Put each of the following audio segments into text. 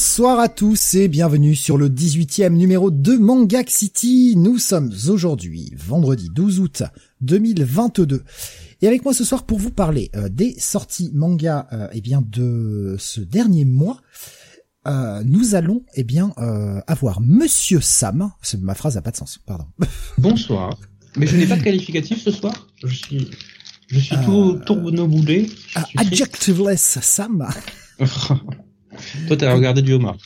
Bonsoir à tous et bienvenue sur le 18e numéro de Manga City. Nous sommes aujourd'hui vendredi 12 août 2022. Et avec moi ce soir pour vous parler euh, des sorties manga euh, eh bien de ce dernier mois, euh, nous allons eh bien euh, avoir Monsieur Sam. Ma phrase a pas de sens, pardon. Bonsoir. Mais je n'ai pas de qualificatif ce soir. Je suis, je suis tout tournoboulé. Uh, adjectiveless Sam. Toi, t'as regardé du homard.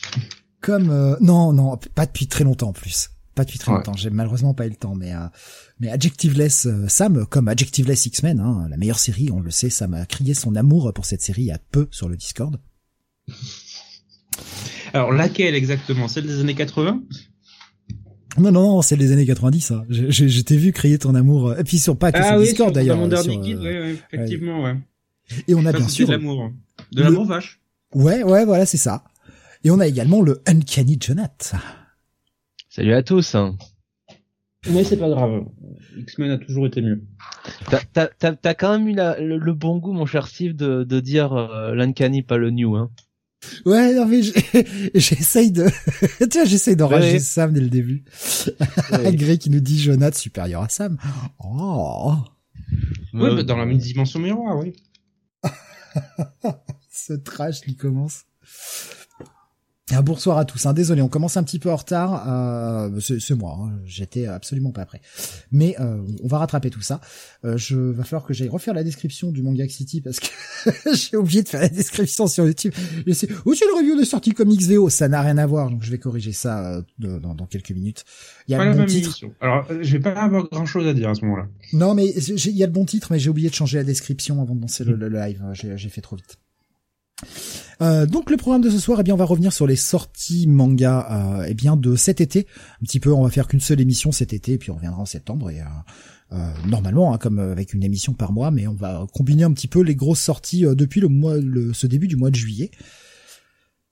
Comme euh, non, non, pas depuis très longtemps en plus. Pas depuis très longtemps. J'ai malheureusement pas eu le temps, mais euh, mais Adjectiveless euh, Sam, comme Adjectiveless X-Men, hein, la meilleure série, on le sait, Sam a crié son amour pour cette série a peu sur le Discord. Alors laquelle exactement? Celle des années 80 non, non, non, c'est les années 90, ça. Je, t'ai vu crier ton amour. Et puis sur pas que ah, sur oui, Discord d'ailleurs. Sur Liquid, ouais, ouais, effectivement, ouais. Et on a bien sûr de l'amour, de l'amour vache. Ouais, ouais, voilà, c'est ça. Et on a également le Uncanny Jonathan. Salut à tous. Mais c'est pas grave. X-Men a toujours été mieux. T'as quand même eu la, le, bon goût, mon cher Steve, de, de dire euh, l'Uncanny, pas le New, hein. Ouais, non mais j'essaye de, tu vois, j'essaye d'enrager. Sam dès le début. Ouais. Gré qui nous dit Jonathan supérieur à Sam. Oh. Oui, euh... dans la même dimension miroir, oui. Ce trash qui commence. Ah, bonsoir à tous. Hein. Désolé, on commence un petit peu en retard. Euh, c'est moi, hein. j'étais absolument pas prêt. Mais euh, on va rattraper tout ça. Euh, je va falloir que j'aille refaire la description du Manga City parce que j'ai oublié de faire la description sur YouTube. Et c'est aussi le review de sortie comics VO. Ça n'a rien à voir, donc je vais corriger ça euh, de, dans, dans, quelques minutes. Il y a pas le bon titre. Émission. Alors, je vais pas avoir grand chose à dire à ce moment-là. Non, mais il y a le bon titre, mais j'ai oublié de changer la description avant de lancer le, le, live. J'ai fait trop vite. Euh, donc le programme de ce soir, eh bien, on va revenir sur les sorties manga, euh, eh bien, de cet été. Un petit peu, on va faire qu'une seule émission cet été, puis on reviendra en septembre et euh, normalement, hein, comme avec une émission par mois, mais on va combiner un petit peu les grosses sorties depuis le mois, le, ce début du mois de juillet,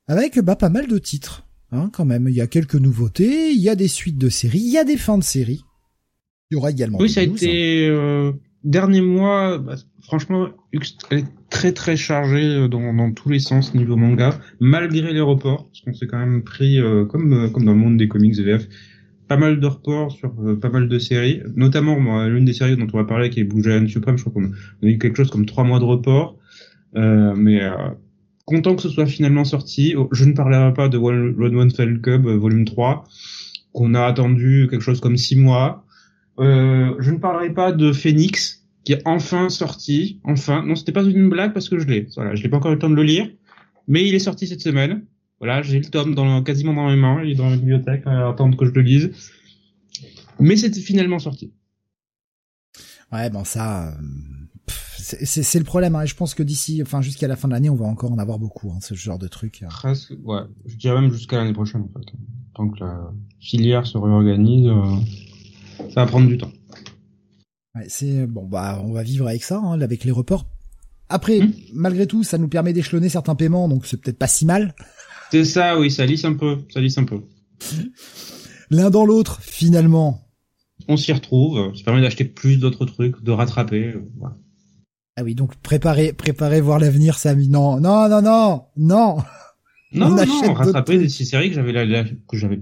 avec bah pas mal de titres, hein, quand même. Il y a quelques nouveautés, il y a des suites de séries, il y a des fins de séries. Il y aura également. Oui, ça a été hein. dernier mois. Bah, franchement, très très chargée dans, dans tous les sens niveau manga, malgré les reports, parce qu'on s'est quand même pris, euh, comme euh, comme dans le monde des comics VF, pas mal de reports sur euh, pas mal de séries, notamment moi, l'une des séries dont on va parler qui est Blue Supreme, je crois qu'on a eu quelque chose comme trois mois de report, mais content que ce soit finalement sorti. Je ne parlerai pas de One One Fell Cub volume 3, qu'on a attendu quelque chose comme six mois. je ne parlerai pas de Phoenix, qui est enfin sorti, enfin. Non, c'était pas une blague parce que je l'ai. Voilà, je n'ai pas encore eu le temps de le lire, mais il est sorti cette semaine. Voilà, j'ai le tome dans, quasiment dans mes mains, il est dans la bibliothèque à attendre que je le lise. Mais c'est finalement sorti. Ouais, bon ça, c'est le problème. Hein. Je pense que d'ici, enfin jusqu'à la fin de l'année, on va encore en avoir beaucoup, hein, ce genre de truc. Presque, ouais. Je dirais même jusqu'à l'année prochaine en fait. Tant que la filière se réorganise, euh, ça va prendre du temps. Ouais, c'est bon bah on va vivre avec ça, hein, avec les reports. Après, mmh. malgré tout, ça nous permet d'échelonner certains paiements, donc c'est peut-être pas si mal. C'est ça, oui, ça lisse un peu, ça lisse un peu. L'un dans l'autre, finalement. On s'y retrouve, ça permet d'acheter plus d'autres trucs, de rattraper. Voilà. Ah oui, donc préparer, préparer voir l'avenir, Samy. Non, non, non, non, non. Non, on non, rattraper des séries que j'avais que j'avais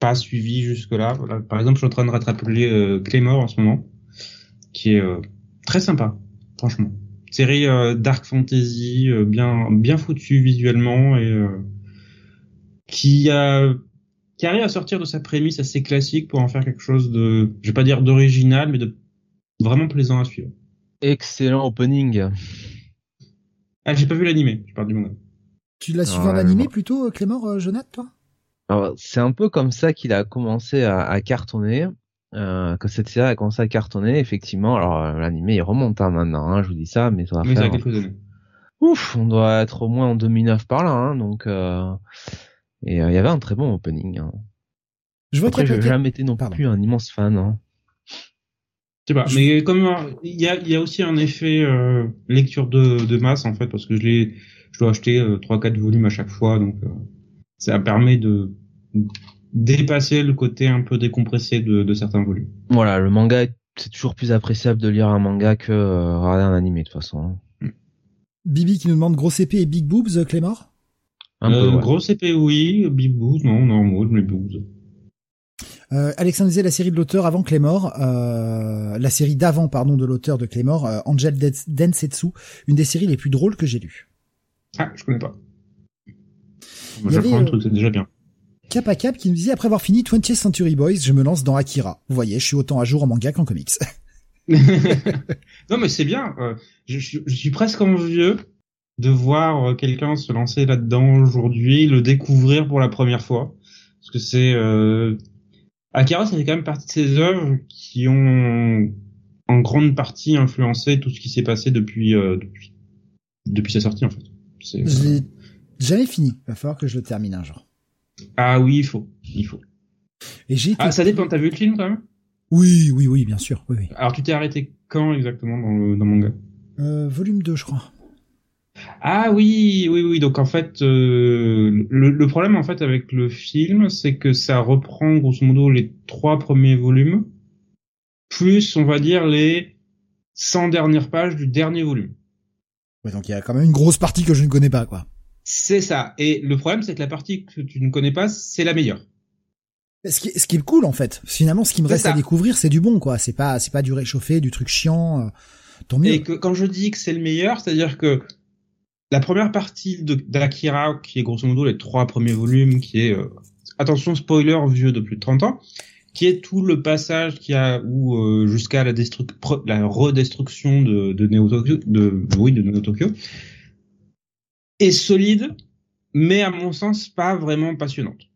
pas suivi jusque là. Voilà. Par exemple, je suis en train de rattraper euh, Claymore en ce moment qui est euh, très sympa, franchement. Série euh, dark fantasy, euh, bien bien foutue visuellement et qui a qui arrive à sortir de sa prémisse assez classique pour en faire quelque chose de, je vais pas dire d'original, mais de vraiment plaisant à suivre. Excellent opening. Ah, j'ai pas vu l'animé, je parle du manga. Tu l'as suivi en animé plutôt, Clément, Jonathan, toi? C'est un peu comme ça qu'il a commencé à, à cartonner euh, que cette série a commencé à cartonner, effectivement. Alors euh, l'animé il remonte hein, maintenant, hein, je vous dis ça, mais ça va mais faire. Ça a quelques années. Ouf, on doit être au moins en 2009 par là, hein, donc euh... et euh, il y avait un très bon opening. Hein. Je vois Après, je n'ai jamais été non Pardon. plus un immense fan. Hein. Je sais pas, mais comme il y a, y a aussi un effet euh, lecture de, de masse en fait, parce que je l'ai, je dois acheter trois quatre volumes à chaque fois, donc ça permet de dépasser le côté un peu décompressé de, de certains volumes. Voilà, le manga, c'est toujours plus appréciable de lire un manga que euh, regarder un animé de toute façon. Mm. Bibi qui nous demande grosse épée et big boobs, Clémor Un peu, Euh, ouais. Grosse épée, oui. Big Booze, non, normal, mais Booze. Euh, Alexandre disait la série de l'auteur avant Claymore, euh, la série d'avant, pardon, de l'auteur de Claymore, euh, Angel Dens- Densetsu, une des séries les plus drôles que j'ai lues. Ah, je connais pas. J'apprends un euh, truc, c'est déjà bien. Cap à Cap qui nous disait après avoir fini 20th Century Boys, je me lance dans Akira. Vous voyez, je suis autant à jour en manga qu'en comics. non, mais c'est bien. euh, je, je- je suis presque envieux de voir euh, quelqu'un se lancer là-dedans aujourd'hui, le découvrir pour la première fois. Parce que c'est... Euh... Akira, ça fait quand même partie de ces œuvres qui ont en grande partie influencé tout ce qui s'est passé depuis, euh, depuis, depuis sa sortie, en fait. L'ai jamais fini. Va falloir que je le termine un jour. Ah oui, il faut. Il faut. Et j'ai Ah, ça dépend, t'as vu le film quand même? Oui, oui, oui, bien sûr. Oui, oui. Alors tu t'es arrêté quand exactement dans le, dans le manga? Euh, volume 2, je crois. Ah oui, oui, oui. Donc en fait, euh, le, le problème en fait avec le film, c'est que ça reprend grosso modo les trois premiers volumes, plus on va dire les 100 dernières pages du dernier volume. Ouais, donc il y a quand même une grosse partie que je ne connais pas, quoi. C'est ça. Et le problème, c'est que la partie que tu ne connais pas, c'est la meilleure. Ce qui, ce qui est cool en fait. Finalement, ce qui me reste ça. à découvrir, c'est du bon, quoi. C'est pas, c'est pas du réchauffé, du truc chiant. euh, tant mieux. Et que quand je dis que c'est le meilleur, c'est-à-dire que la première partie de- d'Akira, qui est grosso modo les trois premiers volumes, qui est euh, attention spoiler vieux de plus de 30 ans, qui est tout le passage qui a où euh, jusqu'à la, la redestruction de, de Neo Tokyo, de oui de Neo Tokyo, est solide, mais à mon sens pas vraiment passionnante.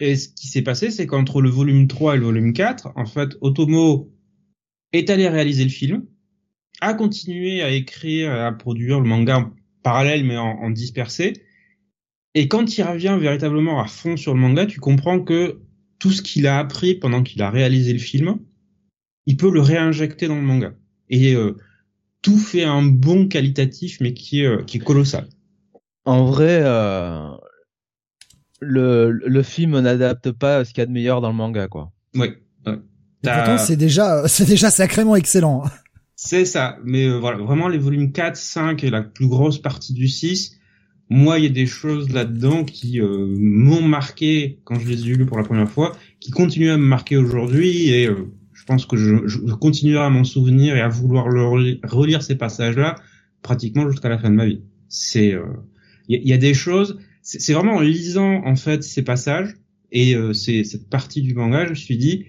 Et ce qui s'est passé, c'est qu'entre le volume 3 et le volume 4, en fait, Otomo est allé réaliser le film, a continué à écrire, à produire le manga en parallèle mais en, dispersé. Et quand il revient véritablement à fond sur le manga, tu comprends que tout ce qu'il a appris pendant qu'il a réalisé le film, il peut le réinjecter dans le manga. Et euh, tout fait un bon qualitatif, mais qui euh, qui est colossal. En vrai, euh, le, le film n'adapte pas ce qu'il y a de meilleur dans le manga, quoi. Pourtant, c'est déjà, c'est déjà sacrément excellent. C'est ça, mais euh, voilà, vraiment les volumes 4, 5 et la plus grosse partie du 6, moi il y a des choses là-dedans qui euh, m'ont marqué quand je les ai lus pour la première fois, qui continuent à me marquer aujourd'hui et euh, je pense que je, je continuerai à m'en souvenir et à vouloir le reli- relire ces passages-là pratiquement jusqu'à la fin de ma vie. C'est, euh, il y, y a des choses, c'est vraiment en lisant en fait ces passages et euh, cette partie du manga, je me suis dit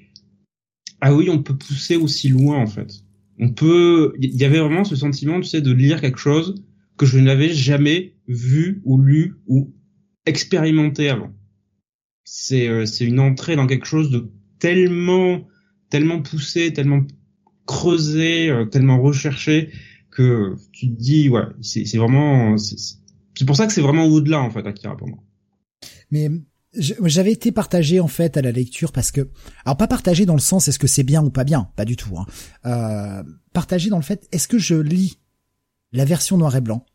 ah oui, on peut pousser aussi loin en fait on peut, il y avait vraiment ce sentiment, tu sais, de lire quelque chose que je n'avais jamais vu ou lu ou expérimenté avant. C'est, euh, c'est une entrée dans quelque chose de tellement, tellement poussé, tellement creusé, euh, tellement recherché que tu te dis, ouais, c'est, vraiment, c'est pour ça que c'est vraiment au-delà en fait, Akira pour moi. Mais j'avais été partagé en fait à la lecture parce que, alors pas partagé dans le sens est-ce que c'est bien ou pas bien, pas du tout. Hein. Euh, partagé dans le fait est-ce que je lis la version noir et blanc,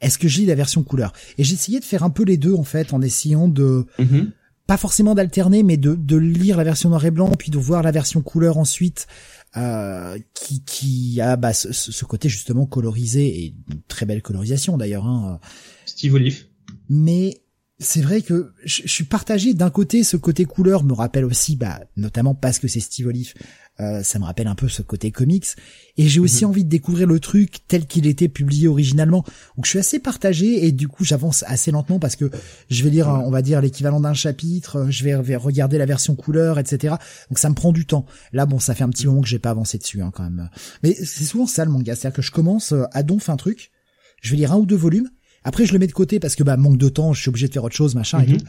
est-ce que je lis la version couleur? Et essayé de faire un peu les deux en fait en essayant de pas forcément d'alterner, mais de, de lire la version noir et blanc, puis de voir la version couleur ensuite, euh, qui, qui a bah, ce, ce côté justement colorisé et une très belle colorisation d'ailleurs. Hein. Steve Olive. Mais c'est vrai que je, je suis partagé. D'un côté, ce côté couleur me rappelle aussi, bah, notamment parce que c'est Steve Olive, euh, ça me rappelle un peu ce côté comics. Et j'ai aussi Mhm. envie de découvrir le truc tel qu'il était publié originalement. Donc je suis assez partagé et du coup j'avance assez lentement parce que je vais lire, on va dire, l'équivalent d'un chapitre, euh, je vais, regarder la version couleur, etc. Donc ça me prend du temps. Là, bon, ça fait un petit moment que j'ai pas avancé dessus, hein, quand même. Mais c'est souvent ça le manga, c'est-à-dire que je commence euh, à donf un truc, je vais lire un ou deux volumes, après je le mets de côté parce que bah manque de temps, je suis obligé de faire autre chose, machin et Mhm. tout.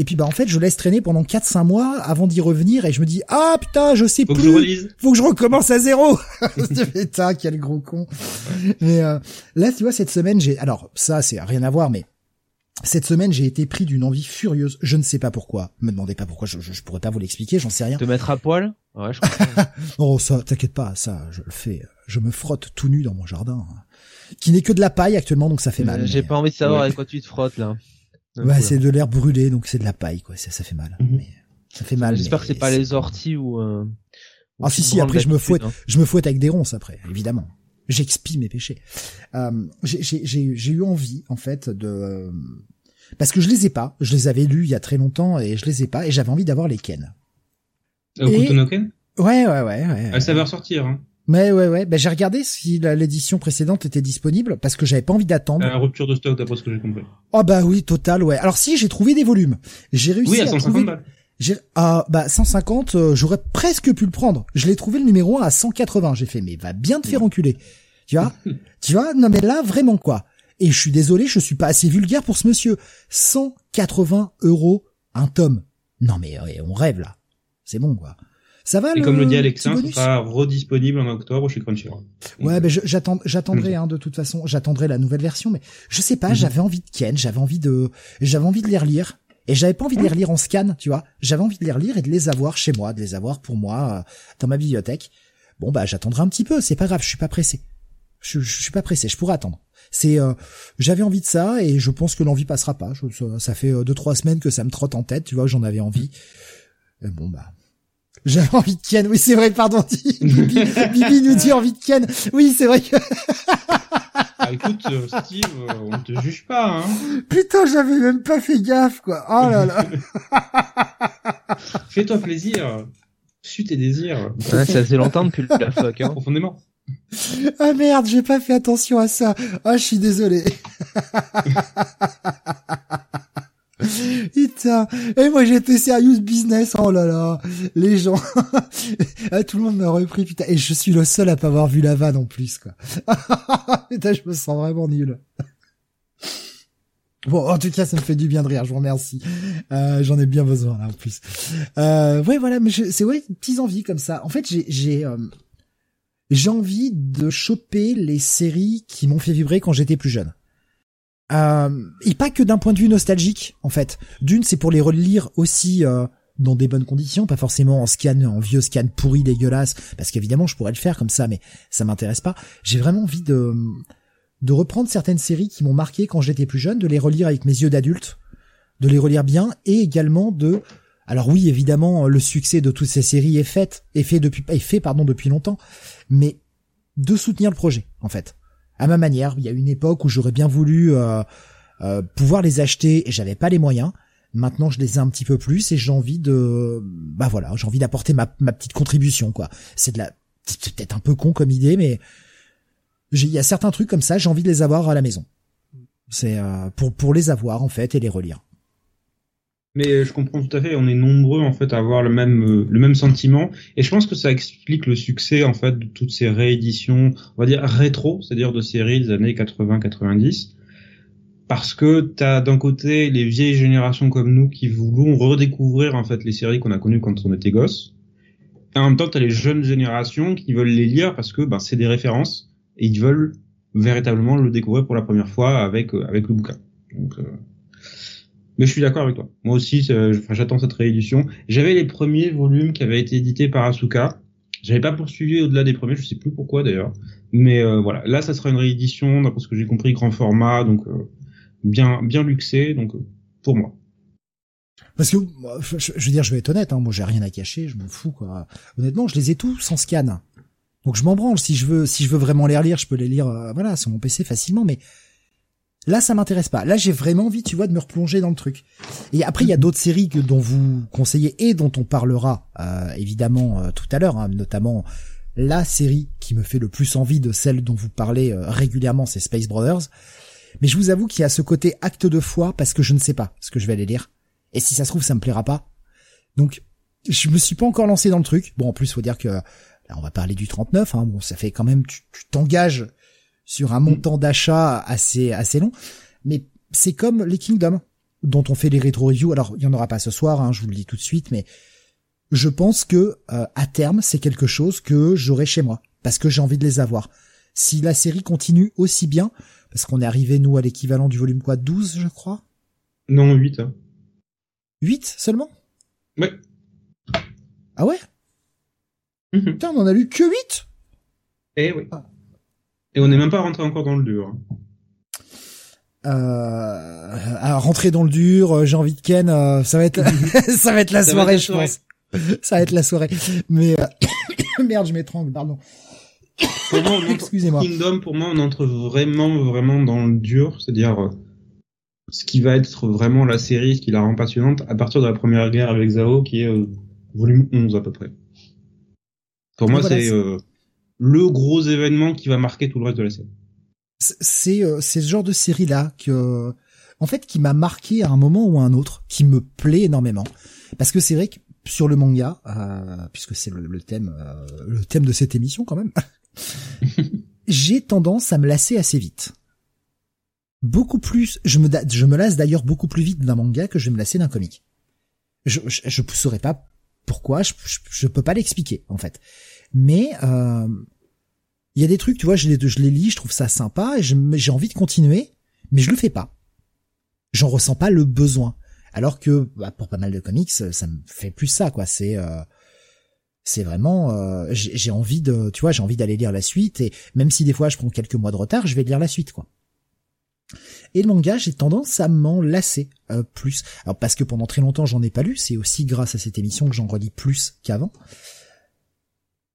Et puis bah en fait je laisse traîner pendant 4-5 mois avant d'y revenir et je me dis ah putain je sais Faut que plus je relise. faut que je recommence à zéro. Putain, quel gros con. Mais euh, là, tu vois, cette semaine, j'ai... Alors, ça, c'est rien à voir, mais cette semaine, j'ai été pris d'une envie furieuse. Je ne sais pas pourquoi. Me demandez pas pourquoi, je, je, je pourrais pas vous l'expliquer, j'en sais rien. Te mettre à poil? Ouais, je comprends. Oh, ça, t'inquiète pas, ça, je le fais. Je me frotte tout nu dans mon jardin, qui n'est que de la paille actuellement, donc ça fait mal. Euh, J'ai mais- pas envie de savoir Ouais. avec quoi tu te frottes là. Ouais, c'est de l'air brûlé, donc c'est de la paille, quoi. Ça, ça fait mal. Mhm. Mais ça fait mal. J'espère mais que c'est pas les orties ou. Euh, ou Ah si si, après je me fouette, hein. je me fouette avec des ronces après, évidemment. J'expie mes péchés. Euh, j'ai- j'ai j'ai- j'ai eu envie en fait de parce que je les ai pas. Je les avais lus il y a très longtemps et je les ai pas et j'avais envie d'avoir les Ken. Hokuto no Ken Ouais, ouais, ouais. ouais. Ah, ça va ressortir. Hein. Mais ouais, ouais. Ben j'ai regardé si la- l'édition précédente était disponible parce que j'avais pas envie d'attendre. Euh, rupture de stock d'après ce que j'ai compris. Oh bah oui, total, ouais. Alors si j'ai trouvé des volumes, j'ai réussi Oui, à à 150 trouver. balles. J'ai ah bah 150, euh, j'aurais presque pu le prendre. Je l'ai trouvé le numéro 1 à 180. J'ai fait mais va bien te faire enculer. Tu vois? Tu vois? Non mais là vraiment quoi. Et je suis désolé, je suis pas assez vulgaire pour ce monsieur. 180 euros un tome. Non mais on rêve là. C'est bon quoi. Ça va Et le comme le dit Alexin, ça bonus sera redisponible en octobre chez Crunchyroll. Ouais, ben je- j'attends, j'attendrai hein, de toute façon, j'attendrai la nouvelle version, mais je sais pas, Mhm. j'avais envie de Ken, j'avais envie de, j'avais envie de les relire, et j'avais pas envie de les relire en scan, tu vois, j'avais envie de les relire et de les avoir chez moi, de les avoir pour moi euh, dans ma bibliothèque. Bon bah j'attendrai un petit peu, c'est pas grave, je suis pas pressé, je, je suis pas pressé, je pourrais attendre. C'est, euh, j'avais envie de ça et je pense que l'envie passera pas. Je- ça, ça fait euh, deux trois semaines que ça me trotte en tête, tu vois, j'en avais envie. Et bon bah. J'avais envie de Ken, oui c'est vrai, pardon, Bibi, Bibi nous dit envie de Ken, oui c'est vrai que Ah, écoute, euh, Steve, euh, on te juge pas, hein. Putain, j'avais même pas fait gaffe, quoi. Oh là là. Fais-toi plaisir. Suis tes désirs. Ouais, ça faisait longtemps depuis la fuck, hein. Profondément. Ah merde, j'ai pas fait attention à ça. Ah, je suis désolé. Putain. Et moi, j'étais serious business. Oh là là. Les gens. ah, tout le monde m'a repris, putain. Et je suis le seul à pas avoir vu la vanne en plus, quoi. putain, je me sens vraiment nul. Bon, en tout cas, ça me fait du bien de rire. Je vous remercie. Euh, J'en ai bien besoin là en plus. Euh, ouais, voilà. Mais c'est ouais, petites envies comme ça. En fait, j'ai j'ai euh, j'ai envie de choper les séries qui m'ont fait vibrer quand j'étais plus jeune. Euh, et pas que d'un point de vue nostalgique, en fait. D'une, c'est pour les relire aussi euh, dans des bonnes conditions, pas forcément en scan, en vieux scan pourri, dégueulasse, parce qu'évidemment, je pourrais le faire comme ça, mais ça m'intéresse pas. J'ai vraiment envie de de reprendre certaines séries qui m'ont marqué quand j'étais plus jeune, de les relire avec mes yeux d'adulte, de les relire bien, et également de alors oui, évidemment, le succès de toutes ces séries est fait, est fait depuis, est fait pardon depuis longtemps, mais de soutenir le projet en fait. À ma manière, il y a une époque où j'aurais bien voulu euh, euh, pouvoir les acheter et j'avais pas les moyens. Maintenant, je les ai un petit peu plus et j'ai envie de, bah voilà, j'ai envie d'apporter ma, petite contribution quoi. C'est de la, c'est peut-être un peu con comme idée, mais il y a certains trucs comme ça, j'ai envie de les avoir à la maison. C'est euh, pour pour les avoir en fait et les relire. Mais euh, je comprends tout à fait. On est nombreux en fait à avoir le même euh, le même sentiment, et je pense que ça explique le succès en fait de toutes ces rééditions, on va dire rétro, c'est-à-dire de séries des années 80-90, parce que t'as d'un côté les vieilles générations comme nous qui voulons redécouvrir en fait les séries qu'on a connues quand on était gosse, et en même temps t'as les jeunes générations qui veulent les lire parce que ben c'est des références et ils veulent véritablement le découvrir pour la première fois avec euh, avec le bouquin. Donc mais je suis d'accord avec toi. Moi aussi, euh, j'attends cette réédition. J'avais les premiers volumes qui avaient été édités par Asuka. J'avais pas poursuivi au-delà des premiers, je sais plus pourquoi d'ailleurs. Mais euh, voilà, là, ça sera une réédition, d'après ce que j'ai compris, grand format, donc euh, bien bien luxé, donc euh, pour moi. Parce que je veux dire, je vais être honnête, hein, moi j'ai rien à cacher, je m'en fous quoi. Honnêtement, je les ai tous sans scan. Donc je m'en branle. Si je veux, si je veux vraiment les relire, je peux les lire, euh, voilà, sur mon PC facilement. Mais là, ça m'intéresse pas. Là, j'ai vraiment envie, tu vois, de me replonger dans le truc. Et après, il y a d'autres séries que dont vous conseillez et dont on parlera euh, évidemment euh, tout à l'heure, hein, notamment la série qui me fait le plus envie de celle dont vous parlez euh, régulièrement, c'est Space Brothers. Mais je vous avoue qu'il y a ce côté acte de foi parce que je ne sais pas ce que je vais aller lire. Et si ça se trouve, ça me plaira pas. Donc, je me suis pas encore lancé dans le truc. Bon, en plus, faut dire que là, on va parler du 39. Hein. Bon, ça fait quand même, tu tu t'engages sur un montant d'achat assez assez long. Mais c'est comme les Kingdom dont on fait les rétro reviews. Alors, il y en aura pas ce soir, hein, je vous le dis tout de suite, mais je pense que euh, à terme, c'est quelque chose que j'aurai chez moi parce que j'ai envie de les avoir. Si la série continue aussi bien, parce qu'on est arrivé nous à l'équivalent du volume quoi, 12 je crois, Non, 8. Hein. 8 seulement? Ouais. Ah ouais? Mhm. Putain, on en a lu que 8 Et oui. Ah. Et on n'est même pas rentré encore dans le dur. hein. euh, à rentrer dans le dur, euh, j'ai envie de Ken, euh, ça va être ça va être la Ça soirée, être la je soirée. pense. ça va être la soirée. Mais euh, merde, je m'étrangle, pardon. Pour moi, on entre- Excusez-moi. Kingdom, pour moi, on entre vraiment, vraiment dans le dur, c'est-à-dire, ce qui va être vraiment la série, ce qui la rend passionnante à partir de la première guerre avec Zao, qui est volume 11 à peu près. Pour moi, c'est le gros événement qui va marquer tout le reste de la série. C'est euh, c'est ce genre de série là que en fait qui m'a marqué à un moment ou à un autre, qui me plaît énormément parce que c'est vrai que sur le manga, puisque c'est le, thème le thème de cette émission quand même, j'ai tendance à me lasser assez vite beaucoup plus, je me, je me lasse d'ailleurs beaucoup plus vite d'un manga que je vais me lasser d'un comic. Je, je, je saurais pas pourquoi, je, je, peux pas l'expliquer, en fait. Mais, euh, il y a des trucs, tu vois, je les, lis, je trouve ça sympa, j'ai envie de continuer, mais je le fais pas. J'en ressens pas le besoin. Alors que, bah, pour pas mal de comics, ça me fait plus ça, quoi. C'est, euh, c'est vraiment, euh, j'ai envie de, tu vois, j'ai envie d'aller lire la suite, et même si des fois je prends quelques mois de retard, je vais lire la suite, quoi. Et le manga, j'ai tendance à m'en lasser euh, plus. Alors parce que pendant très longtemps, j'en ai pas lu. C'est aussi grâce à cette émission que j'en relis plus qu'avant.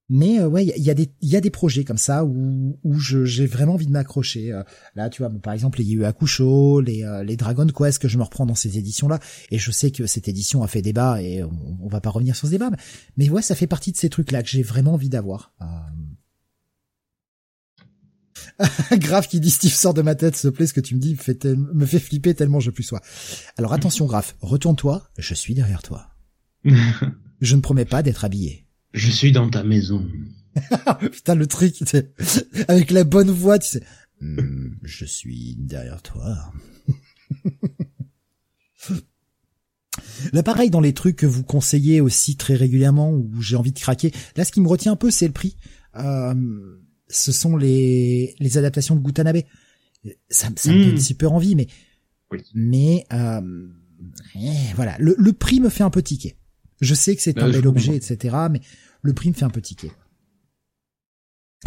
Mais euh, ouais, il y, a des il y a des projets comme ça où où j'ai vraiment envie de m'accrocher. Euh, là, tu vois, par exemple, les Yu Hakusho, les les Dragon Quest que je me reprends dans ces éditions là. Et je sais que cette édition a fait débat et on, on va pas revenir sur ce débat. Mais, ouais, ça fait partie de ces trucs là que j'ai vraiment envie d'avoir. Grave qui dit Steve sort de ma tête, s'il te plaît, ce que tu me dis me fait, me fait flipper tellement je plus sois. Alors attention Graf, retourne-toi, je suis derrière toi. je ne promets pas d'être habillé. Je suis dans ta maison. Putain le truc, avec la bonne voix, tu sais. Hmm, je suis derrière toi. Là, pareil, dans les trucs que vous conseillez aussi très régulièrement, où j'ai envie de craquer, là, ce qui me retient un peu, c'est le prix. Euh, ce sont les, les adaptations de Gutanabe. Ça, ça me donne hmm. super envie, mais mais euh, eh, voilà, le, le, prix me fait un peu tiquer. Je sais que c'est un bel objet, etc., mais le prix me fait un peu tiquer.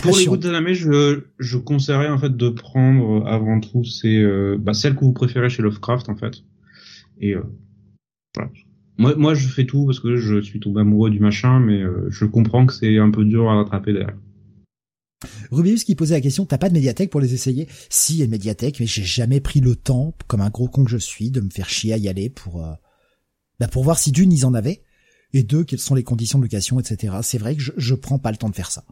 Pour les Gutanabe, je, je conseillerais en fait de prendre avant tout c'est euh, bah, celle que vous préférez chez Lovecraft en fait. Et euh, voilà. Moi, moi, je fais tout parce que je suis tombé amoureux du machin, mais euh, je comprends que c'est un peu dur à rattraper derrière. Rubius qui posait la question, t'as pas de médiathèque pour les essayer? Si, il y a une médiathèque, mais j'ai jamais pris le temps, comme un gros con que je suis, de me faire chier à y aller pour, bah pour voir si d'une ils en avaient, et deux quelles sont les conditions de location, etc. C'est vrai que je, je prends pas le temps de faire ça.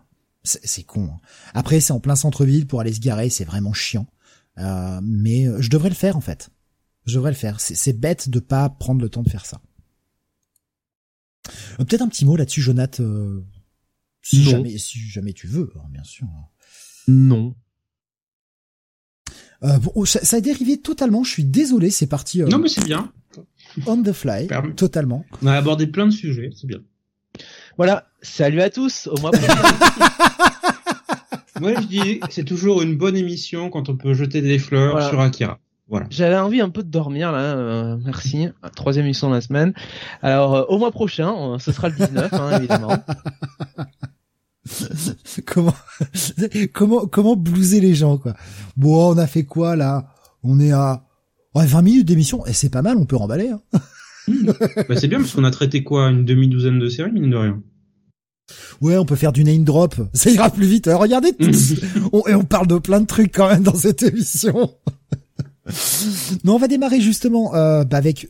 C'est con. Hein. Après, c'est en plein centre-ville pour aller se garer, c'est vraiment chiant. Euh, mais euh, je devrais le faire en fait. Je devrais le faire. C'est bête de pas prendre le temps de faire ça. Euh, peut-être un petit mot là-dessus, Jonathan. Si jamais, si jamais tu veux, hein, bien sûr. Non. Euh, bon, oh, ça, a dérivé totalement. Je suis désolé, c'est parti. Euh, non, mais c'est bien. On the fly, totalement. On a abordé plein de sujets, c'est bien. Voilà. Salut à tous. Au mois prochain. Moi, je dis, c'est toujours une bonne émission quand on peut jeter des fleurs sur Akira. Voilà. J'avais envie un peu de dormir là, euh, merci. Troisième émission de la semaine. Alors euh, au mois prochain, ce sera le 19 hein, évidemment. comment comment comment blouser les gens quoi? Bon, on a fait quoi là? On est à ouais, 20 minutes d'émission et c'est pas mal, on peut remballer. Hein. bah, c'est bien parce qu'on a traité quoi une demi-douzaine de séries mine de rien. Ouais, on peut faire du name drop, ça ira plus vite. regardez, on, et on parle de plein de trucs quand même dans cette émission. non, on va démarrer justement euh, bah, avec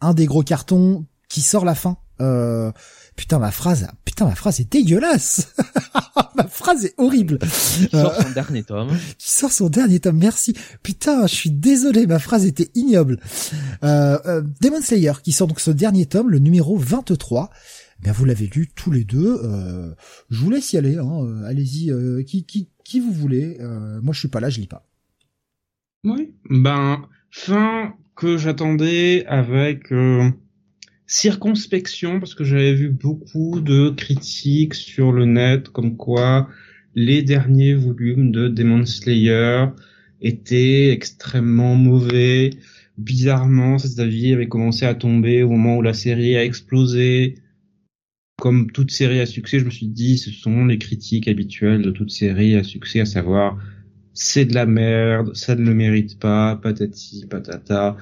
un des gros cartons qui sort la fin. Euh, Putain, ma phrase, putain, ma phrase est dégueulasse. ma phrase est horrible. Qui sort son dernier tome. Qui sort son dernier tome, merci. Putain, je suis désolé, ma phrase était ignoble. Euh, euh, Demon Slayer, qui sort donc ce dernier tome, le numéro 23. Bien, vous l'avez lu tous les deux. Euh, je vous laisse y aller. Hein. Euh, allez-y, euh, qui, qui, qui vous voulez. moi, je suis pas là, je lis pas. Oui. Ben, fin que j'attendais avec circonspection parce que j'avais vu beaucoup de critiques sur le net comme quoi les derniers volumes de Demon Slayer étaient extrêmement mauvais. Bizarrement, cet avis avait commencé à tomber au moment où la série a explosé. Comme toute série à succès, je me suis dit, ce sont les critiques habituelles de toute série à succès, à savoir, c'est de la merde, ça ne le mérite pas, patati, patata.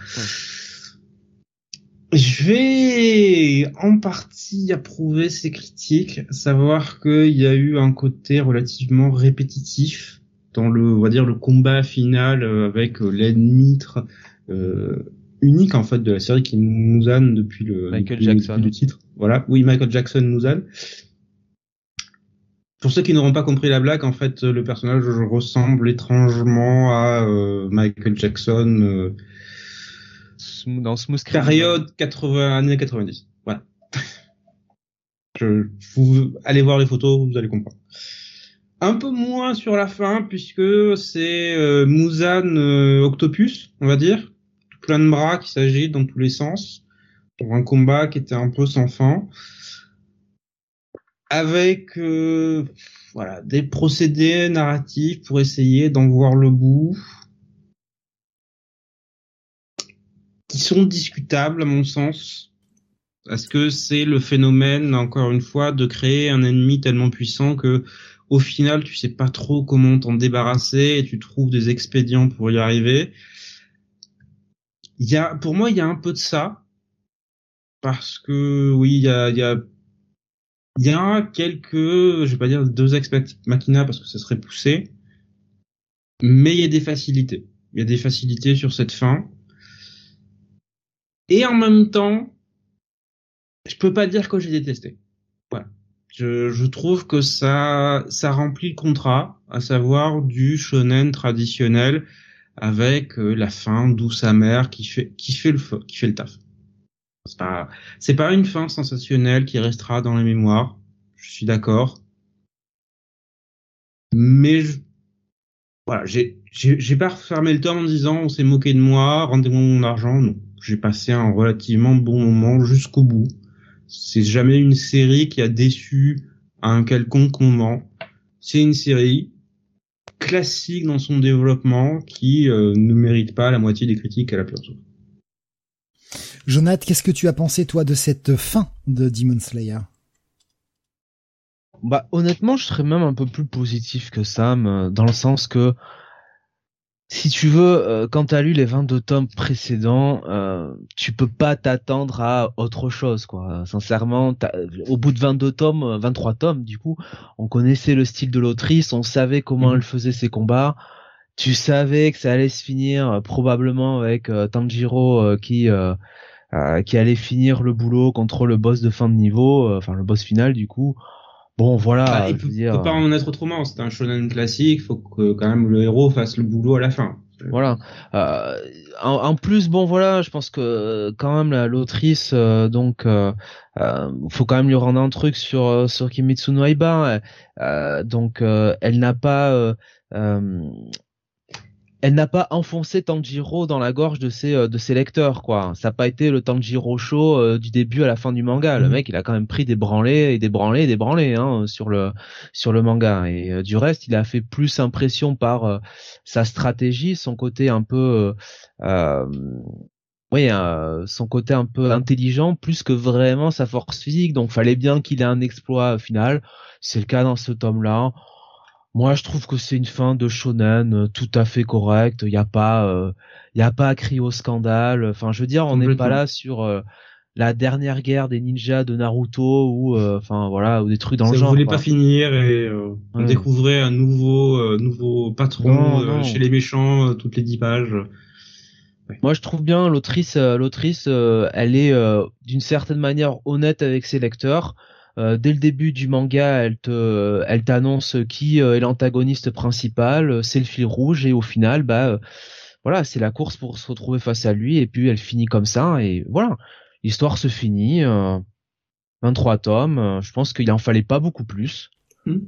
Je vais en partie approuver ces critiques, savoir qu'il y a eu un côté relativement répétitif dans le, on va dire, le combat final euh, avec euh, l'ennemi unique en fait de la série qui est Muzan depuis le, Michael Jackson. le titre. Voilà, oui Michael Jackson Muzan. Pour ceux qui n'auront pas compris la blague, en fait, le personnage ressemble étrangement à euh, Michael Jackson euh, dans Smooth Période 80 années 90. Voilà. Vous allez voir les photos, vous allez comprendre. Un peu moins sur la fin puisque c'est euh, Muzan euh, Octopus, on va dire, plein de bras qui s'agitent dans tous les sens pour un combat qui était un peu sans fin avec euh, voilà des procédés narratifs pour essayer d'en voir le bout qui sont discutables à mon sens parce que c'est le phénomène encore une fois de créer un ennemi tellement puissant que au final tu sais pas trop comment t'en débarrasser et tu trouves des expédients pour y arriver il y a pour moi il y a un peu de ça parce que oui il y a, il y a il y a quelques, je vais pas dire deux ex machina parce que ça serait poussé, mais il y a des facilités. Il y a des facilités sur cette fin. Et en même temps, je peux pas dire que j'ai détesté. Voilà. Je, je, trouve que ça, ça remplit le contrat, à savoir du shonen traditionnel avec euh, la fin douce amère qui fait, qui fait le, qui fait le taf. C'est pas, c'est pas une fin sensationnelle qui restera dans la mémoire. Je suis d'accord. Mais je, voilà, j'ai, j'ai, pas refermé le tome en disant on s'est moqué de moi, rendez-moi mon argent. Non, j'ai passé un relativement bon moment jusqu'au bout. C'est jamais une série qui a déçu à un quelconque moment. C'est une série classique dans son développement qui euh, ne mérite pas la moitié des critiques qu'elle a pu recevoir. Jonathan, qu'est-ce que tu as pensé toi de cette fin de Demon Slayer? Bah honnêtement, je serais même un peu plus positif que Sam, euh, dans le sens que si tu veux, euh, quand tu as lu les 22 tomes précédents, euh, tu peux pas t'attendre à autre chose, quoi. Sincèrement, au bout de 22 tomes, 23 tomes, du coup, on connaissait le style de l'autrice, on savait comment mhm. elle faisait ses combats, tu savais que ça allait se finir probablement avec Tanjiro qui euh, qui allait finir le boulot contre le boss de fin de niveau, euh, enfin le boss final du coup. Bon voilà, bah, il faut pas en être autrement. C'est un shonen classique. Faut que quand même le héros fasse le boulot à la fin. Voilà. Euh, en, plus, bon voilà, je pense que quand même l'autrice, donc, euh, faut quand même lui rendre un truc sur sur Kimitsu no Aiba. donc, elle n'a pas elle n'a pas enfoncé Tanjiro dans la gorge de ses euh, de ses lecteurs quoi. Ça n'a pas été le Tanjiro show euh, du début à la fin du manga. Le mhm. mec, il a quand même pris des branlés et des branlés et des branlés hein, sur le sur le manga et euh, du reste, il a fait plus impression par sa stratégie, son côté un peu oui, son côté un peu intelligent plus que vraiment sa force physique. Donc fallait bien qu'il ait un exploit final. C'est le cas dans ce tome-là. Moi, je trouve que c'est une fin de shonen euh, tout à fait correcte. Il n'y a pas, il euh, y a pas à crier au scandale. Enfin, je veux dire, on n'est pas là sur euh, la dernière guerre des ninjas de Naruto ou, enfin voilà, ou des trucs dans le genre. voulait pas finir et on découvrait un nouveau, nouveau patron chez les méchants toutes les dix pages. Moi, je trouve bien l'autrice, l'autrice, elle est d'une certaine manière honnête avec ses lecteurs. Euh, dès le début du manga, elle te, elle t'annonce qui euh, est l'antagoniste principal, euh, c'est le fil rouge et au final, bah voilà, c'est la course pour se retrouver face à lui et puis elle finit comme ça et voilà, l'histoire se finit. 23 tomes, je pense qu'il en fallait pas beaucoup plus. Hmm.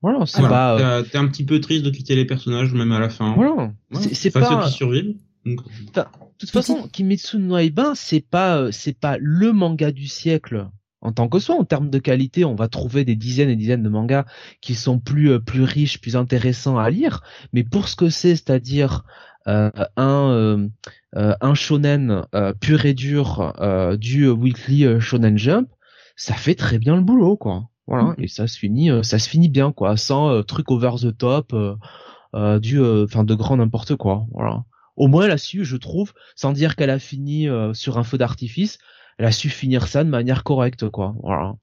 voilà, c'est pas. T'es un petit peu triste de quitter les personnages même à la fin. Voilà, c'est pas. ceux qui survivent. De toute façon, Kimetsu no Yaiba, c'est pas, c'est pas le manga du siècle en tant que soi. En termes de qualité, on va trouver des dizaines et dizaines de mangas qui sont plus euh, plus riches, plus intéressants à lire. Mais pour ce que c'est, c'est-à-dire euh, un euh, un shonen pur et dur du weekly shonen jump, ça fait très bien le boulot, quoi. Voilà, mm. et ça se finit, ça se finit bien, quoi, sans truc over the top, du, enfin de grand n'importe quoi. Voilà. Au moins là-dessus, je trouve, sans dire qu'elle a fini sur un feu d'artifice, elle a su finir ça de manière correcte, quoi. Voilà.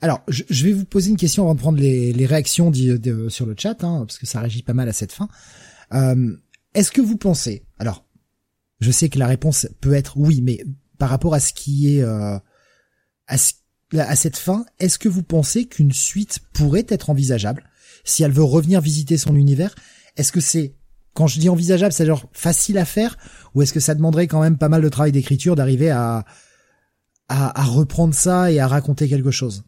Alors, je, vais vous poser une question avant de prendre les, réactions sur le chat, hein, parce que ça réagit pas mal à cette fin. Euh, Est-ce que vous pensez, alors, Je sais que la réponse peut être oui, mais par rapport à ce qui est euh, à, à cette fin, est-ce que vous pensez qu'une suite pourrait être envisageable si elle veut revenir visiter son univers? Est-ce que c'est quand je dis envisageable, c'est genre facile à faire ou est-ce que ça demanderait quand même pas mal de travail d'écriture d'arriver à, à, à reprendre ça et à raconter quelque chose.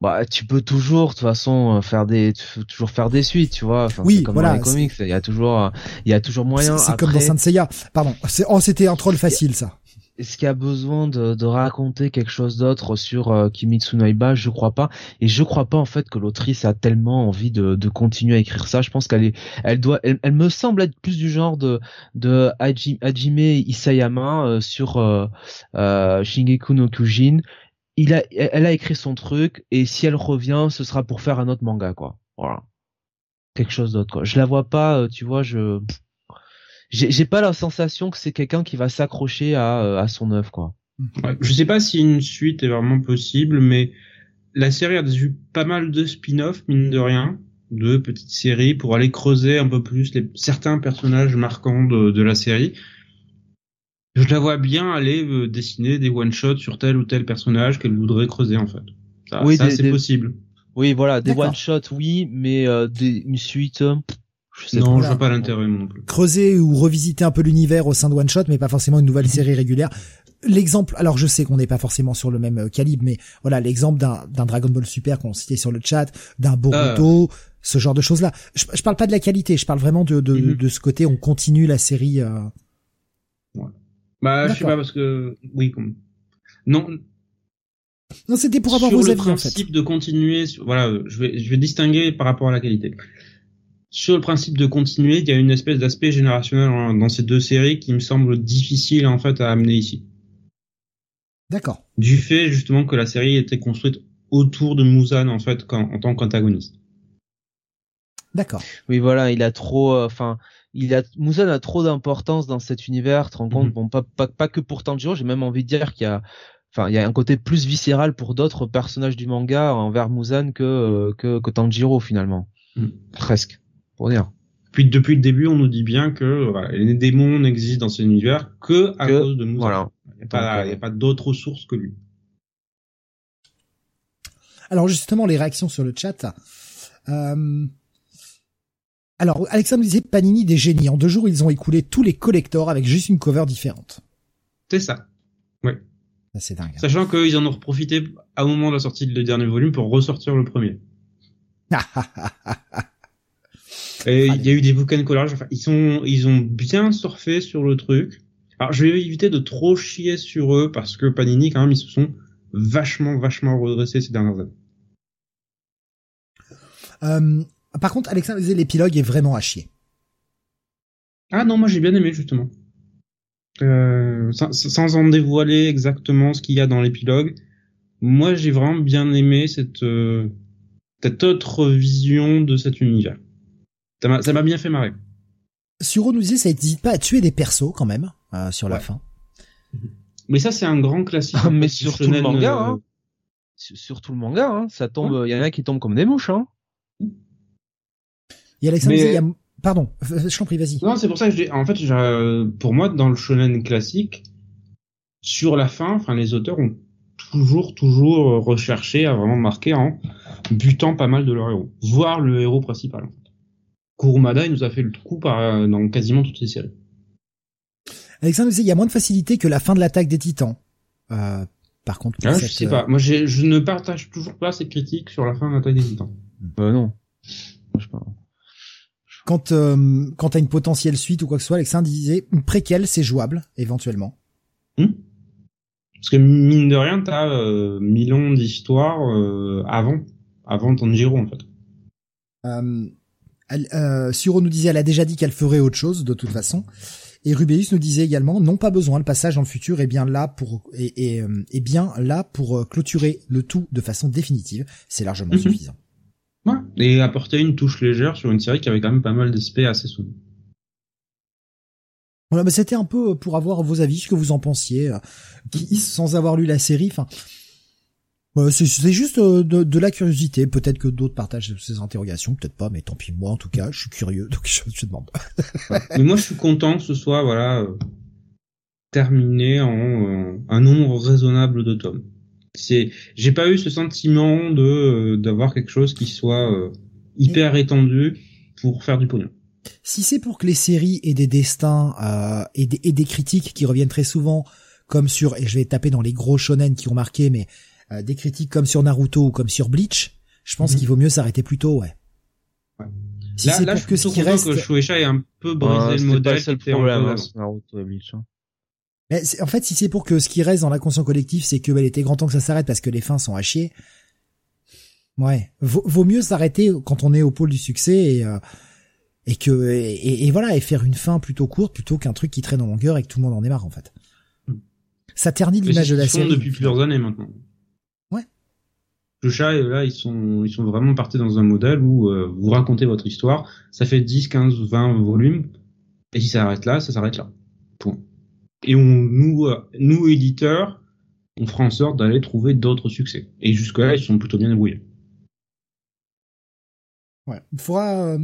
Bah tu peux toujours de toute façon euh, faire des toujours faire des suites tu vois. Enfin, oui comme voilà dans les comics il y a toujours il y a toujours moyen c'est comme dans Saint Seiya. Pardon c'est oh c'était un troll facile ça est-ce qu'il y a besoin de, de raconter quelque chose d'autre sur euh, Kimitsu no Je crois pas. Et je crois pas en fait que l'autrice a tellement envie de, de continuer à écrire ça. Je pense qu'elle est, elle doit, elle, me semble être plus du genre de de Hajime Isayama euh, sur euh, euh, Shingeki no Kyojin. Il a, elle a écrit son truc et si elle revient, ce sera pour faire un autre manga quoi. Voilà, quelque chose d'autre quoi. Je la vois pas, euh, tu vois, je j'ai pas la sensation que c'est quelqu'un qui va s'accrocher à, euh, à son œuvre, quoi. je sais pas si une suite est vraiment possible, mais la série a eu pas mal de spin-off, mine de rien, de petites séries pour aller creuser un peu plus les, certains personnages marquants de, de la série. Je la vois bien aller euh, dessiner des one-shots sur tel ou tel personnage qu'elle voudrait creuser, en fait. Ça, oui, c'est possible. Oui, voilà, des one-shots, oui, mais euh, des, une suite, je non, je vois pas l'intérêt non plus. Creuser ou revisiter un peu l'univers au sein de One Shot, mais pas forcément une nouvelle série régulière. L'exemple, alors je sais qu'on n'est pas forcément sur le même euh, calibre, mais voilà l'exemple d'un, d'un Dragon Ball Super qu'on citait sur le chat, d'un Boruto, ah. ce genre de choses-là. Je, je parle pas de la qualité, je parle vraiment de de, mhm. de ce côté on continue la série. Euh... Ouais. Bah je sais pas parce que oui comme non non, c'était pour avoir sur vos le avis, principe de continuer. Voilà, je vais, je vais distinguer par rapport à la qualité sur le principe de continuer, il y a une espèce d'aspect générationnel dans ces deux séries qui me semble difficile en fait à amener ici. D'accord. Du fait justement que la série était construite autour de Muzan en fait en, tant qu'antagoniste. D'accord. Oui, voilà, il a trop, euh, enfin, il a Muzan a trop d'importance dans cet univers. Tu te rends compte, mhm. bon, pas, pas, pas que pour Tanjiro, j'ai même envie de dire qu'il y a, enfin, il y a un côté plus viscéral pour d'autres personnages du manga envers Muzan que euh, que, que Tanjiro finalement, mhm. presque. Puis depuis le début, on nous dit bien que les démons n'existent dans cet univers que à cause de nous. Voilà. Il n'y a, euh, pas, d'autres sources que lui. Alors justement, les réactions sur le chat. Euh... Alors, Alexandre disait Panini des génies. En deux jours, ils ont écoulé tous les collectors avec juste une cover différente. C'est ça. Oui. C'est dingue. Hein. Sachant qu'ils en ont profité à un moment de la sortie du dernier volume pour ressortir le premier. Et il y a eu des bouquins de collage. Enfin, ils sont, ils ont bien surfé sur le truc. Alors, je vais éviter de trop chier sur eux parce que Panini, quand même, ils se sont vachement, vachement redressés ces dernières années. Euh, par contre, Alexandre disait l'épilogue est vraiment à chier. Ah non, moi j'ai bien aimé justement. Euh, sans, sans, en dévoiler exactement ce qu'il y a dans l'épilogue, moi j'ai vraiment bien aimé cette, euh, cette autre vision de cet univers. Ça m'a bien fait marrer. Suro nous disait, ça n'hésite pas à tuer des persos quand même euh, sur la fin. Mais ça, c'est un grand classique. Ah, mais sur tout le manga, euh, hein. sur, tout le manga, hein. ça tombe. Il y en a qui tombent comme des mouches. Hein. Il y a Alexandre, il y a... pardon, je t'en prie, vas-y. Non, c'est pour ça que j'ai, en fait, pour moi, dans le shonen classique, sur la fin, enfin, les auteurs ont toujours, toujours recherché à vraiment marquer en butant pas mal de leur héros, voire le héros principal. Kurumada, il nous a fait le coup par, dans quasiment toutes ses séries. Alexandre disait, il y a moins de facilité que la fin de l'attaque des titans. Euh, par contre, ah, je sais pas. Moi, je ne partage toujours pas cette critique sur la fin de l'attaque des titans. Euh, non. Quand, euh, quand t'as une potentielle suite ou quoi que ce soit, Alexandre disait, une préquelle, c'est jouable, éventuellement. Hmm. Parce que mine de rien, t'as euh, mille ans d'histoire euh, avant, avant Tanjiro en fait. Euh, euh, Suro nous disait, elle a déjà dit qu'elle ferait autre chose de toute façon. Et Rubéus nous disait également, non pas besoin, le passage dans le futur est bien là pour est, est, euh, bien là pour euh, clôturer le tout de façon définitive. C'est largement mhm. suffisant. Ouais. Et apporter une touche légère sur une série qui avait quand même pas mal d'aspects assez souvent. Voilà, mais c'était un peu pour avoir vos avis, ce que vous en pensiez, qui, sans avoir lu la série. Enfin, bah, c'est juste euh, de, de, la curiosité. Peut-être que d'autres partagent ces interrogations, peut-être pas, mais tant pis. Moi, en tout cas, je suis curieux, donc je, je demande. mais moi, je suis content que ce soit, voilà, euh, terminé en un nombre raisonnable de tomes. C'est, j'ai pas eu ce sentiment de d'avoir quelque chose qui soit hyper étendu pour faire du pognon. Si c'est pour que les séries aient des destins euh, et, des, et, des, critiques qui reviennent très souvent, comme sur, et je vais taper dans les gros shonen qui ont marqué, mais euh, des critiques comme sur Naruto ou comme sur Bleach, je pense mhm. qu'il vaut mieux s'arrêter plus tôt, ouais. ouais. Si c'est pour que ce qui reste, que Shueisha ait un peu brisé le modèle. C'est le problème, hein, Naruto et Bleach. Hein. Mais en fait, si c'est pour que ce qui reste dans l'inconscient collectif, c'est que bah, il était grand temps que ça s'arrête parce que les fins sont à chier. Ouais, vaut, vaut mieux s'arrêter quand on est au pôle du succès et euh, et que et, et, voilà et faire une fin plutôt courte plutôt qu'un truc qui traîne en longueur et que tout le monde en est marre en fait. Hmm. Ça ternit l'image de la série. depuis plusieurs années maintenant. Le chat là ils sont ils sont vraiment partis dans un modèle où euh, vous racontez votre histoire, ça fait 10, 15, 20 volumes et si ça arrête là, ça s'arrête là. Point. Et on nous euh, nous éditeurs, on fera en sorte d'aller trouver d'autres succès. Et jusque là, ils sont plutôt bien débrouillés. Ouais, il faudra euh,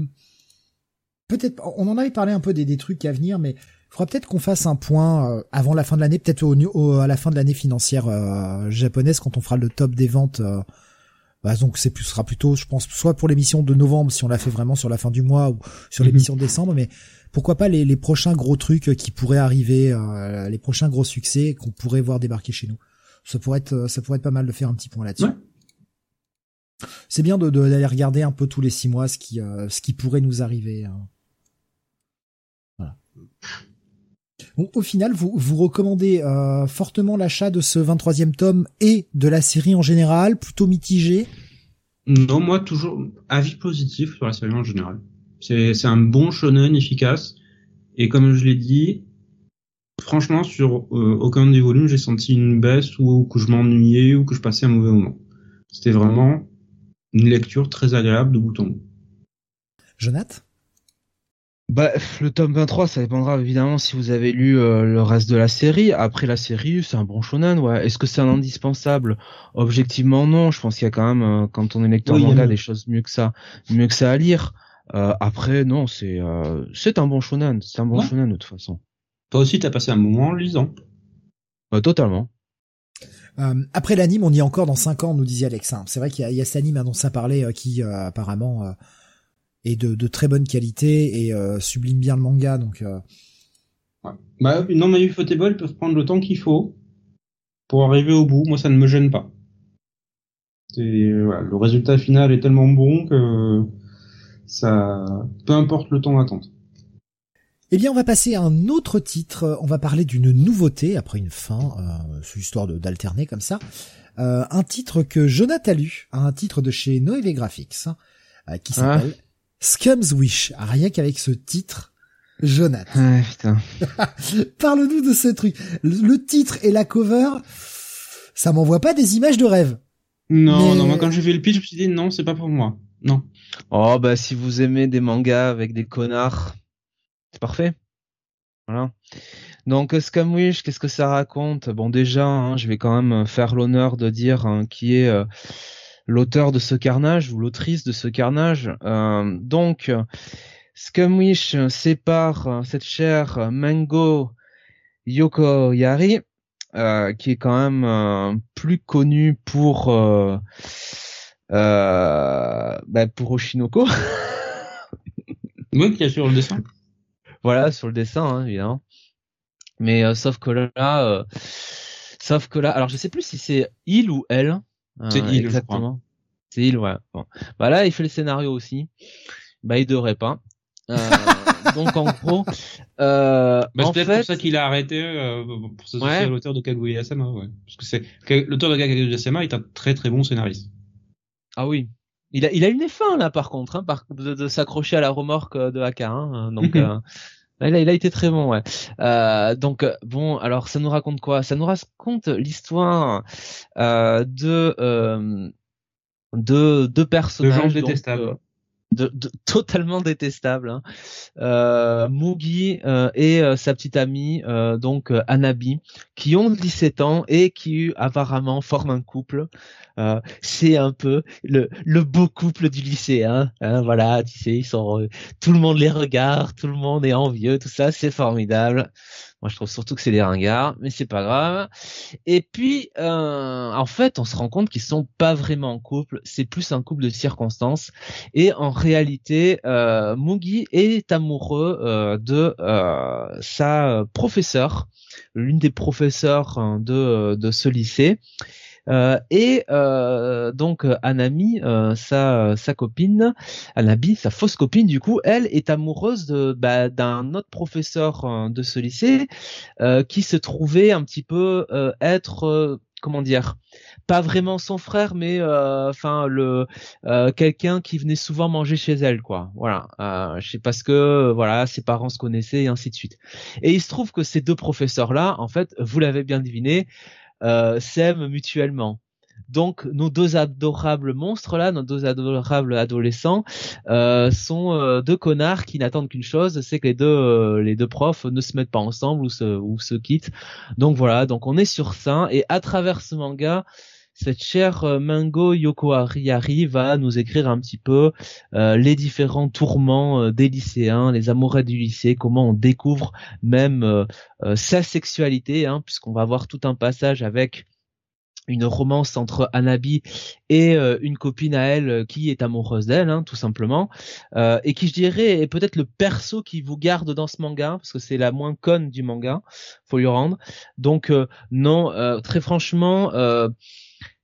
peut-être, on en avait parlé un peu des, des trucs à venir, mais il faudra peut-être qu'on fasse un point euh, avant la fin de l'année, peut-être au, à la fin de l'année financière euh, japonaise quand on fera le top des ventes. Euh, bah, donc c'est plus sera plutôt, je pense, soit pour l'émission de novembre si on l'a fait vraiment sur la fin du mois ou sur mhm. l'émission de décembre, mais pourquoi pas les, les, prochains gros trucs qui pourraient arriver, les prochains gros succès qu'on pourrait voir débarquer chez nous. Ça pourrait être, ça pourrait être pas mal de faire un petit point là-dessus. C'est bien de d'aller regarder un peu tous les six mois ce qui ce qui pourrait nous arriver. Hein. Au final, vous, vous recommandez euh, fortement l'achat de ce 23e tome et de la série en général, plutôt mitigé? Non, moi toujours avis positif sur la série en général. C'est un bon shonen efficace et comme je l'ai dit, franchement sur euh, aucun des volumes j'ai senti une baisse ou que je m'ennuyais ou que je passais un mauvais moment. C'était vraiment une lecture très agréable de bout en bout. Jonathan? Bah, le tome 23, ça dépendra évidemment si vous avez lu euh, le reste de la série. Après la série, c'est un bon shonen, ouais. Est-ce que c'est un indispensable? Objectivement, non. Je pense qu'il y a quand même, euh, quand on est lecteur manga, des choses mieux que ça, mieux que ça à lire. Euh, après, non, c'est c'est un bon shonen. C'est un bon shonen de toute façon. Toi aussi, t'as passé un moment en lisant? Bah, totalement. après l'anime, on y est encore dans 5 ans, nous disait Alex. C'est vrai qu'il y, y, a cet anime dont ça parlait qui apparemment et de, de, très bonne qualité et euh, sublime bien le manga. Donc, euh... ouais. bah, non, mais Ufotable peuvent prendre le temps qu'il faut pour arriver au bout. Moi, ça ne me gêne pas. Voilà, le résultat final est tellement bon que ça, peu importe le temps d'attente. Eh bien, on va passer à un autre titre. On va parler d'une nouveauté après une fin, euh, c'est histoire d'alterner comme ça. Euh, un titre que Jonathan a lu, un titre de chez Noévé Graphics, hein, euh, qui ah. Scum's Wish. Rien qu'avec ce titre, Jonathan. Ah, putain. Parle-nous de ce truc. Le, titre et la cover, ça m'envoie pas des images de rêve. Non, non, moi quand j'ai vu le pitch, je me suis dit non, c'est pas pour moi. Non. Oh bah si vous aimez des mangas avec des connards, c'est parfait. Voilà. Donc Scum Wish, qu'est-ce que ça raconte? Bon déjà, hein, je vais quand même faire l'honneur de dire hein, qui est euh, l'auteur de ce carnage ou l'autrice de ce carnage. Euh, donc, Scumwish sépare cette chère Mango Yoko Yari, euh, qui est quand même euh, plus connue pour euh, bah, pour Oshinoko. oui, qui est sur le dessin. Voilà, sur le dessin, hein, évidemment. Mais sauf que là, sauf que là, alors je sais plus si c'est il ou elle. C'est il, exactement. C'est il, ouais. Bon. Bah là, il fait le scénario aussi. Bah, il devrait pas. Euh, donc en gros, euh, bah, c'est peut-être pour ça qu'il a arrêté euh, pour s'associer ouais. à l'auteur de Kaguya-sama, ouais. Parce que c'est l'auteur de Kaguya-sama est un très très bon scénariste. Ah oui. Il a il a une F1 là par contre, hein, par, de, de s'accrocher à la remorque de AK. Hein, donc euh, il a, il a été très bon, ouais. Euh, donc bon, alors ça nous raconte quoi? Ça nous raconte l'histoire euh, de euh, deux deux personnages détestables. De, de, totalement détestables. Hein. Euh, Mugi euh, et euh, sa petite amie, donc Anabi, qui ont 17 ans et qui apparemment forment un couple. c'est un peu le, beau couple du lycée. Hein. hein voilà, tu ils sont, tout le monde les regarde, tout le monde est envieux, tout ça, c'est formidable. Moi, je trouve surtout que c'est des ringards, mais c'est pas grave. Et puis, euh, en fait, on se rend compte qu'ils sont pas vraiment en couple. C'est plus un couple de circonstances. Et en réalité, euh, Mugi est amoureux euh, de euh, sa professeure, l'une des professeurs hein, de, de ce lycée. Euh, et euh, donc Anami, euh, sa sa copine, Anabi, sa fausse copine du coup, elle est amoureuse de bah, d'un autre professeur de ce lycée qui se trouvait un petit peu être comment dire pas vraiment son frère mais enfin le quelqu'un qui venait souvent manger chez elle quoi. Voilà. Euh, je sais parce que voilà ses parents se connaissaient et ainsi de suite. Et il se trouve que ces deux professeurs là en fait vous l'avez bien deviné euh, s'aiment mutuellement. Donc nos deux adorables monstres là, nos deux adorables adolescents, euh, sont euh, deux connards qui n'attendent qu'une chose, c'est que les deux euh, les deux profs ne se mettent pas ensemble ou se ou se quittent. Donc voilà, donc on est sur ça et à travers ce manga, cette chère Mango Yoko Ariari va nous écrire un petit peu les différents tourments des lycéens, les amoureux du lycée, comment on découvre même sa sexualité, hein, puisqu'on va avoir tout un passage avec une romance entre Anabi et euh, une copine à elle euh, qui est amoureuse d'elle, hein, tout simplement, euh, et qui je dirais est peut-être le perso qui vous garde dans ce manga parce que c'est la moins conne du manga, faut lui rendre. Donc non, très franchement,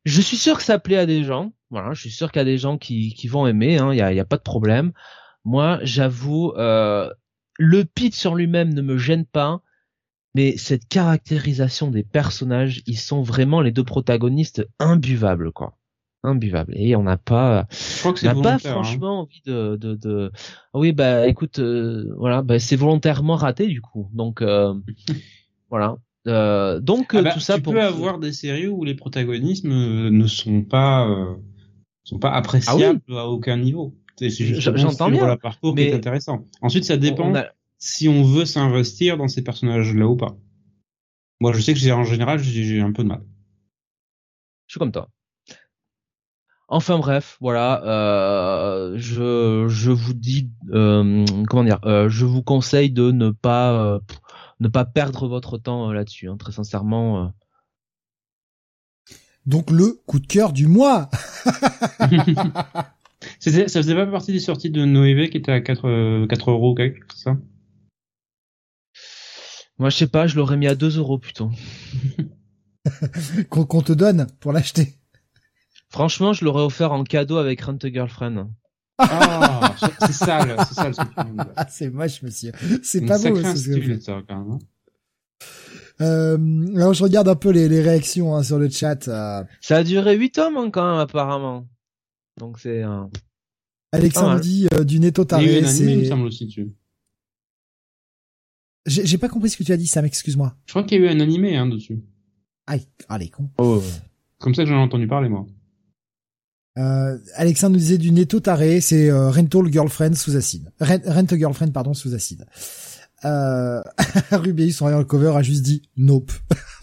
je suis sûr que ça plaît à des gens. Voilà, je suis sûr qu'il y a des gens qui, qui vont aimer. Hein, il hein, y, a, y a pas de problème. Moi, j'avoue, le pitch sur lui-même ne me gêne pas mais cette caractérisation des personnages, ils sont vraiment les deux protagonistes imbuvables, quoi. Imbuvables. Et on n'a pas, on n'a pas hein. franchement envie de, de, de, ah oui, bah, écoute, euh, voilà, bah, c'est volontairement raté, du coup. Donc, euh, voilà. Euh, donc, ah bah, tout ça tu pour. peux avoir des séries où les protagonistes ne sont pas, sont pas appréciables ah à aucun niveau. J'entends bien. Le parcours mais qui est intéressant. Ensuite, ça dépend si on veut s'investir dans ces personnages-là ou pas. Moi, je sais que en général, j'ai un peu de mal. Je suis comme toi. Enfin bref, voilà, euh, je je vous dis euh, comment dire, euh, je vous conseille de ne pas ne pas perdre votre temps là-dessus, hein, très sincèrement. Donc le coup de cœur du mois. ça faisait pas partie des sorties de Noévé qui était à 4, 4 euros, c'est ça? Moi, je sais pas, je l'aurais mis à 2 euros plutôt. Qu'on te donne pour l'acheter. Franchement, je l'aurais offert en cadeau avec Rent a Girlfriend. Ah, c'est sale, c'est sale ce Ah, c'est moche, monsieur. C'est pas beau, ce que ça, quand même. Hein. Euh, alors je regarde un peu les, les réactions hein, sur le chat. Euh... Ça a duré 8 tomes hein, quand même apparemment. Donc c'est un. Alexandre dit euh, du Netto Taré. Il y a eu un animé, il me semble aussi dessus. J'ai pas compris ce que tu as dit, Sam, excuse-moi. Je crois qu'il y a eu un animé hein, dessus. Aïe, allez, con. Oh. Comme ça que j'en ai entendu parler, moi. Euh, Alexandre nous disait du Netto Taré, c'est euh, Rental Girlfriend sous acide. Rent, Rent Girlfriend, pardon, sous acide. Euh, Rubius, en le cover, a juste dit Nope.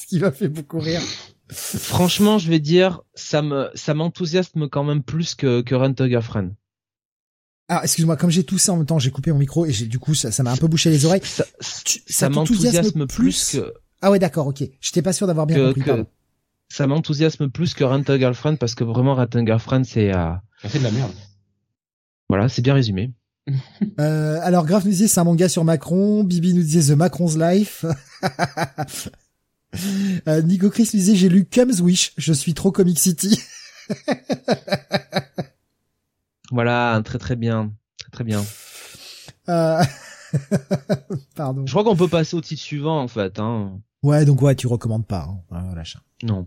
Ce qui m'a fait beaucoup rire. Franchement, je vais dire, ça me, ça m'enthousiasme quand même plus que, que Rent Girlfriend. Ah, excuse-moi, comme j'ai toussé en même temps, j'ai coupé mon micro et j'ai du coup ça, m'a un peu bouché les oreilles. Ça, ça, m'enthousiasme plus que. Ah ouais, d'accord, ok. J'étais pas sûr d'avoir bien compris. Que... Ça m'enthousiasme plus que Rent a Girlfriend parce que vraiment Rent a Girlfriend c'est. Euh... Ça fait de la merde. Voilà, c'est bien résumé. euh, alors Graf nous disait c'est un manga sur Macron, Bibi nous disait The Macron's Life. euh, Nico Chris nous disait j'ai lu Comes Wish, je suis trop Comic City. Voilà, très très bien, très très bien. Euh... Pardon. Je crois qu'on peut passer au titre suivant en fait. Hein. Ouais, donc ouais, tu recommandes pas, hein. Non.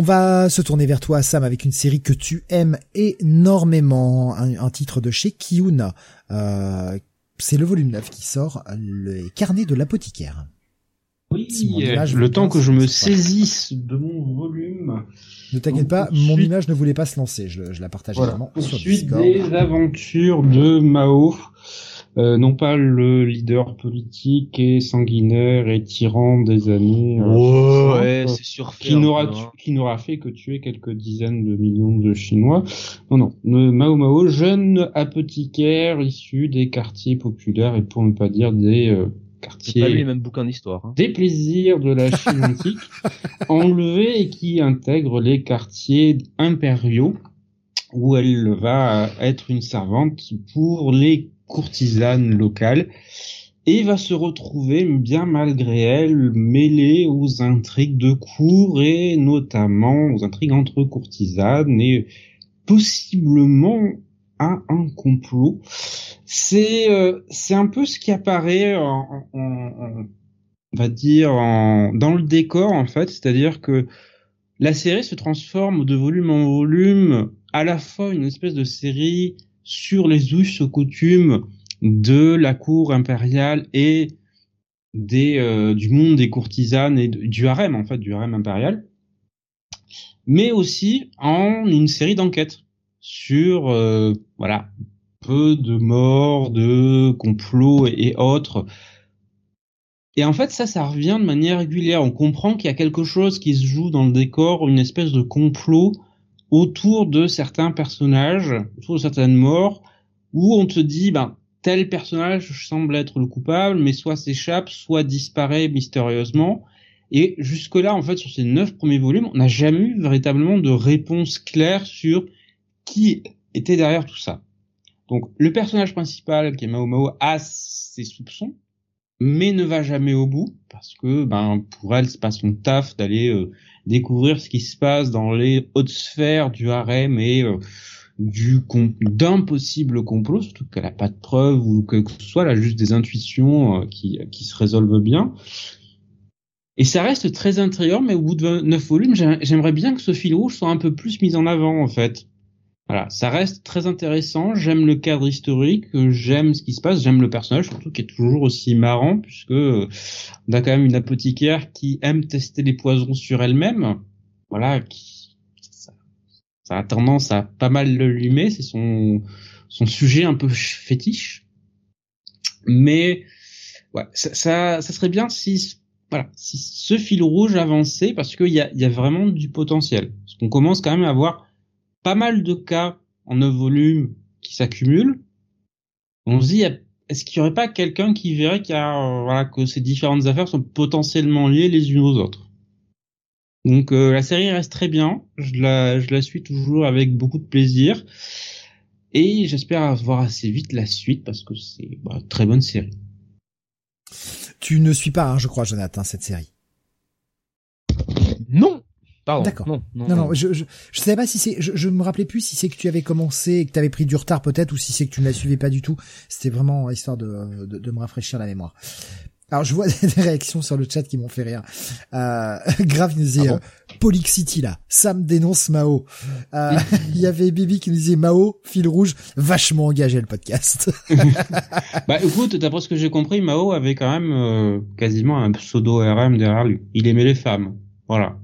On va se tourner vers toi, Sam, avec une série que tu aimes énormément, un, titre de chez Kiuna. Euh, c'est le volume 9 qui sort, le carnet de l'apothicaire. Oui, le temps que je me saisisse de mon volume. Ne t'inquiète pas, mon image ne voulait pas se lancer. Je, je la partage également sur Discord. des aventures de Mao. Euh, non pas le leader politique et sanguinaire et tyran des années euh, ouais, c'est sûr qui n'aura qui n'aura fait que tuer quelques dizaines de millions de Chinois. Non non, Mao Mao, jeune apothicaire issu des quartiers populaires et pour ne pas dire des euh, quartiers pas les mêmes bouquins d'histoire. Hein. Des plaisirs de la Chine antique enlevé et qui intègre les quartiers impériaux où elle va être une servante pour les courtisane locale et va se retrouver bien malgré elle mêlée aux intrigues de cour et notamment aux intrigues entre courtisanes et possiblement à un complot. C'est euh, c'est un peu ce qui apparaît en, on va dire dans le décor en fait, c'est-à-dire que la série se transforme de volume en volume à la fois une espèce de série sur les us coutumes de la cour impériale et des euh, du monde des courtisanes et du harem en fait du harem impérial mais aussi en une série d'enquêtes sur euh, voilà peu de morts de complots et, autres. Et en fait ça ça revient de manière régulière. On comprend qu'il y a quelque chose qui se joue dans le décor une espèce de complot autour de certains personnages, autour de certaines morts, où on te dit, ben, tel personnage semble être le coupable, mais soit s'échappe, soit disparaît mystérieusement. Et jusque-là, en fait, sur ces neuf premiers volumes, on n'a jamais eu véritablement de réponse claire sur qui était derrière tout ça. Donc, le personnage principal, qui est Mao Mao, a ses soupçons, mais ne va jamais au bout, parce que, ben, pour elle, c'est pas son taf d'aller euh, découvrir ce qui se passe dans les hautes sphères du harem et euh, du d'un possible complot, surtout qu'elle n'a pas de preuves ou que ce soit là juste des intuitions euh, qui, qui se résolvent bien. Et ça reste très intérieur, mais au bout de neuf volumes, j'aimerais bien que ce fil rouge soit un peu plus mis en avant en fait. Voilà, ça reste très intéressant. J'aime le cadre historique, j'aime ce qui se passe, j'aime le personnage, surtout qui est toujours aussi marrant puisque on a quand même une apothicaire qui aime tester les poisons sur elle-même. Voilà, qui ça, a tendance à pas mal l'allumer, c'est son son sujet un peu fétiche. Mais ouais, ça, ça, serait bien si voilà, si ce fil rouge avançait parce qu'il y a, y a vraiment du potentiel. Parce qu'on commence quand même à avoir pas mal de cas en neuf volumes qui s'accumulent. On se dit, est-ce qu'il y aurait pas quelqu'un qui verrait y a, euh, voilà, que ces différentes affaires sont potentiellement liées les unes aux autres? Donc euh, la série reste très bien, je la, je la suis toujours avec beaucoup de plaisir et j'espère voir assez vite la suite parce que c'est bah, très bonne série. Tu ne suis pas, hein, je crois, Jonathan, cette série. Non, D'accord. Non, non, non, je, je, je savais pas si c'est, je, je me rappelais plus si c'est que tu avais commencé et que tu avais pris du retard peut-être ou si c'est que tu ne la suivais pas du tout. C'était vraiment histoire de, de, de, me rafraîchir la mémoire. Alors je vois des réactions sur le chat qui m'ont fait rire. Euh, Grave nous disait ah City là, Sam dénonce Mao. Euh, il y avait Bibi qui nous disait Mao, fil rouge, vachement engagé le podcast. bah écoute, d'après ce que j'ai compris, Mao avait quand même euh, quasiment un pseudo RM derrière lui. Il aimait les femmes, voilà.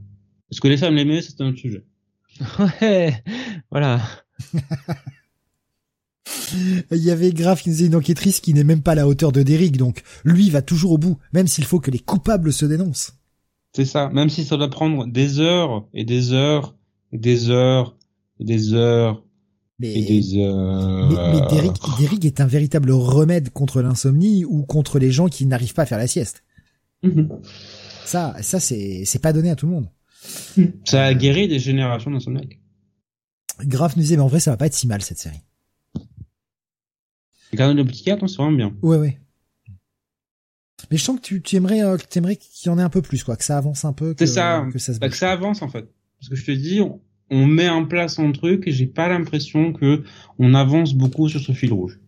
Est-ce que les femmes l'aimaient, c'est un autre sujet. Ouais, voilà. Il y avait Graf qui nous disait une enquêtrice qui n'est même pas à la hauteur de Derrick, donc lui va toujours au bout, même s'il faut que les coupables se dénoncent. C'est ça, même si ça doit prendre des heures et des heures et des heures et des heures mais, et des heures. Mais, Derrick, est un véritable remède contre l'insomnie ou contre les gens qui n'arrivent pas à faire la sieste. Mhm. Ça, ça c'est pas donné à tout le monde. Ça a guéri des générations d'insomniaques. Graf nous disait, mais en vrai, ça va pas être si mal, cette série. Les gardiens de l'apothicaire, c'est vraiment bien. Ouais, ouais. Mais je sens que tu, tu aimerais, euh, qu'il y en ait un peu plus, quoi, que ça avance un peu. Ça, que ça, se bah, que ça avance, en fait. Parce que je te dis, on, met en place un truc et j'ai pas l'impression que on avance beaucoup sur ce fil rouge.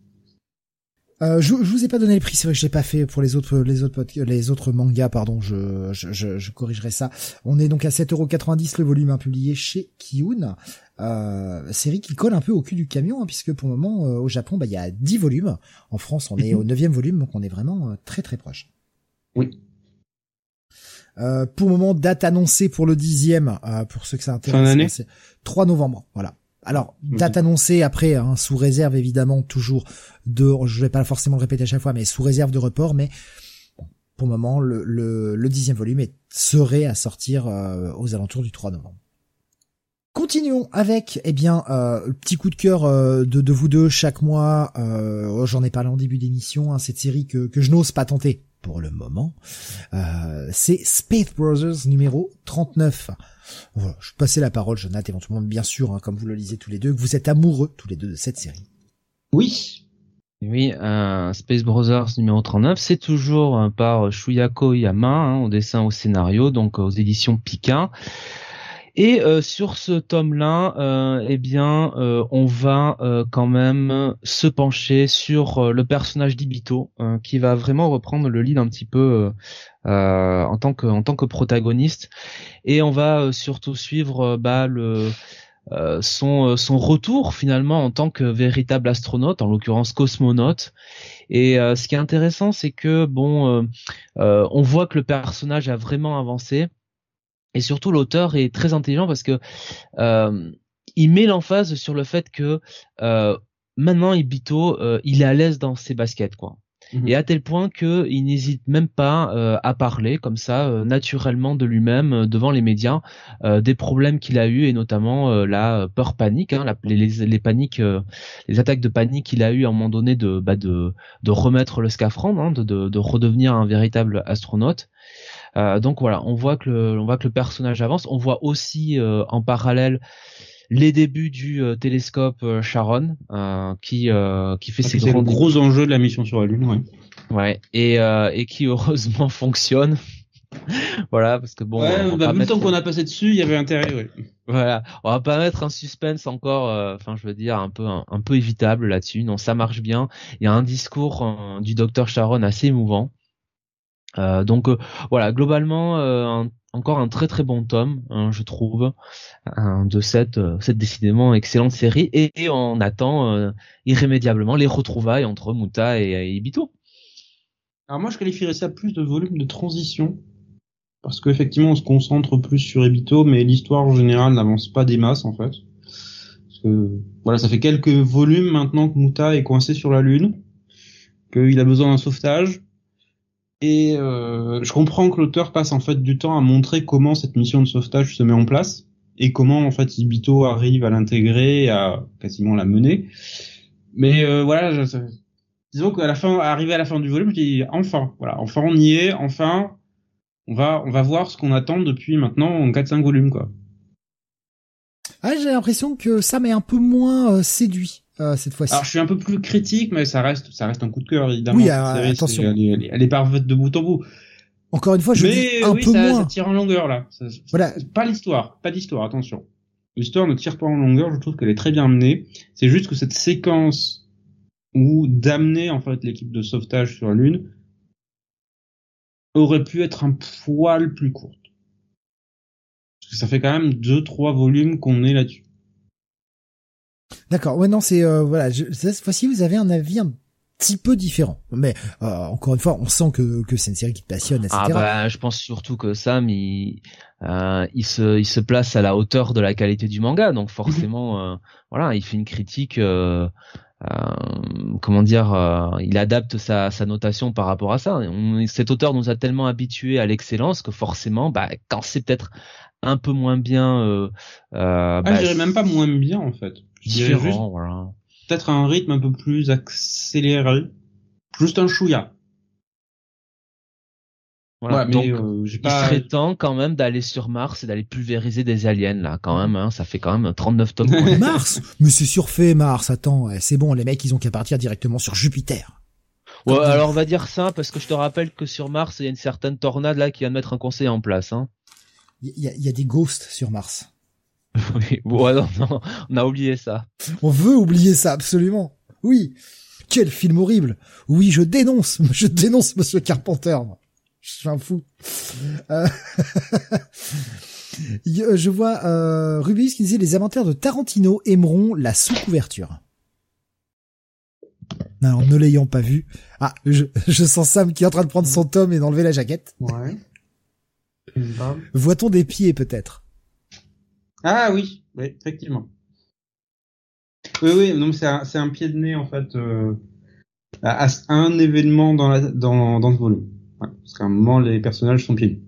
Euh, je, je vous ai pas donné le prix, c'est vrai que je l'ai pas fait pour les autres les autres les autres mangas, pardon, je, je, je, corrigerai ça. On est donc à 7,90€ le volume publié chez Kiun, euh, série qui colle un peu au cul du camion, hein, puisque pour le moment euh, au Japon, bah, il y a 10 volumes. En France, on est mhm. au neuvième volume, donc on est vraiment euh, très très proche. Oui. Euh, pour le moment, date annoncée pour le dixième, pour ceux que ça intéresse. Fin d'année. 3 novembre, voilà. Alors, date annoncée après, hein, sous réserve évidemment toujours de, je vais pas forcément le répéter à chaque fois, mais sous réserve de report, mais pour le moment, le, le, dixième volume est, serait à sortir euh, aux alentours du 3 novembre. Continuons avec, eh bien, euh, petit coup de cœur euh, de, de, vous deux chaque mois. Euh, j'en ai parlé en début d'émission, hein, cette série que, que je n'ose pas tenter pour le moment. c'est Space Brothers numéro 39. Voilà, je passer la parole, Jonathan, éventuellement, bien sûr, hein, comme vous le lisez tous les deux, que vous êtes amoureux tous les deux de cette série. Oui. Oui, Space Brothers numéro 39, c'est toujours par Shuyako Yama, hein, au dessin au scénario, donc aux éditions Pika. Et euh, sur ce tome-là, euh, eh bien, euh, on va quand même se pencher sur le personnage d'Ibito, qui va vraiment reprendre le lead un petit peu en tant que en tant que protagoniste. Et on va surtout suivre bah, le son son retour finalement en tant que véritable astronaute, en l'occurrence cosmonaute. Et ce qui est intéressant, c'est que bon, on voit que le personnage a vraiment avancé et surtout, l'auteur est très intelligent parce que euh, il met l'emphase sur le fait que euh, maintenant Ibito, euh, il est à l'aise dans ses baskets, quoi. Et à tel point que il n'hésite même pas euh, à parler comme ça euh, naturellement de lui-même euh, devant les médias des problèmes qu'il a eu et notamment la peur panique, hein, les, paniques, les attaques de panique qu'il a eu à un moment donné de bah, de, de remettre le scaphandre, hein, de, de, de redevenir un véritable astronaute. Euh, donc voilà, on voit que le, on voit que le personnage avance. On voit aussi euh, en parallèle les débuts du euh, télescope Sharon, qui qui fait ses grands gros enjeux de la mission sur la Lune, ouais. Ouais, et et qui heureusement fonctionne. voilà, parce que bon. Ouais, bah, vu le temps qu'on a passé dessus, il y avait intérêt, ouais. Voilà, on va pas mettre un suspense encore, enfin je veux dire un peu un, peu évitable là-dessus. Non, ça marche bien. Il y a un discours du docteur Sharon assez émouvant. Euh, donc euh, voilà, globalement, euh, encore un très très bon tome, hein, je trouve, de cette, cette décidément excellente série, et, on attend irrémédiablement les retrouvailles entre Muta et, Ibito. Alors moi, je qualifierais ça plus de volume de transition, parce qu'effectivement, on se concentre plus sur Ibito, mais l'histoire en général n'avance pas des masses en fait. Parce que voilà, ça fait quelques volumes maintenant que Muta est coincé sur la Lune, qu'il a besoin d'un sauvetage et euh, je comprends que l'auteur passe en fait du temps à montrer comment cette mission de sauvetage se met en place et comment en fait Ibito arrive à l'intégrer à quasiment la mener. Mais euh, voilà, je, disons qu'à la fin, arrivé à la fin du volume, je dis enfin, voilà, enfin on y est, enfin on va on va voir ce qu'on attend depuis maintenant 4-5 volumes quoi. Ah, j'ai l'impression que ça m'est un peu moins euh, séduit. Euh, cette fois-ci. Alors je suis un peu plus critique, mais ça reste, ça reste un coup de cœur évidemment. Oui, euh, attention. elle, est, elle, est, parfaite de bout en bout. Encore une fois, je mais, dis un oui, peu ça, moins. ça tire en longueur là. voilà. Pas l'histoire, pas l'histoire. Attention. L'histoire ne tire pas en longueur. Je trouve qu'elle est très bien menée. C'est juste que cette séquence où d'amener en fait l'équipe de sauvetage sur la Lune aurait pu être un poil plus courte. Parce que ça fait quand même deux trois volumes qu'on est là-dessus. D'accord. Ouais, non, c'est euh, voilà. Je, cette fois-ci, vous avez un avis un petit peu différent. Mais euh, encore une fois, on sent que, que c'est une série qui te passionne, etc. Ah bah, je pense surtout que Sam, il, euh, il se, il se place à la hauteur de la qualité du manga, donc forcément, euh, voilà, il fait une critique. Euh, comment dire, il adapte sa, sa notation par rapport à ça. cet auteur nous a tellement habitués à l'excellence que forcément, bah, quand c'est peut-être un peu moins bien, euh, ah, bah, je dirais même pas moins bien en fait différent, voilà. Peut-être un rythme un peu plus accéléré, juste un chouïa. Voilà, donc euh, il serait temps quand même d'aller sur Mars et d'aller pulvériser des aliens là, quand même. Hein, ça fait quand même 39 tomes. Mars, mais c'est surfait Mars. Attends, c'est bon, les mecs ils ont qu'à partir directement sur Jupiter. Ouais, alors on va dire ça parce que je te rappelle que sur Mars il y a une certaine tornade là qui vient de mettre un conseil en place. Hein. Il y, y a des ghosts sur Mars. Oui, bon, non, non, on a oublié ça. On veut oublier ça, absolument. Oui. Quel film horrible. Oui, je dénonce, je dénonce Monsieur Carpenter. Je suis un fou. Euh, je vois euh, Rubis qui disait les inventaires de Tarantino aimeront la sous-couverture. Alors, ne l'ayant pas vu. Ah, je, je sens Sam qui est en train de prendre son tome et d'enlever la jaquette. Ouais. Voit-on des pieds peut-être? Ah oui, oui, effectivement. Oui, oui, non, c'est un, c'est un pied de nez en fait euh, à, à un événement dans la dans dans ce volume. Ouais, parce qu'à un moment les personnages sont pieds nus.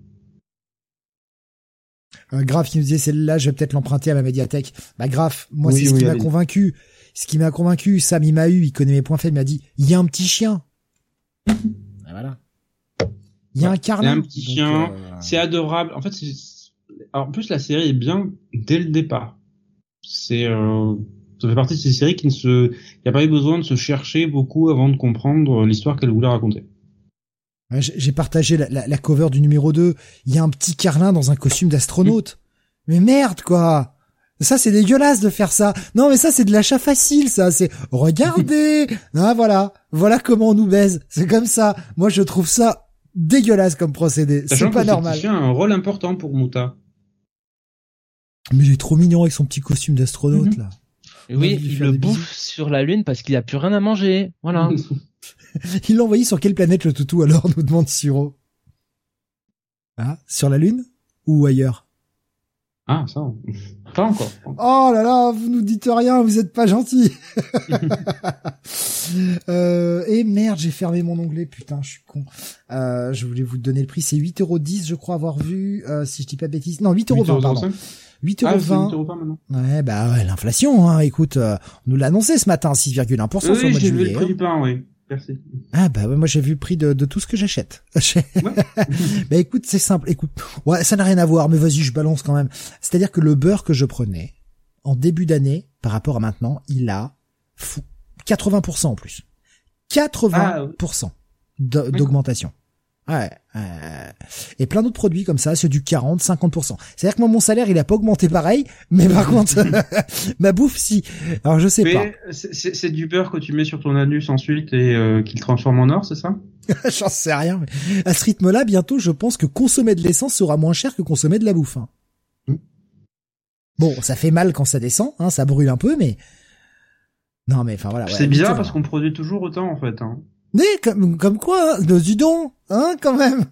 Euh, Graf qui nous disait celle-là, je vais peut-être l'emprunter à ma médiathèque. Bah Graf, moi Oui, c'est ce oui, qui m'a convaincu. Ce qui m'a convaincu, Sam il m'a eu, il connaît mes points faibles, il m'a dit il y a un petit chien. Ah, voilà. Il y a Ouais, un carlin. il y a un petit Donc, chien, euh, C'est adorable. En fait, c'est alors, en plus la série est bien dès le départ. C'est euh, ça fait partie de ces séries qui ne se qui a pas eu besoin de se chercher beaucoup avant de comprendre l'histoire qu'elle voulait raconter. Ouais, j'ai partagé la, la- la cover du numéro 2. Il y a un petit carlin dans un costume d'astronaute. Mais merde, quoi. Ça, c'est dégueulasse de faire ça. Non, mais ça, c'est de l'achat facile, ça. C'est, regardez. ah, voilà. Voilà comment on nous baise. C'est comme ça. Moi, je trouve ça dégueulasse comme procédé. C'est pas normal. a un rôle important pour Muta. Mais il est trop mignon avec son petit costume d'astronaute, Mhm. là. On oui, il le bisous. bouffe sur la lune parce qu'il a plus rien à manger. Voilà. Il l'a envoyé sur quelle planète, le toutou, alors, nous demande Siro. Ah, sur la Lune? Ou ailleurs? ah, ça. Pas encore. Oh là là, vous nous dites rien, vous êtes pas gentil. euh, et merde, j'ai fermé mon onglet, putain, je suis con. Euh, je voulais vous donner le prix, c'est 8,10€, je crois avoir vu, euh, si je dis pas de bêtises. Non, 8,20€, pardon. 8,25. Ah, c'est 8,20€. 8,20 maintenant. Ouais, bah ouais, l'inflation, hein, écoute, euh, on nous l'a annoncé ce matin, 6,1% sur le Oui, mois de j'ai vu le juillet. prix hein. du pain, oui. Merci. Ah bah ouais, moi j'ai vu le prix de, de tout ce que j'achète. bah écoute, c'est simple. Écoute, ouais, ça n'a rien à voir, mais vas-y, je balance quand même. C'est-à-dire que le beurre que je prenais en début d'année par rapport à maintenant, il a fou 80% en plus. 80% de- d'augmentation. Ouais. euh, et plein d'autres produits comme ça, c'est du 40, 50%. C'est-à-dire que moi, mon salaire, il a pas augmenté pareil, mais par contre, ma bouffe, si. Alors, je sais pas. Mais c'est- c'est du beurre que tu mets sur ton anus ensuite et euh, qu'il transforme en or, c'est ça? J'en sais rien. Mais à ce rythme-là, bientôt, je pense que consommer de l'essence sera moins cher que consommer de la bouffe. hein. Mm. Bon, ça fait mal quand ça descend, hein, ça brûle un peu, mais non, mais enfin voilà. ouais, C'est bizarre parce qu'on produit toujours autant en fait. Hein. Mais comme, comme quoi, hein, dis donc, hein, quand même.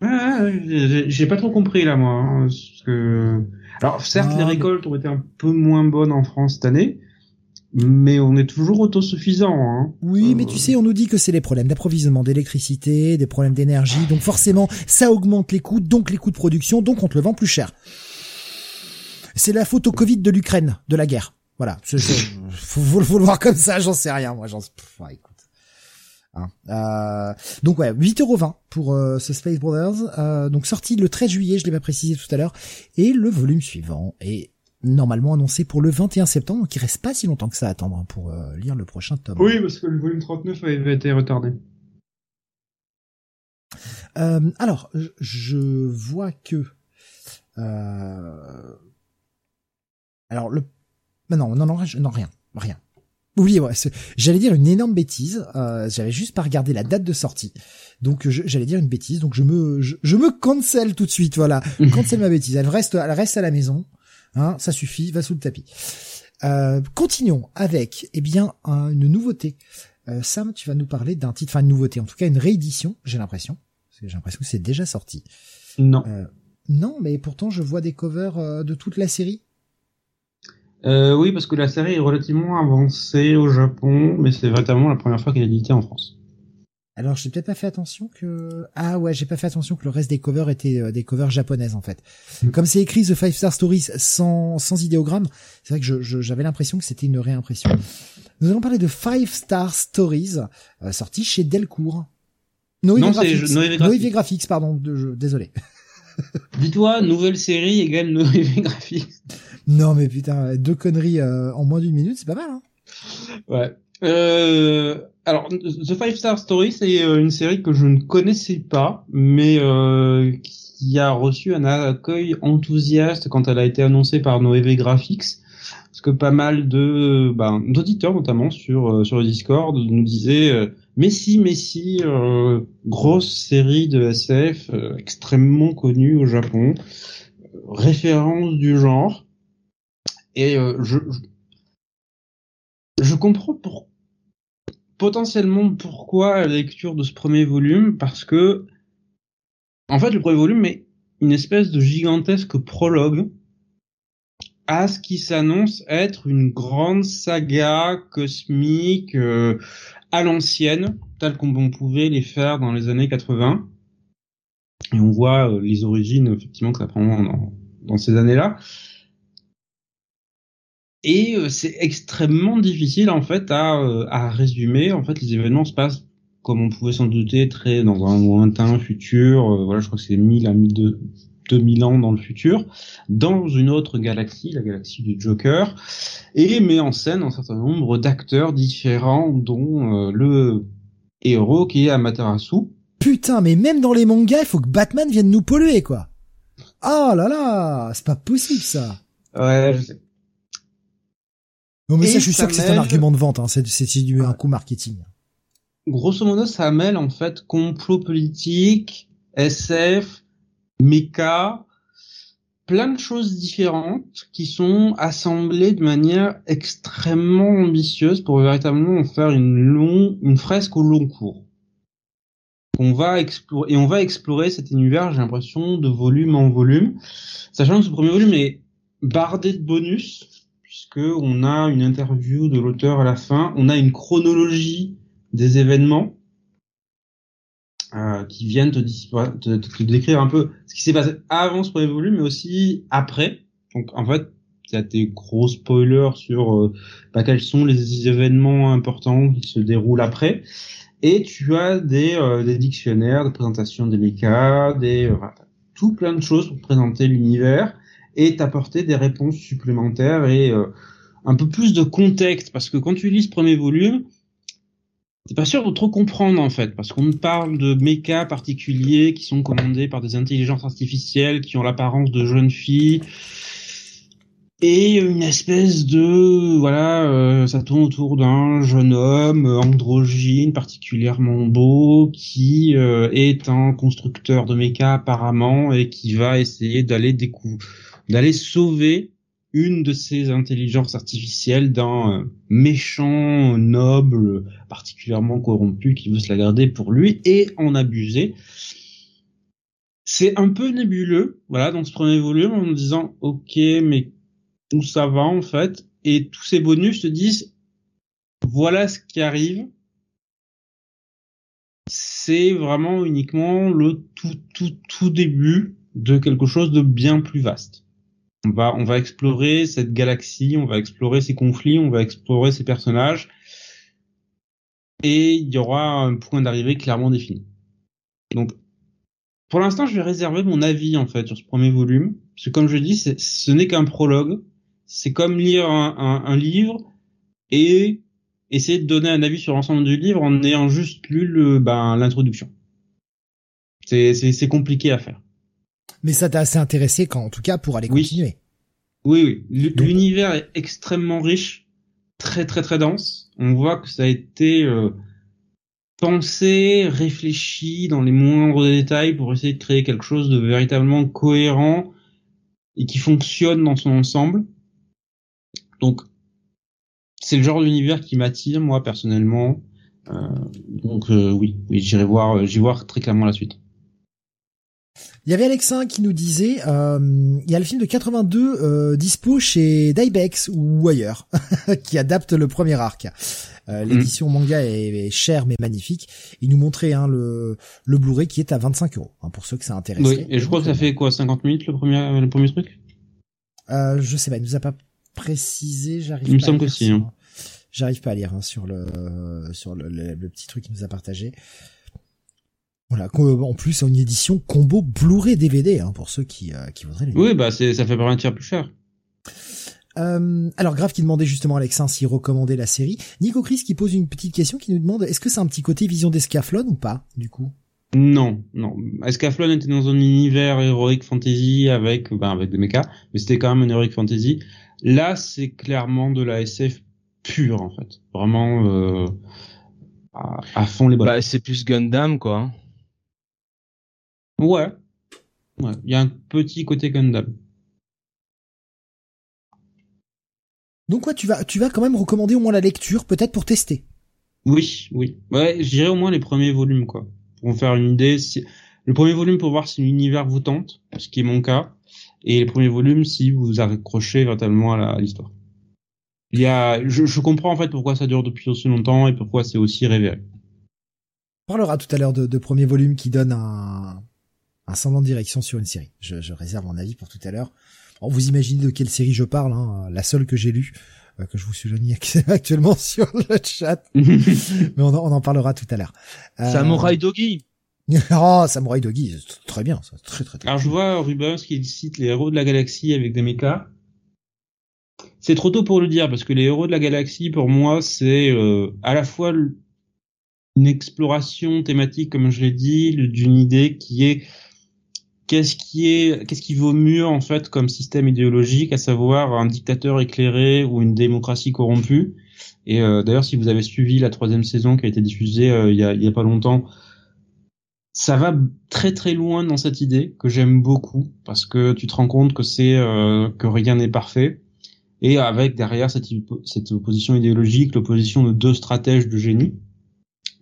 Ouais, j'ai- pas trop compris là moi. hein, parce que... Alors certes les mais- récoltes ont été un peu moins bonnes en France cette année, mais on est toujours autosuffisant. Hein. Oui, Euh, mais tu sais, on nous dit que c'est les problèmes d'approvisionnement d'électricité, des problèmes d'énergie, donc forcément, ça augmente les coûts, donc les coûts de production, donc on te le vend plus cher. C'est la faute au Covid de l'Ukraine, de la guerre. Voilà, faut, faut- le voir comme ça, j'en sais rien, moi, j'en ouais. Hein, euh, donc ouais, 8,20€ pour euh, ce Space Brothers, euh, donc sorti le 13 juillet, je l'ai pas précisé tout à l'heure, et le volume suivant est normalement annoncé pour le 21 septembre, donc il reste pas si longtemps que ça à attendre hein, pour euh, lire le prochain tome. Oui, parce que le volume 39 avait été retardé. Euh, alors, je- vois que. Euh... Alors le. Non, non, non, non, rien, rien. Oubliez, ouais, j'allais dire une énorme bêtise. Euh, j'avais juste pas regardé la date de sortie, donc j'allais dire une bêtise. Donc je me, je, je me cancel tout de suite. Voilà, cancel ma bêtise. Elle reste, elle reste à la maison. Hein, ça suffit, va sous le tapis. Euh, continuons avec, eh bien, un- une nouveauté. Euh, Sam, tu vas nous parler d'un titre, enfin une nouveauté, en tout cas une réédition, j'ai l'impression. J'ai l'impression que c'est déjà sorti. Non. Euh, non, mais pourtant je vois des covers euh, de toute la série. Euh, oui, parce que la série est relativement avancée au Japon, mais c'est véritablement la première fois qu'elle est éditée en France. Alors j'ai peut-être pas fait attention que ah ouais j'ai pas fait attention que le reste des covers étaient euh, des covers japonaises en fait. Mm. Comme c'est écrit The Five Star Stories sans sans idéogramme, c'est vrai que je- je- j'avais l'impression que c'était une réimpression. Nous allons parler de Five Star Stories euh, sorti chez Delcourt. Noévé Non, c'est Graphics. Noévé Graphics. Noévé Graphics, pardon, de- je- désolé. Dis-toi, nouvelle série égale nouvelle graphique. Non mais putain, deux conneries euh, en moins d'une minute, c'est pas mal. Hein Ouais. Euh, alors, The Five Star Story, c'est euh, une série que je ne connaissais pas, mais euh, qui a reçu un accueil enthousiaste quand elle a été annoncée par Noévé Graphics. Parce que pas mal de ben, d'auditeurs, notamment sur euh, sur le Discord, nous disaient euh, mais si, mais si, euh, grosse série de SF extrêmement connue au Japon, référence du genre. Et euh, je, je comprends potentiellement pourquoi la lecture de ce premier volume parce que en fait le premier volume est une espèce de gigantesque prologue à ce qui s'annonce être une grande saga cosmique euh, à l'ancienne, telle qu'on pouvait les faire dans les années 80. Et on voit euh, les origines, effectivement, que ça prend dans ces années-là. Et euh, c'est extrêmement difficile, en fait, à, à résumer. En fait, les événements se passent comme on pouvait s'en douter, très dans un lointain futur. voilà, je crois que c'est 1000 à 1200 2000 ans dans le futur, dans une autre galaxie, la galaxie du Joker, et met en scène un certain nombre d'acteurs différents, dont euh, le héros qui est Amaterasu. Putain, mais même dans les mangas, il faut que Batman vienne nous polluer, quoi. Oh là là, c'est pas possible ça. Ouais, je sais. Non mais ça, je suis sûr que c'est un argument de vente, hein. c'est un coup marketing. Grosso modo, ça mêle en fait complot politique, SF, mecha, plein de choses différentes qui sont assemblées de manière extrêmement ambitieuse pour véritablement faire une long, une fresque au long cours. On va explorer, et on va explorer cet univers, j'ai l'impression, de volume en volume, sachant que ce premier volume est bardé de bonus, puisque on a une interview de l'auteur à la fin, on a une chronologie des événements, euh, qui viennent te, te, décrire un peu ce qui s'est passé avant ce premier volume, mais aussi après. Donc en fait, il y des gros spoilers sur euh, bah, quels sont les événements importants qui se déroulent après. Et tu as des, euh, des dictionnaires, des présentations des euh, tout plein de choses pour présenter l'univers et t'apporter des réponses supplémentaires et un peu plus de contexte. Parce que quand tu lis ce premier volume, c'est pas sûr de trop comprendre en fait, parce qu'on parle de mécas particuliers qui sont commandés par des intelligences artificielles qui ont l'apparence de jeunes filles et une espèce de voilà, euh, ça tourne autour d'un jeune homme androgyne particulièrement beau qui euh, est un constructeur de mécas apparemment et qui va essayer d'aller découvrir, d'aller sauver une de ces intelligences artificielles d'un euh, méchant noble particulièrement corrompu qui veut se la garder pour lui et en abuser. C'est un peu nébuleux, voilà, dans ce premier volume, en disant, ok, mais où ça va en fait Et tous ces bonus te disent, voilà ce qui arrive. C'est vraiment uniquement le tout, tout, tout début de quelque chose de bien plus vaste. On va, explorer cette galaxie, on va explorer ces conflits, on va explorer ces personnages, et il y aura un point d'arrivée clairement défini. Donc, pour l'instant, je vais réserver mon avis en fait sur ce premier volume, parce que comme je dis, ce n'est qu'un prologue. C'est comme lire un, livre et essayer de donner un avis sur l'ensemble du livre en ayant juste lu le, ben, l'introduction. C'est compliqué à faire. Mais ça t'a assez intéressé quand, en tout cas, pour aller continuer. Oui, oui. L'univers est extrêmement riche, très très très dense. On voit que ça a été euh, pensé, réfléchi dans les moindres détails pour essayer de créer quelque chose de véritablement cohérent et qui fonctionne dans son ensemble. Donc, c'est le genre d'univers qui m'attire moi personnellement. Euh, donc euh, oui, oui, j'irai voir, j'irai voir très clairement la suite. Il y avait Alexin qui nous disait, euh, il y a le film de 82 euh, dispo chez Dybex ou ailleurs, qui adapte le premier arc. Euh, mm. L'édition manga est, chère mais magnifique. Il nous montrait hein, le, le Blu-ray qui est à 25 euros hein, pour ceux que ça intéresse. Oui, et je crois que ça fait quoi 50 minutes le premier le premier truc? Euh, Je sais pas, il nous a pas précisé. J'arrive. Il me semble que si. Hein. J'arrive pas à lire hein, sur le sur le, le, petit truc qu'il nous a partagé. Voilà, en plus une édition combo Blu-ray DVD hein, pour ceux qui, euh, qui voudraient les. Oui, bah c'est ça fait pas un tiers plus cher. Euh, alors Grave qui demandait justement à Alexin s'il recommandait la série. Nico Chris qui pose une petite question qui nous demande est-ce que c'est un petit côté vision d'Escaflon ou pas du coup? Non, non. Escaflon était dans un univers héroïque fantasy avec ben, avec des mechas, mais c'était quand même un héroïque fantasy. Là, c'est clairement de la SF pure en fait, vraiment euh, à, fond les balles. Bah, c'est plus Gundam quoi. Ouais. Ouais. Il y a un petit côté Gundam. Donc quoi, tu vas, tu vas quand même recommander au moins la lecture, peut-être pour tester. Oui, oui. Ouais, je dirais au moins les premiers volumes, quoi. Pour faire une idée. Si... Le premier volume pour voir si l'univers vous tente, ce qui est mon cas. et les premiers volumes si vous accrochez véritablement à l'histoire. Il y a, je, je, comprends en fait pourquoi ça dure depuis aussi longtemps et pourquoi c'est aussi révéré. On parlera tout à l'heure de, de premier volume qui donne un, un semblant de direction sur une série. Je, je réserve mon avis pour tout à l'heure. vous imaginez de quelle série je parle, hein, la seule que j'ai lue, euh, que je vous suis actuellement sur le chat. Mais on, on, en parlera tout à l'heure. Euh... Samurai Doggy. oh, Samurai Doggy, très bien, ça, très, très, très Alors je vois Rubens qui cite les héros de la galaxie avec des mechas. C'est trop tôt pour le dire parce que les héros de la galaxie, pour moi, c'est euh, à la fois une exploration thématique, comme je l'ai dit, d'une idée qui est qu'est-ce qui est, qu'est-ce qui vaut mieux en fait comme système idéologique, à savoir un dictateur éclairé ou une démocratie corrompue? Et euh, d'ailleurs, si vous avez suivi la troisième saison qui a été diffusée euh, il, y a, il y a pas longtemps, ça va très très loin dans cette idée que j'aime beaucoup parce que tu te rends compte que c'est euh, que rien n'est parfait et avec derrière cette, cette opposition idéologique l'opposition de deux stratèges de génie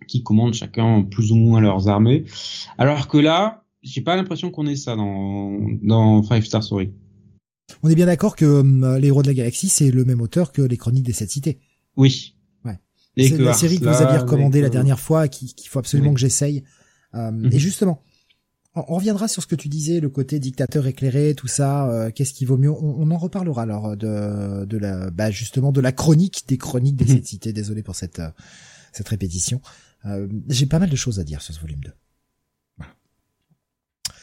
qui commandent chacun plus ou moins leurs armées alors que là j'ai pas l'impression qu'on ait ça dans dans Five Star Story. On est bien d'accord que euh, les héros de la galaxie c'est le même auteur que les Chroniques des Sept Cités. Oui. Ouais. C'est la série que vous aviez recommandée la dernière fois, qu'il faut absolument que j'essaye. Euh, mhm. Et justement, on, reviendra sur ce que tu disais, le côté dictateur éclairé, tout ça. Euh, qu'est-ce qui vaut mieux? On, en reparlera alors de de la, bah justement de la chronique des chroniques des mhm. Sept Cités. Désolé pour cette cette répétition. J'ai pas mal de choses à dire sur ce volume 2.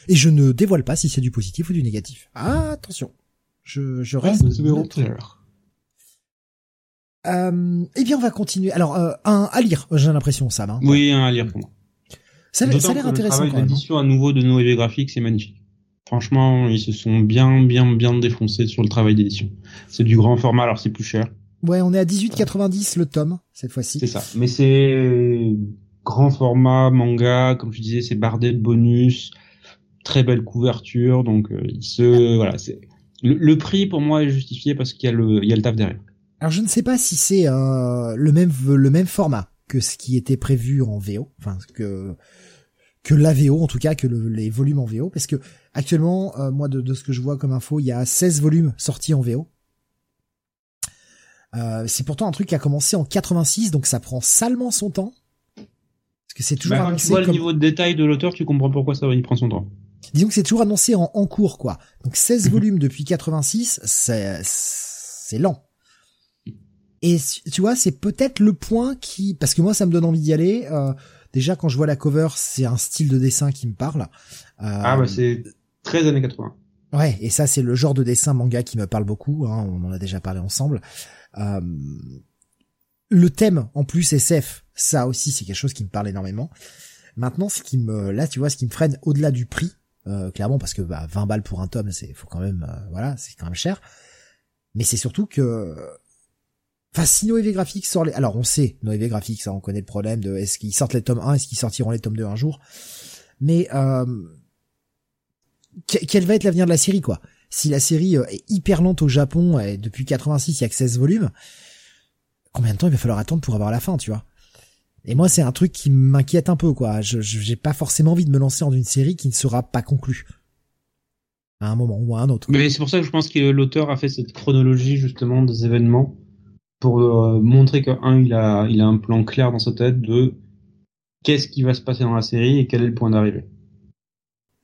Et je ne dévoile pas si c'est du positif ou du négatif. Ah, attention. Je, je reste. Euh, eh bien, on va continuer. Alors, euh, un à lire, j'ai l'impression, Sam. Hein. Oui, un à lire pour moi. Ça, ça a l'air intéressant. Travail d'édition à nouveau de Noé Graphiques, c'est magnifique. Franchement, ils se sont bien, bien, bien défoncés sur le travail d'édition. C'est du grand format, alors c'est plus cher. Ouais, on est à 18,90 le tome cette fois-ci. C'est ça. Mais c'est grand format manga, comme je disais, c'est bardé de bonus très belle couverture, donc euh, il se voilà, c'est le, prix pour moi est justifié parce qu'il y a le il y a le taf derrière. Alors je ne sais pas si c'est euh, le même le même format que ce qui était prévu en VO, enfin que que la VO en tout cas que les volumes en VO parce que actuellement euh, moi de, de, ce que je vois comme info il y a 16 volumes sortis en VO. Euh, c'est pourtant un truc qui a commencé en 86 donc ça prend salement son temps. Parce que c'est toujours bah, quand tu vois le niveau de détail de l'auteur, tu comprends pourquoi ça il prend son temps. Disons que c'est toujours annoncé en, en, cours, quoi. Donc 16 mhm. volumes depuis 86, c'est, c'est lent. Et tu vois, c'est peut-être le point qui, parce que moi, ça me donne envie d'y aller. Euh, déjà, quand je vois la cover, c'est un style de dessin qui me parle. Euh, ah bah c'est 13 années 80. Ouais, et ça, c'est le genre de dessin manga qui me parle beaucoup. Hein, on en a déjà parlé ensemble. Euh, le thème, en plus, SF, ça aussi, c'est quelque chose qui me parle énormément. Maintenant, ce qui me, là, tu vois, ce qui me freine au-delà du prix, euh, clairement parce que bah, 20 balles pour un tome, c'est faut quand même euh, voilà, c'est quand même cher. Mais c'est surtout que Enfin, si Noévé Graphics sort les... Alors, on sait, Noévé Graphics, ça, on connaît le problème de est-ce qu'ils sortent les tomes 1, est-ce qu'ils sortiront les tomes 2 un jour. Mais, euh... quel va être l'avenir de la série, quoi? Si la série euh, est hyper lente au Japon, et depuis 86, il y a que 16 volumes, combien de temps il va falloir attendre pour avoir la fin, tu vois? Et moi, c'est un truc qui m'inquiète un peu, quoi. Je j'ai pas forcément envie de me lancer dans une série qui ne sera pas conclue à un moment ou à un autre. Mais c'est pour ça que je pense que l'auteur a fait cette chronologie justement des événements pour euh, montrer que un, il a il a un plan clair dans sa tête de qu'est-ce qui va se passer dans la série et quel est le point d'arrivée.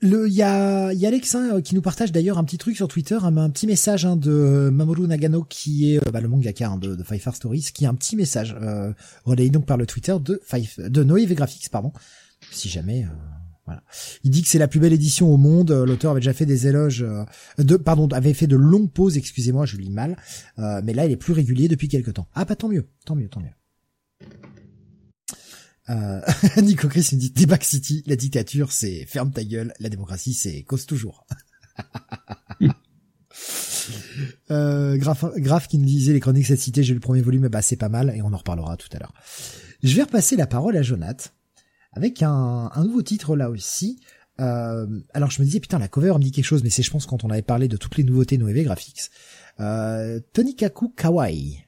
Le, il y a, y a Alex hein, qui nous partage d'ailleurs un petit truc sur Twitter, un, petit message hein, de Mamoru Nagano qui est euh, bah, le mangaka hein, de, de Five Star Stories, qui a un petit message euh, relayé donc par le Twitter de Five, de Noé Graphics, pardon. Si jamais, euh, voilà. Il dit que c'est la plus belle édition au monde. L'auteur avait déjà fait des éloges, euh, de, pardon, avait fait de longues pauses. Excusez-moi, je lis mal. mais là, il est plus régulier depuis quelques temps. Ah, bah tant mieux, tant mieux, tant mieux. Euh, Nico Chris me dit Débac City, la dictature c'est ferme ta gueule, la démocratie c'est cause toujours. euh, Graf, qui nous disait les chroniques cette cité, j'ai le premier volume, bah c'est pas mal et on en reparlera tout à l'heure. Je vais repasser la parole à Jonath avec un, un nouveau titre là aussi. Euh, alors je me disais putain la cover me dit quelque chose, mais c'est je pense quand on avait parlé de toutes les nouveautés Noévé Graphics. Euh, Tonikaku Kawaii.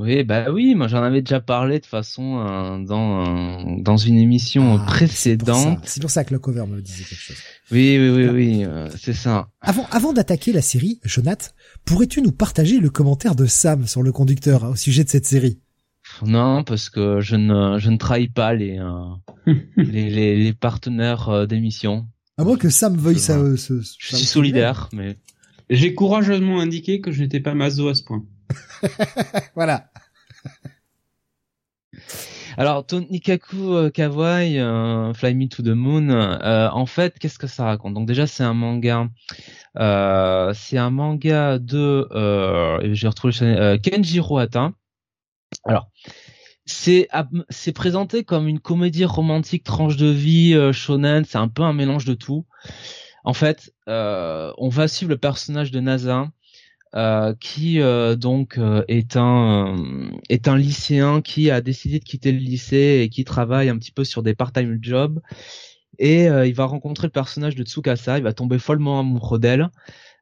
Oui, bah oui, moi j'en avais déjà parlé de façon euh, dans dans une émission Ah, précédente. C'est pour ça que le cover me disait quelque chose. Oui, oui, oui, oui, euh, c'est ça. Avant, avant d'attaquer la série, Jonath, pourrais-tu nous partager le commentaire de Sam sur le conducteur hein, au sujet de cette série? Non, parce que je ne je ne trahis pas les euh, les, les les partenaires euh, d'émission. À moins que Sam veuille ça. Euh, Je suis solidaire, mais J'ai courageusement indiqué que je n'étais pas maso à ce point. Voilà. Alors, Tonikaku euh, Kawaii, euh, Fly Me to the Moon, euh, en fait, qu'est-ce que ça raconte? Donc déjà, c'est un manga, euh, c'est un manga de, euh, j'ai retrouvé Kenjiro Hata. Alors, c'est présenté comme une comédie romantique tranche de vie shonen, c'est un peu un mélange de tout. En fait, on va suivre le personnage de Nasa, euh, qui euh, donc euh, est un euh, est un lycéen qui a décidé de quitter le lycée et qui travaille un petit peu sur des part-time jobs. Et euh, il va rencontrer le personnage de Tsukasa, il va tomber follement amoureux d'elle.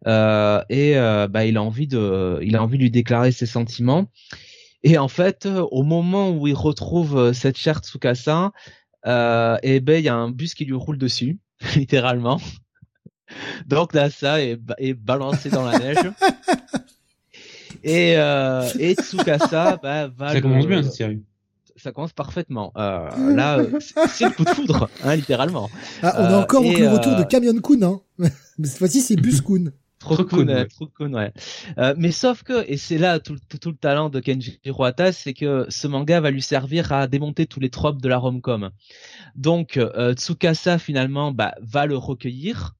Euh, et bah il a envie de il a envie de lui déclarer ses sentiments. Et en fait au moment où il retrouve cette chère Tsukasa euh, et ben il y a un bus qui lui roule dessus littéralement donc Nasa est, est balancé dans la neige et euh, et Tsukasa bah, va Ça le- commence bien cette série. ça commence parfaitement. Euh, là, c'est le coup de foudre, hein, littéralement. Ah, on a Euh, encore et, le retour euh, de Camion Kun, hein. Mais cette fois-ci, c'est Bus Kun. Trop, cool, cool, ouais. trop cool, ouais. Euh, mais sauf que, et c'est là tout, tout, tout le talent de Kenji Hata, c'est que ce manga va lui servir à démonter tous les tropes de la romcom. Donc, euh, Tsukasa finalement bah, va le recueillir,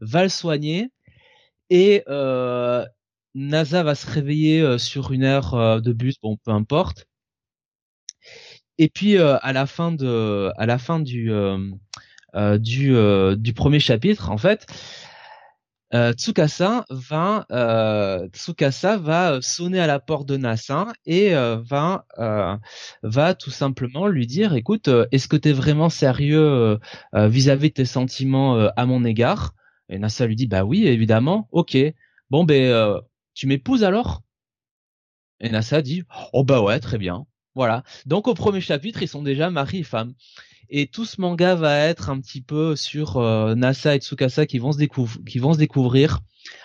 va le soigner, et euh, Nasa va se réveiller euh, sur une heure euh, de bus, bon, peu importe. Et puis à la fin de, à la fin du du du premier chapitre, en fait, Tsukasa va Tsukasa va sonner à la porte de Nasa et va va tout simplement lui dire écoute est-ce que tu es vraiment sérieux vis-à-vis de tes sentiments à mon égard? Et Nasa lui dit bah oui évidemment. Ok. Bon ben euh, tu m'épouses alors? Et Nasa dit oh bah ouais très bien. Voilà. Donc au premier chapitre ils sont déjà mari et femme. Et tout ce manga va être un petit peu sur euh, Nasa et Tsukasa qui vont se découvrir,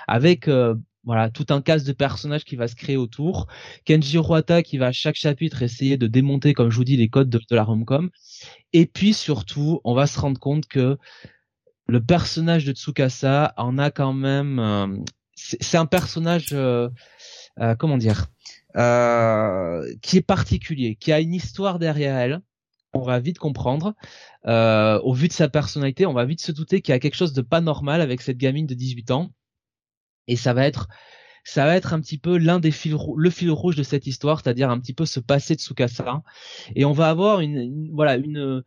avec euh, voilà tout un cast de personnages qui va se créer autour. Kenji Hata qui va à chaque chapitre essayer de démonter, comme je vous dis, les codes de, de la romcom. Et puis surtout, on va se rendre compte que le personnage de Tsukasa en a quand même. euh, c'est un personnage, euh, euh, comment dire, euh, qui est particulier, qui a une histoire derrière elle on va vite comprendre. Au vu de sa personnalité, on va vite se douter qu'il y a quelque chose de pas normal avec cette gamine de 18 ans. Et ça va être, ça va être un petit peu l'un des fils, le fil rouge de cette histoire, c'est-à-dire un petit peu ce passé de Tsukasa. Et on va avoir une, voilà, une,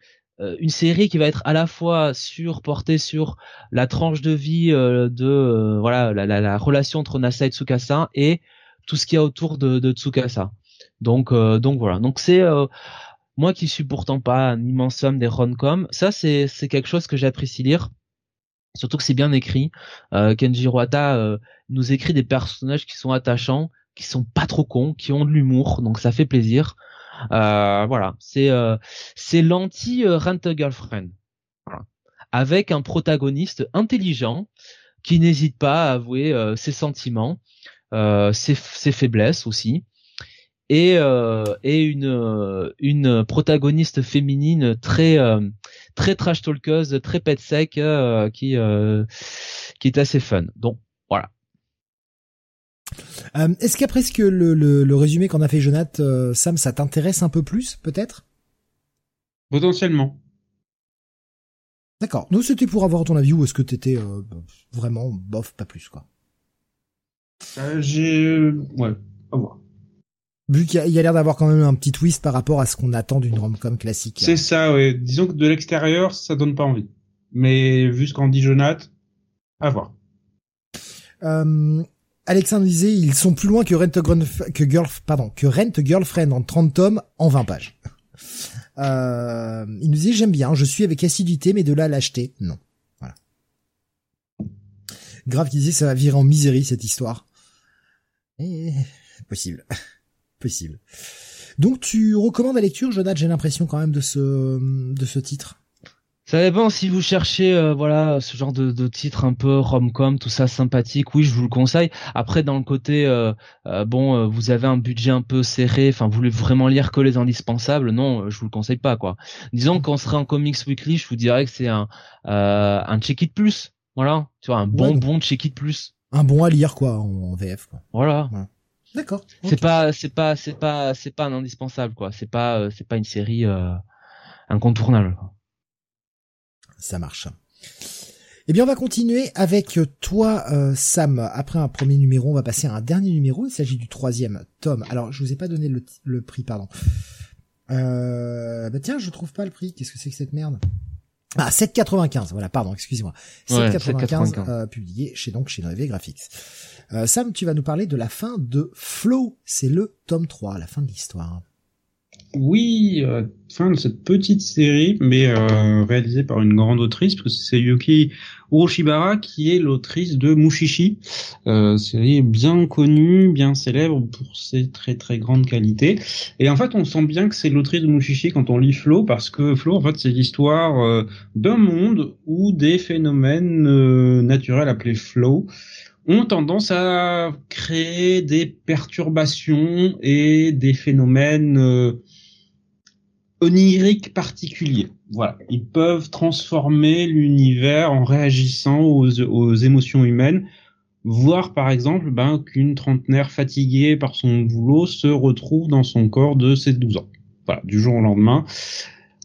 une série qui va être à la fois sur portée sur la tranche de vie euh, de euh, voilà la, la, la relation entre Nasa et Tsukasa et tout ce qu'il y a autour de, de Tsukasa. Donc euh, donc voilà. Donc c'est euh, moi qui suis pourtant pas un immense homme des rom-com, ça c'est c'est quelque chose que j'apprécie lire. Surtout que c'est bien écrit. Euh, Kenji Hata euh, nous écrit des personnages qui sont attachants, qui sont pas trop cons, qui ont de l'humour, donc ça fait plaisir. Euh, voilà, c'est euh, c'est l'anti Rent a Girlfriend, Voilà. avec un protagoniste intelligent qui n'hésite pas à avouer euh, ses sentiments, ses, ses faiblesses aussi, et euh, et une une protagoniste féminine très euh, très trash talkeuse, très pet sec, euh, qui qui est assez fun. Donc. Euh, Est-ce qu'après ce que le, le, le résumé qu'on a fait, Jonathan, euh, Sam, ça t'intéresse un peu plus, peut-être? Potentiellement. D'accord. Nous, c'était pour avoir ton avis ou est-ce que t'étais euh, vraiment bof, pas plus, quoi? Euh, J'ai... Ouais, à voir. Vu qu'il y a, il y a l'air d'avoir quand même un petit twist par rapport à ce qu'on attend d'une rom-com classique. C'est ça, ouais. Disons que de l'extérieur, ça donne pas envie. Mais vu ce qu'en dit Jonath, à voir. Euh, Alexandre disait, ils sont plus loin que Rent Girlfriend en 30 tomes en 20 pages. Euh, il nous disait, j'aime bien, je suis avec assiduité, mais de là à l'acheter, non. Voilà. Grave qui disait, ça va virer en misérie, cette histoire. Et, possible. Possible. Donc tu recommandes la lecture, Jonathan, j'ai l'impression quand même de ce de ce titre. Ça dépend si vous cherchez euh, voilà ce genre de, de titre un peu rom-com, tout ça sympathique. Oui, je vous le conseille. Après, dans le côté euh, euh, bon, vous avez un budget un peu serré. Enfin, vous voulez vraiment lire que les indispensables Non, je vous le conseille pas quoi. Disons qu'on serait en comics weekly, je vous dirais que c'est un un check it plus. Voilà, tu vois, un bon bon check it plus. Un bon à lire quoi en, VF. Quoi. Voilà. D'accord. C'est pas c'est pas c'est pas c'est pas un indispensable quoi. C'est pas c'est pas une série incontournable. Quoi. Ça marche. Eh bien, on va continuer avec toi, euh, Sam. Après un premier numéro, on va passer à un dernier numéro. Il s'agit du troisième tome. Alors, je vous ai pas donné le, prix, pardon. Euh, bah tiens, je trouve pas le prix. Qu'est-ce que c'est que cette merde? Ah, 7,95. Voilà, pardon, excusez-moi. 7,95 euh, publié chez donc chez Noévé Graphics. Euh, Sam, tu vas nous parler de la fin de Flow. C'est le tome 3, la fin de l'histoire. Oui, euh, fin de cette petite série, mais euh, réalisée par une grande autrice, parce que c'est Yuki Uroshibara qui est l'autrice de Mushishi, euh, série bien connue, bien célèbre pour ses très très grandes qualités. Et en fait, on sent bien que c'est l'autrice de Mushishi quand on lit Flow, parce que Flow, en fait, c'est l'histoire euh, d'un monde où des phénomènes naturels appelés Flow ont tendance à créer des perturbations et des phénomènes onirique particulier. Voilà, ils peuvent transformer l'univers en réagissant aux, émotions humaines, voir par exemple ben, qu'une trentenaire fatiguée par son boulot se retrouve dans son corps de ses 12 ans. Voilà, du jour au lendemain.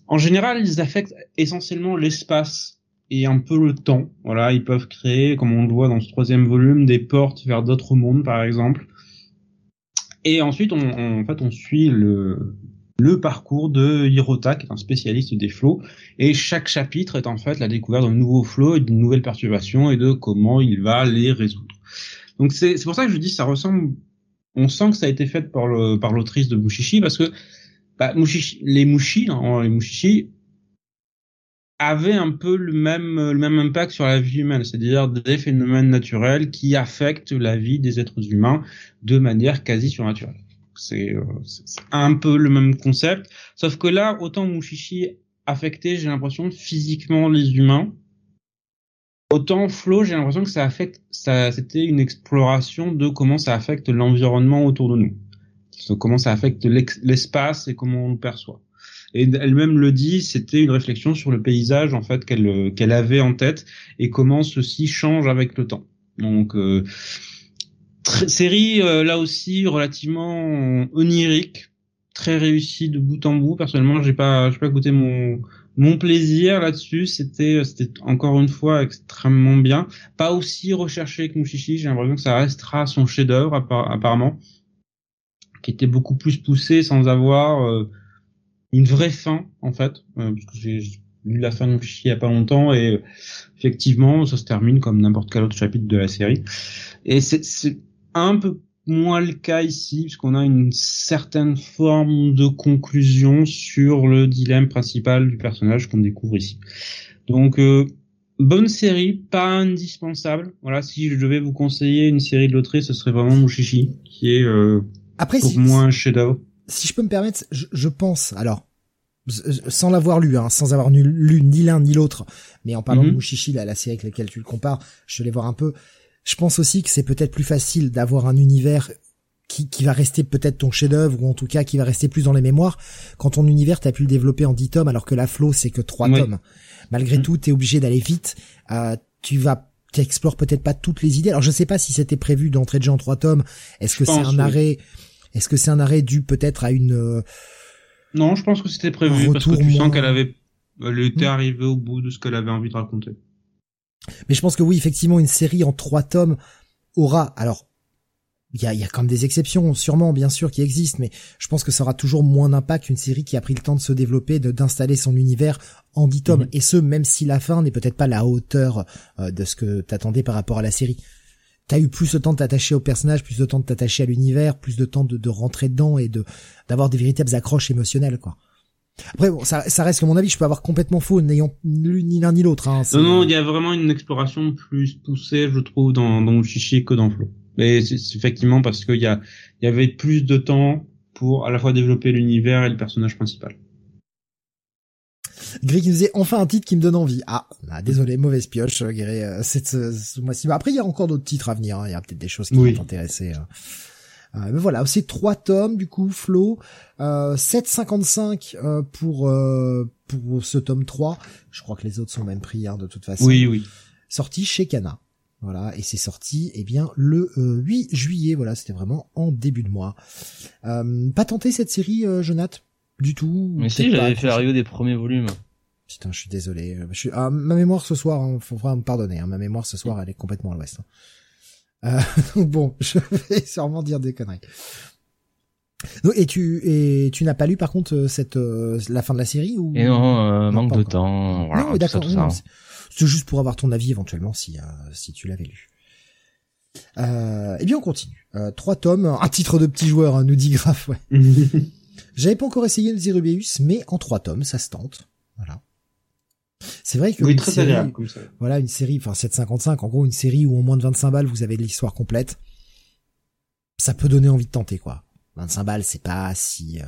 En général, ils affectent essentiellement l'espace et un peu le temps. Voilà, ils peuvent créer, comme on le voit dans ce troisième volume, des portes vers d'autres mondes, par exemple. Et ensuite, on, en fait, on suit le, le parcours de Hirota, qui est un spécialiste des flots, et chaque chapitre est en fait la découverte d'un nouveau flot et d'une nouvelle perturbation et de comment il va les résoudre. Donc c'est pour ça que je dis ça ressemble, on sent que ça a été fait par le par l'autrice de Mushishi parce que bah, Mushishi, les Mushi, hein, les Mushishi avaient un peu le même le même impact sur la vie humaine, c'est-à-dire des phénomènes naturels qui affectent la vie des êtres humains de manière quasi surnaturelle. Euh, c'est un peu le même concept, sauf que là, autant Mushishi affectait, j'ai l'impression, physiquement les humains, autant Flow, j'ai l'impression que ça affecte, ça, c'était une exploration de comment ça affecte l'environnement autour de nous, comment ça affecte l'espace et comment on le perçoit. Et elle-même le dit, c'était une réflexion sur le paysage en fait qu'elle qu'elle avait en tête et comment ceci change avec le temps. Donc euh, série euh, là aussi relativement onirique, très réussie de bout en bout. Personnellement, j'ai pas, j'ai pas goûté mon mon plaisir là-dessus. C'était, c'était encore une fois extrêmement bien. Pas aussi recherché que Mushishi. J'ai l'impression que ça restera son chef-d'œuvre apparemment, qui était beaucoup plus poussé sans avoir euh, une vraie fin en fait. Euh, parce que j'ai lu la fin de Mushishi il y a pas longtemps et effectivement ça se termine comme n'importe quel autre chapitre de la série. Et c'est un peu moins le cas ici, puisqu'on a une certaine forme de conclusion sur le dilemme principal du personnage qu'on découvre ici. Donc, euh, bonne série, pas indispensable. Voilà, si je devais vous conseiller une série de l'autrice, ce serait vraiment Mushishi, qui est euh, Après, pour moi un chef-d'œuvre. Si je peux me permettre, je, pense, alors, sans l'avoir lu, hein, sans avoir lu, ni l'un ni l'autre, mais en parlant de mhm. Mushishi, la, la série avec laquelle tu le compares, je vais voir un peu. Je pense aussi que c'est peut-être plus facile d'avoir un univers qui, qui va rester peut-être ton chef-d'œuvre ou en tout cas qui va rester plus dans les mémoires quand ton univers t'as pu le développer en 10 tomes alors que la flow c'est que 3 tomes. Malgré mm. tout, t'es obligé d'aller vite. Euh, tu vas t'explores peut-être pas toutes les idées. Alors je sais pas si c'était prévu d'entrer déjà en 3 tomes. Est-ce que c'est un arrêt Est-ce que c'est un arrêt dû peut-être à une euh, Non, je pense que c'était prévu parce que tu sens qu'elle avait elle était arrivée au bout de ce qu'elle avait envie de raconter. Mais je pense que oui, effectivement, une série en trois tomes aura, alors, il y a, y a quand même des exceptions, sûrement, bien sûr, qui existent, mais je pense que ça aura toujours moins d'impact qu'une série qui a pris le temps de se développer, de d'installer son univers en dix tomes, mhm. et ce, même si la fin n'est peut-être pas la hauteur euh, de ce que t'attendais par rapport à la série. T'as eu plus de temps de t'attacher au personnage, plus de temps de t'attacher à l'univers, plus de temps de, de rentrer dedans et de d'avoir des véritables accroches émotionnelles, quoi. Après, bon, ça, ça reste que mon avis, je peux avoir complètement faux, n'ayant ni l'un ni l'autre. Hein, non, non, il y a vraiment une exploration plus poussée, je trouve, dans, dans Chichi que dans Flo. Mais c'est effectivement parce qu'il y a, il y avait plus de temps pour à la fois développer l'univers et le personnage principal. Greg qui nous disait enfin un titre qui me donne envie. Ah, bah, désolé, mauvaise pioche, euh, Greg, euh, cette, ce, mois-ci. Après, il y a encore d'autres titres à venir. Hein. Il y a peut-être des choses qui vont t'intéresser. Euh. Euh, mais voilà, c'est trois tomes du coup, Flo, euh, 7,55 euh, pour pour ce tome 3. Je crois que les autres sont même pris hein, de toute façon. Oui, oui. Sorti chez Cana. Voilà, et c'est sorti eh bien le 8 juillet. Voilà, c'était vraiment en début de mois. pas tenté cette série, Jonath Du tout. Mais si, j'avais fait la des premiers volumes. Putain, je suis désolé. Je suis... Ah, ma mémoire ce soir, hein, faut vraiment me pardonner. Hein, ma mémoire ce soir, elle est complètement à l'ouest. Hein. Euh, donc bon, je vais sûrement dire des conneries. Et tu et tu n'as pas lu par contre euh, cette euh, la fin de la série ou Et non, manque de temps. Voilà, non, d'accord. C'est juste pour avoir ton avis éventuellement si si tu l'avais lu. Euh, eh bien, on continue. trois tomes, un titre de petit joueur, hein, nous dit Graf. Ouais. J'avais pas encore essayé le Zerubeus, mais en trois tomes, ça se tente. Voilà. C'est vrai que oui, très série, voilà une série, enfin 755, en gros une série où en moins de 25 balles vous avez l'histoire complète. Ça peut donner envie de tenter quoi. 25 balles, c'est pas si, euh...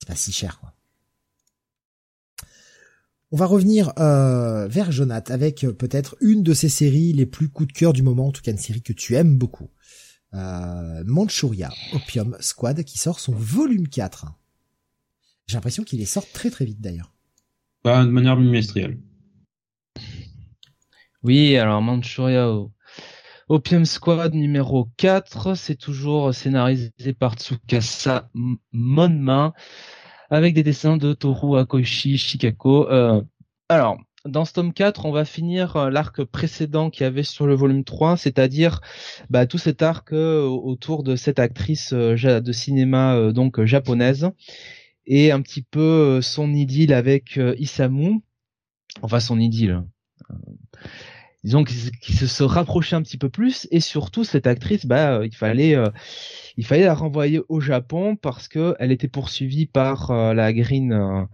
c'est pas si cher quoi. On va revenir euh, vers Jonath avec euh, peut-être une de ces séries les plus coup de cœur du moment, en tout cas une série que tu aimes beaucoup. Euh, Manchuria Opium Squad qui sort son volume 4. J'ai l'impression qu'il est sort très très vite d'ailleurs de manière bimestrielle. Oui, alors Manchuria Opium Squad numéro 4, c'est toujours scénarisé par Tsukasa Monma avec des dessins de Toru Akoishi Shikako. Euh, alors, dans ce tome 4, on va finir euh, l'arc précédent qu'il y avait sur le volume 3, c'est-à-dire bah, tout cet arc euh, autour de cette actrice de cinéma donc japonaise et un petit peu euh, son idylle avec euh, Isamu, enfin son idylle. Euh, disons qu'il se, se rapprochait un petit peu plus et surtout cette actrice, bah il fallait il fallait la renvoyer au Japon parce que elle était poursuivie par la Green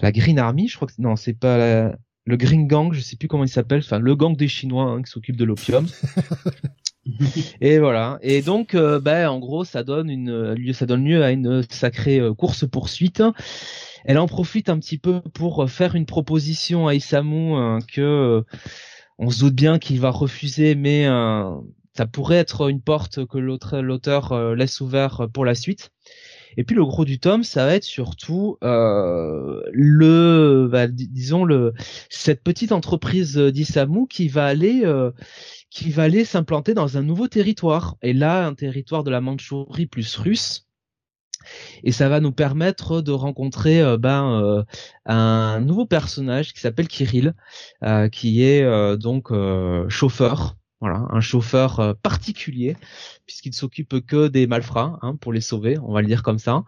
la Green Army, je crois que non c'est pas le Green Gang, je sais plus comment il s'appelle, enfin le gang des Chinois hein, qui s'occupe de l'opium. et voilà. Et donc, euh, ben, en gros, ça donne une ça donne lieu à une sacrée euh, course poursuite. Elle en profite un petit peu pour faire une proposition à Isamu hein, que euh, on se doute bien qu'il va refuser, mais ça pourrait être une porte que l'auteur l'auteur laisse ouvert pour la suite. Et puis le gros du tome, ça va être surtout le, bah, disons le, cette petite entreprise d'Isamu qui va aller qui va aller s'implanter dans un nouveau territoire. Et là, un territoire de la Mandchourie plus russe. Et ça va nous permettre de rencontrer euh, ben, euh, un nouveau personnage qui s'appelle Kirill, euh, qui est donc chauffeur voilà, un chauffeur euh, particulier puisqu'il s'occupe que des malfrats hein, pour les sauver, on va le dire comme ça.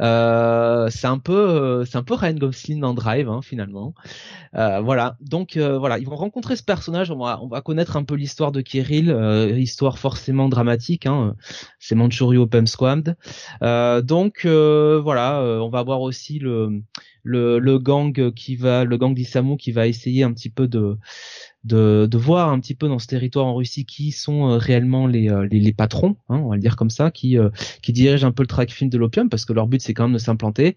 Euh, c'est un peu, euh, c'est un peu Ryan Gosling dans Drive hein, finalement. voilà, donc voilà, ils vont rencontrer ce personnage. On va, on va connaître un peu l'histoire de Kirill, histoire forcément dramatique. Hein, c'est Manchurio Open Squad. donc voilà, on va voir aussi le, le, gang qui va, le gang d'Isamu qui va essayer un petit peu de de, voir un petit peu dans ce territoire en Russie qui sont euh, réellement les, euh, les, les, patrons, hein, on va le dire comme ça, qui, euh, qui dirigent un peu le track film de l'opium parce que leur but c'est quand même de s'implanter.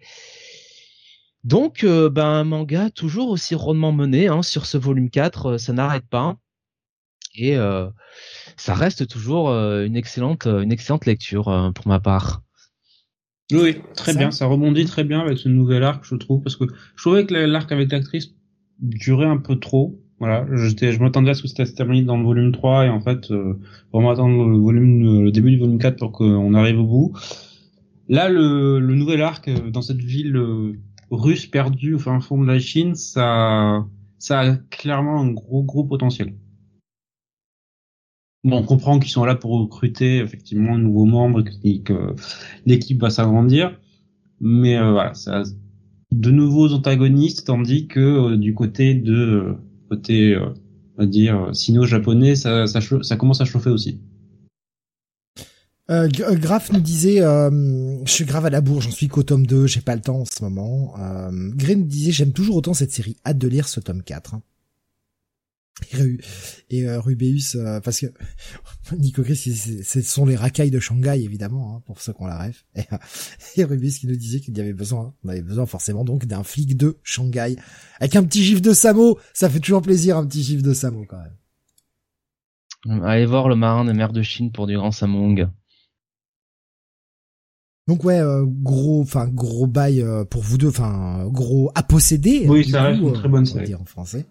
Donc, ben, un manga toujours aussi rondement mené hein, sur ce volume 4, ça n'arrête pas. Et ça reste toujours une excellente, une excellente lecture pour ma part. Oui, très bien, ça rebondit très bien avec ce nouvel arc, je trouve, parce que je trouvais que l'arc avec l'actrice durait un peu trop. Voilà, je m'attendais à ce que c'était terminé dans le volume 3 et en fait, euh, vraiment attendre le volume, le début du volume 4 pour qu'on arrive au bout. Là, le, le nouvel arc euh, dans cette ville euh, russe perdue au fin fond de la Chine, ça, ça a clairement un gros gros potentiel. Bon, on comprend qu'ils sont là pour recruter effectivement un nouveau membre et que l'équipe va s'agrandir, mais voilà, ça de nouveaux antagonistes, tandis que du côté de côté, euh, on va dire, sino-japonais, ça, commence à chauffer aussi. Euh, euh Graf nous disait, euh, je suis grave à la bourre, j'en suis qu'au tome 2, j'ai pas le temps en ce moment. Euh, Green disait, j'aime toujours autant cette série, hâte de lire ce tome 4. Hein. Et euh, Rubeus euh, parce que Nico Chris ce sont les racailles de Shanghai évidemment hein, pour ceux qu'on la rêve et, et Rubeus qui nous disait qu'il y avait besoin on avait besoin forcément donc d'un flic de Shanghai avec un petit gif de Samo ça fait toujours plaisir un petit gif de Samo quand même allez voir le marin de mer de Chine pour du grand Samong donc ouais, euh, gros, enfin gros bail pour vous deux, enfin gros à posséder. Oui, ça reste une très bonne série. en français.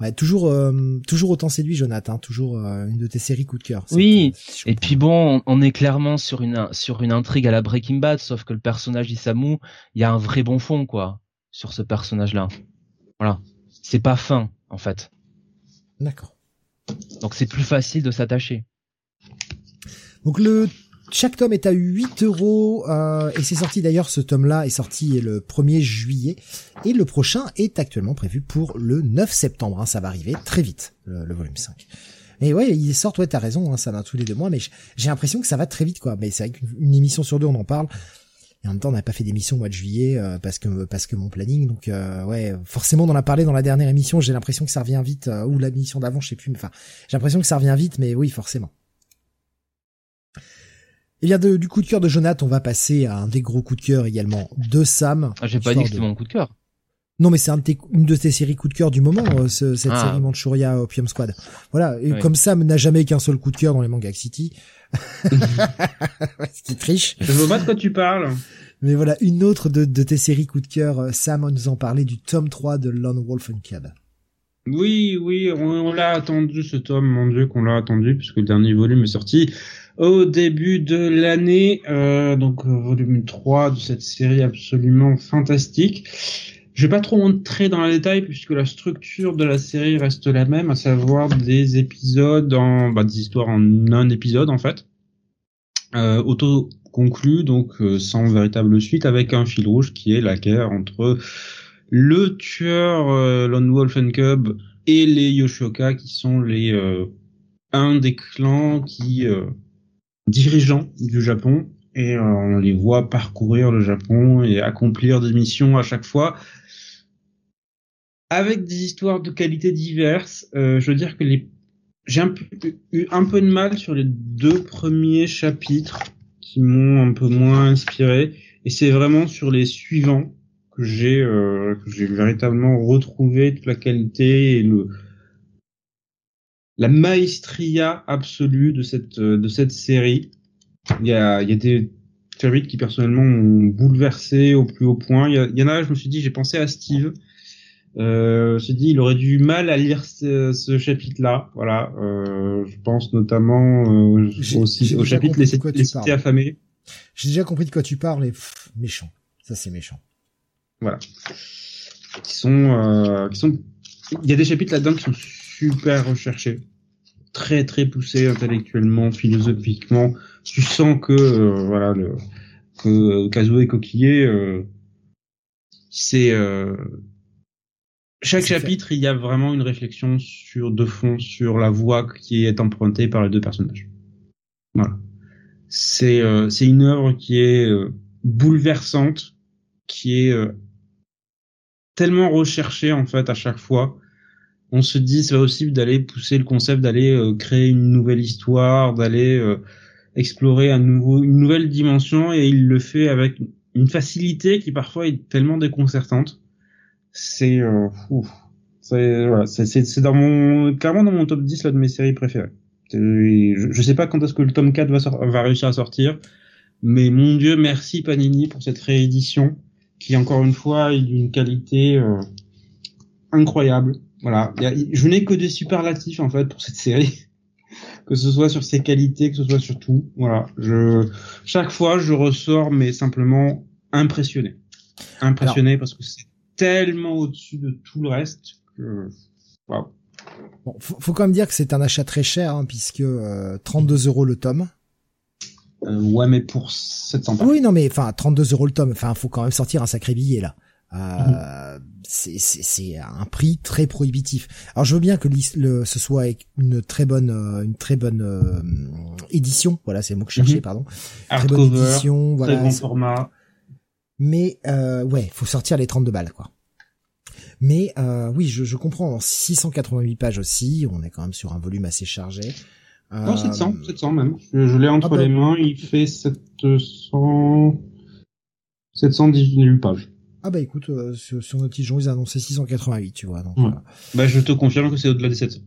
Ouais, toujours, euh, toujours autant séduit, Jonathan. Hein, toujours euh, une de tes séries coup de cœur. Oui. Et puis bon, on est clairement sur une sur une intrigue à la Breaking Bad, sauf que le personnage d'Isamu, il y a un vrai bon fond quoi sur ce personnage-là. Voilà. C'est pas fin en fait. D'accord. Donc c'est plus facile de s'attacher. Donc le chaque tome est à 8 euros euh, et c'est sorti d'ailleurs ce tome-là est sorti le 1er juillet et le prochain est actuellement prévu pour le 9 septembre. Hein, ça va arriver très vite le, volume 5. Mais ouais, il sort, ouais, t'as raison, hein, ça va tous les deux mois, mais j'ai l'impression que ça va très vite, quoi. Mais c'est vrai qu'une émission sur deux, on en parle. Et en même temps, on n'a pas fait d'émission au mois de juillet euh, parce que parce que mon planning. Donc euh, ouais, forcément, on en a parlé dans la dernière émission. J'ai l'impression que ça revient vite euh, ou l'émission d'avant, je sais plus. Enfin, j'ai l'impression que ça revient vite, mais oui, forcément. Il y a du coup de cœur de Jonathan, on va passer à un des gros coups de cœur également de Sam. Ah, j'ai pas dit que c'était mon coup de cœur. Non, mais c'est un une de tes séries coup de cœur du moment, euh, cette ah. série Manchuria Opium Squad. Voilà, et comme Sam n'a jamais qu'un seul coup de cœur dans les mangas City, ce qui triche. Je vois pas de quoi tu parles. Mais voilà, une autre de, de tes séries coup de cœur, euh, Sam nous en parlait du tome 3 de Lone Wolf and Cab. Oui, oui, on, on l'a attendu ce tome, mon dieu qu'on l'a attendu, puisque le dernier volume est sorti au début de l'année, euh, donc euh, volume 3 de cette série absolument fantastique. Je vais pas trop entrer dans les détails puisque la structure de la série reste la même, à savoir des épisodes en, bah, des histoires en un épisode en fait, euh, auto conclu donc euh, sans véritable suite avec un fil rouge qui est la guerre entre le tueur euh, Lone Wolf Cub et les Yoshioka qui sont les un des clans qui dirigeants du Japon et euh, on les voit parcourir le Japon et accomplir des missions à chaque fois avec des histoires de qualité diverses. Euh, je veux dire que les j'ai eu un peu de mal sur les deux premiers chapitres qui m'ont un peu moins inspiré et c'est vraiment sur les suivants que j'ai euh, véritablement retrouvé toute la qualité et le la maestria absolue de cette de cette série. Il y a il y a des chapitres qui personnellement m'ont bouleversé au plus haut point. Il y, en a, je me suis dit, j'ai pensé à Steve. Euh, je me suis dit, il aurait du mal à lire ce, ce chapitre-là. Voilà, euh, je pense notamment euh, aussi au chapitre Les, les cités affamées. J'ai déjà compris de quoi tu parles et méchant. Ça c'est méchant. Voilà. Qui sont, euh, qui sont. Il y a des chapitres là-dedans qui sont super recherchés très très poussé intellectuellement, philosophiquement. Tu sens que euh, voilà le que Kazuo et Coquillet euh, c'est euh, chaque chapitre, il y a vraiment une réflexion sur de fond sur la voie qui est empruntée par les deux personnages. Voilà. C'est c'est une œuvre qui est bouleversante, qui est tellement recherchée en fait à chaque fois on se dit c'est possible d'aller pousser le concept, d'aller euh, créer une nouvelle histoire, d'aller euh, explorer un nouveau, une nouvelle dimension, et il le fait avec une facilité qui parfois est tellement déconcertante. C'est euh, c'est voilà, c'est dans mon clairement dans mon top 10 là de mes séries préférées. Je, je sais pas quand est-ce que le tome 4 va, va réussir à sortir, mais mon dieu, merci Panini pour cette réédition qui encore une fois est d'une qualité euh, incroyable. Voilà, je n'ai que des superlatifs en fait pour cette série, que ce soit sur ses qualités, que ce soit sur tout. Voilà, je chaque fois je ressors mais simplement impressionné, impressionné parce que c'est tellement au-dessus de tout le reste que waouh. Bon, faut, quand même dire que c'est un achat très cher hein, puisque 32 euh, euros le tome. Euh, ouais, mais pour 700 Oui, non, mais enfin 32 euros le tome. Enfin, faut quand même sortir un sacré billet là. Euh, c'est un prix très prohibitif. Alors je veux bien que le, ce soit une très bonne euh, une très bonne euh, édition, voilà c'est le mot que je cherchais, mhm. pardon. très bonne édition, voilà. Très bon format. Mais euh, ouais, faut sortir les 32 balles quoi. Mais euh, oui, je, je comprends. 688 pages aussi, on est quand même sur un volume assez chargé. Non, 700, 700 même. Je, l'ai entre ah bah. les mains, il fait 700... 718 pages. Ah bah écoute, euh, sur, sur nos petits ils ont annoncé 688, tu vois. Donc, Bah je te confirme que c'est au-delà des 700.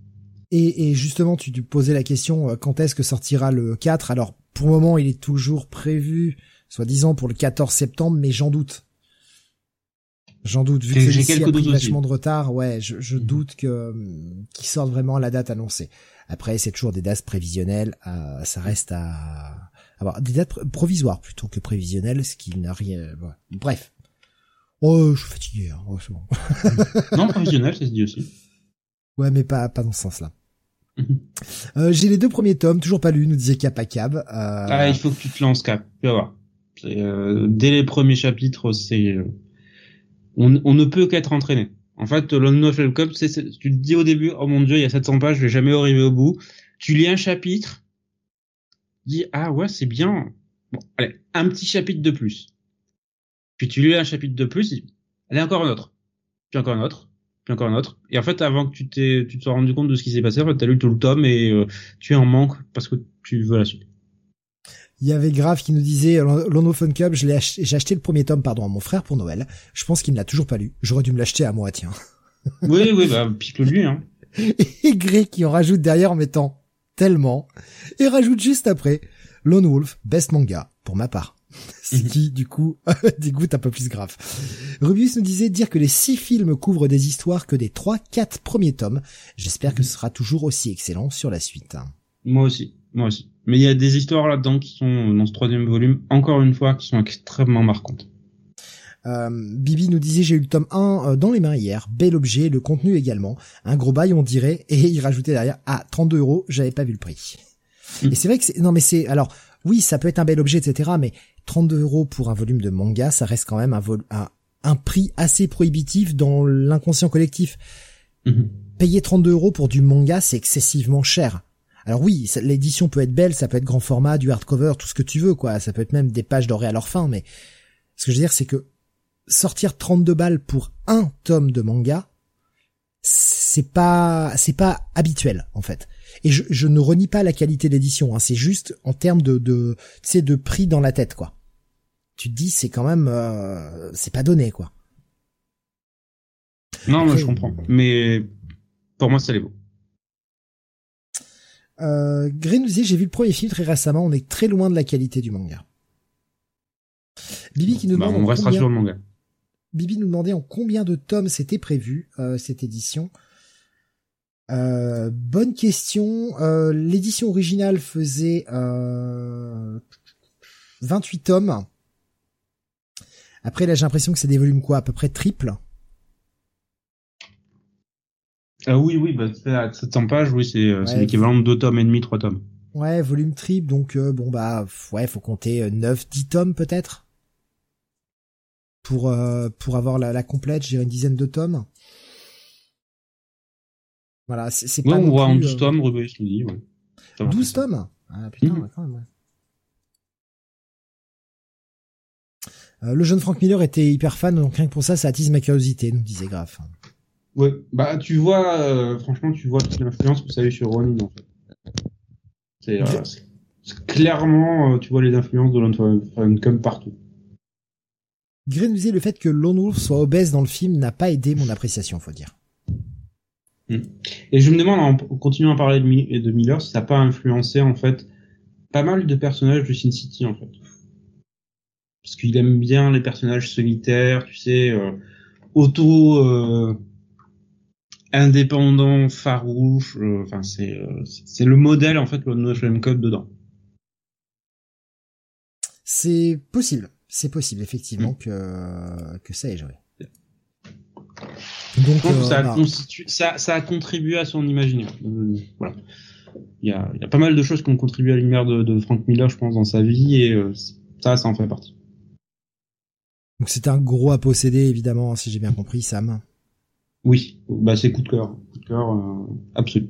Et, et justement, tu, tu posais la question, euh, quand est-ce que sortira le 4 Alors, pour le moment, il est toujours prévu, soi-disant, pour le 14 septembre, mais j'en doute. J'en doute, vu que j'ai quelques doutes vachement de retard, ouais, je, je mhm. doute que euh, qu'il sorte vraiment à la date annoncée. Après, c'est toujours des dates prévisionnelles, euh, ça reste à avoir des dates provisoires plutôt que prévisionnelles, ce qui n'a rien. Bref. Oh, je suis fatigué. Hein. Oh, bon. non, prévisionnel, c'est dit aussi. Ouais, mais pas pas dans ce sens-là. Mhm. euh, J'ai les deux premiers tomes, toujours pas lus, nous disait Cap à Cab. Euh... Ah, il faut que tu te lances Cap, tu vas voir. Euh, dès les premiers chapitres, c'est on, on ne peut qu'être entraîné. En fait, le Novel Cup, c'est, tu te dis au début, oh mon dieu, il y a 700 pages, je vais jamais arriver au bout. Tu lis un chapitre, dis ah ouais, c'est bien. Bon, allez, un petit chapitre de plus. Puis tu lis un chapitre de plus, allez encore un autre, puis encore un autre, puis encore un autre. Et en fait, avant que tu t'es, tu te sois rendu compte de ce qui s'est passé, en fait, t'as lu tout le tome et euh, tu es en manque parce que tu veux la suite. Il y avait Grave qui nous disait Lono Fun Cup, j'ai acheté le premier tome pardon à mon frère pour Noël. Je pense qu'il ne l'a toujours pas lu. J'aurais dû me l'acheter à moi, tiens. oui, oui, bah pique lui hein. Et Grey qui en rajoute derrière en mettant tellement et rajoute juste après Lone Wolf best manga pour ma part. Ce qui, du coup, dégoûte un peu plus grave. Rubius nous disait dire que les six films couvrent des histoires que des trois, quatre premiers tomes. J'espère que ce sera toujours aussi excellent sur la suite. Moi aussi, moi aussi. Mais il y a des histoires là-dedans qui sont dans ce troisième volume, encore une fois, qui sont extrêmement marquantes. Euh, Bibi nous disait j'ai eu le tome 1 euh, dans les mains hier, bel objet, le contenu également, un gros bail on dirait, et il rajoutait derrière, ah 32 euros, j'avais pas vu le prix. Mm. Et c'est vrai que c'est, non mais c'est, alors oui ça peut être un bel objet etc, mais 32 euros pour un volume de manga, ça reste quand même un, vol, un, un prix assez prohibitif dans l'inconscient collectif. Mm-hmm. Payer 32 euros pour du manga, c'est excessivement cher. Alors oui, l'édition peut être belle, ça peut être grand format, du hardcover, tout ce que tu veux, quoi. Ça peut être même des pages dorées à leur fin, mais ce que je veux dire, c'est que sortir 32 balles pour un tome de manga, c'est pas, c'est pas habituel, en fait. Et je, je ne renie pas la qualité d'édition, hein, c'est juste en termes de, de, de prix dans la tête, quoi. Tu te dis, c'est quand même, euh, c'est pas donné, quoi. Non, moi je comprends. Mais pour moi, ça l'est beau. Euh, Green j'ai vu le premier film très récemment, on est très loin de la qualité du manga. Bibi qui nous bah, on restera sur le manga. Bibi nous demandait en combien de tomes c'était prévu, euh, cette édition. Euh, bonne question. Euh, l'édition originale faisait 28 tomes. Après là j'ai l'impression que c'est des volumes quoi, à peu près triple. Ah oui, oui, bah, 700 pages, oui, c'est l'équivalent de 2 tomes et demi, 3 tomes. Ouais, volume triple, donc euh, bon bah ouais, faut compter 9, euh, 10 tomes peut-être pour pour avoir la, la complète, j'ai une dizaine de tomes. Voilà, c'est pas. Ouais, on voit en 12 tomes, Rubius nous dit, ouais. 12 tomes Ah putain, mmh. quand même, ouais. le jeune Frank Miller était hyper fan, donc rien que pour ça, ça attise ma curiosité, nous disait Graf. Ouais, bah tu vois, euh, franchement, tu vois toute l'influence que ça a eu sur Ronin en fait. C'est euh, clairement, euh, tu vois les influences de Lone comme partout. Disait le fait que Lone Wolf soit obèse dans le film n'a pas aidé mon appréciation, faut dire. Hmm. Et je me demande, en continuant à parler de, de Miller, si ça n'a pas influencé en fait pas mal de personnages de Sin City en fait. Parce qu'il aime bien les personnages solitaires, tu sais, euh, auto indépendant, farouche. Euh, enfin, c'est euh, c'est le modèle en fait le No Code dedans. C'est possible, c'est possible effectivement mm. que que ça ait joué. Donc euh, ça, a ça, ça, a contribué à son imaginaire. voilà. Il y a, il y a pas mal de choses qui ont contribué à l'univers de, de Frank Miller, je pense, dans sa vie, et ça, ça en fait partie. Donc c'est un gros à posséder, évidemment, si j'ai bien compris, Sam. Oui, bah c'est coup de cœur, coup de cœur euh, absolu.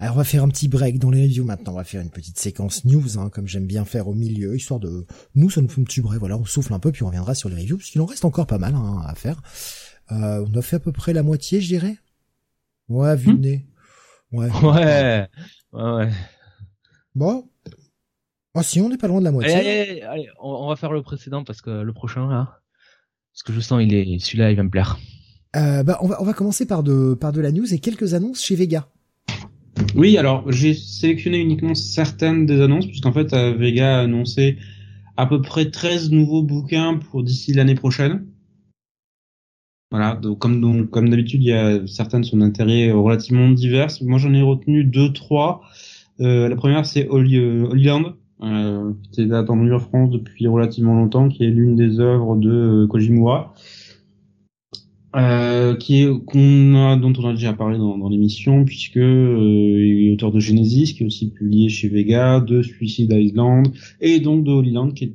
Alors on va faire un petit break dans les reviews maintenant, on va faire une petite séquence news, hein, comme j'aime bien faire au milieu, histoire de... Nous, ça nous fait un petit break, voilà, on souffle un peu, puis on reviendra sur les reviews, parce qu'il en reste encore pas mal hein, à faire. Euh, on a fait à peu près la moitié, je dirais. Ouais, vu le nez. Ouais. Ouais. Ouais. Bon. Ah si, on n'est pas loin de la moitié. Allez, allez, allez, on, va faire le précédent parce que le prochain là, parce que je sens il est celui-là il va me plaire. Euh, bah on va on va commencer par de par de la news et quelques annonces chez Vega. Oui, alors j'ai sélectionné uniquement certaines des annonces puisqu'en fait euh, Vega a annoncé à peu près 13 nouveaux bouquins pour d'ici l'année prochaine. Voilà, donc comme d'habitude, il y a certaines sont d'intérêt relativement divers. Moi, j'en ai retenu deux, trois. Euh, la première, c'est Holy, euh, Holyland, euh, qui était attendu en France depuis relativement longtemps, qui est l'une des œuvres de euh, Kojimura, euh, qui est qu'on a, dont on a déjà parlé dans, dans l'émission, puisque euh, il est auteur de Genesis, qui est aussi publié chez Vega, de Suicide Island, et donc de Holyland, qui est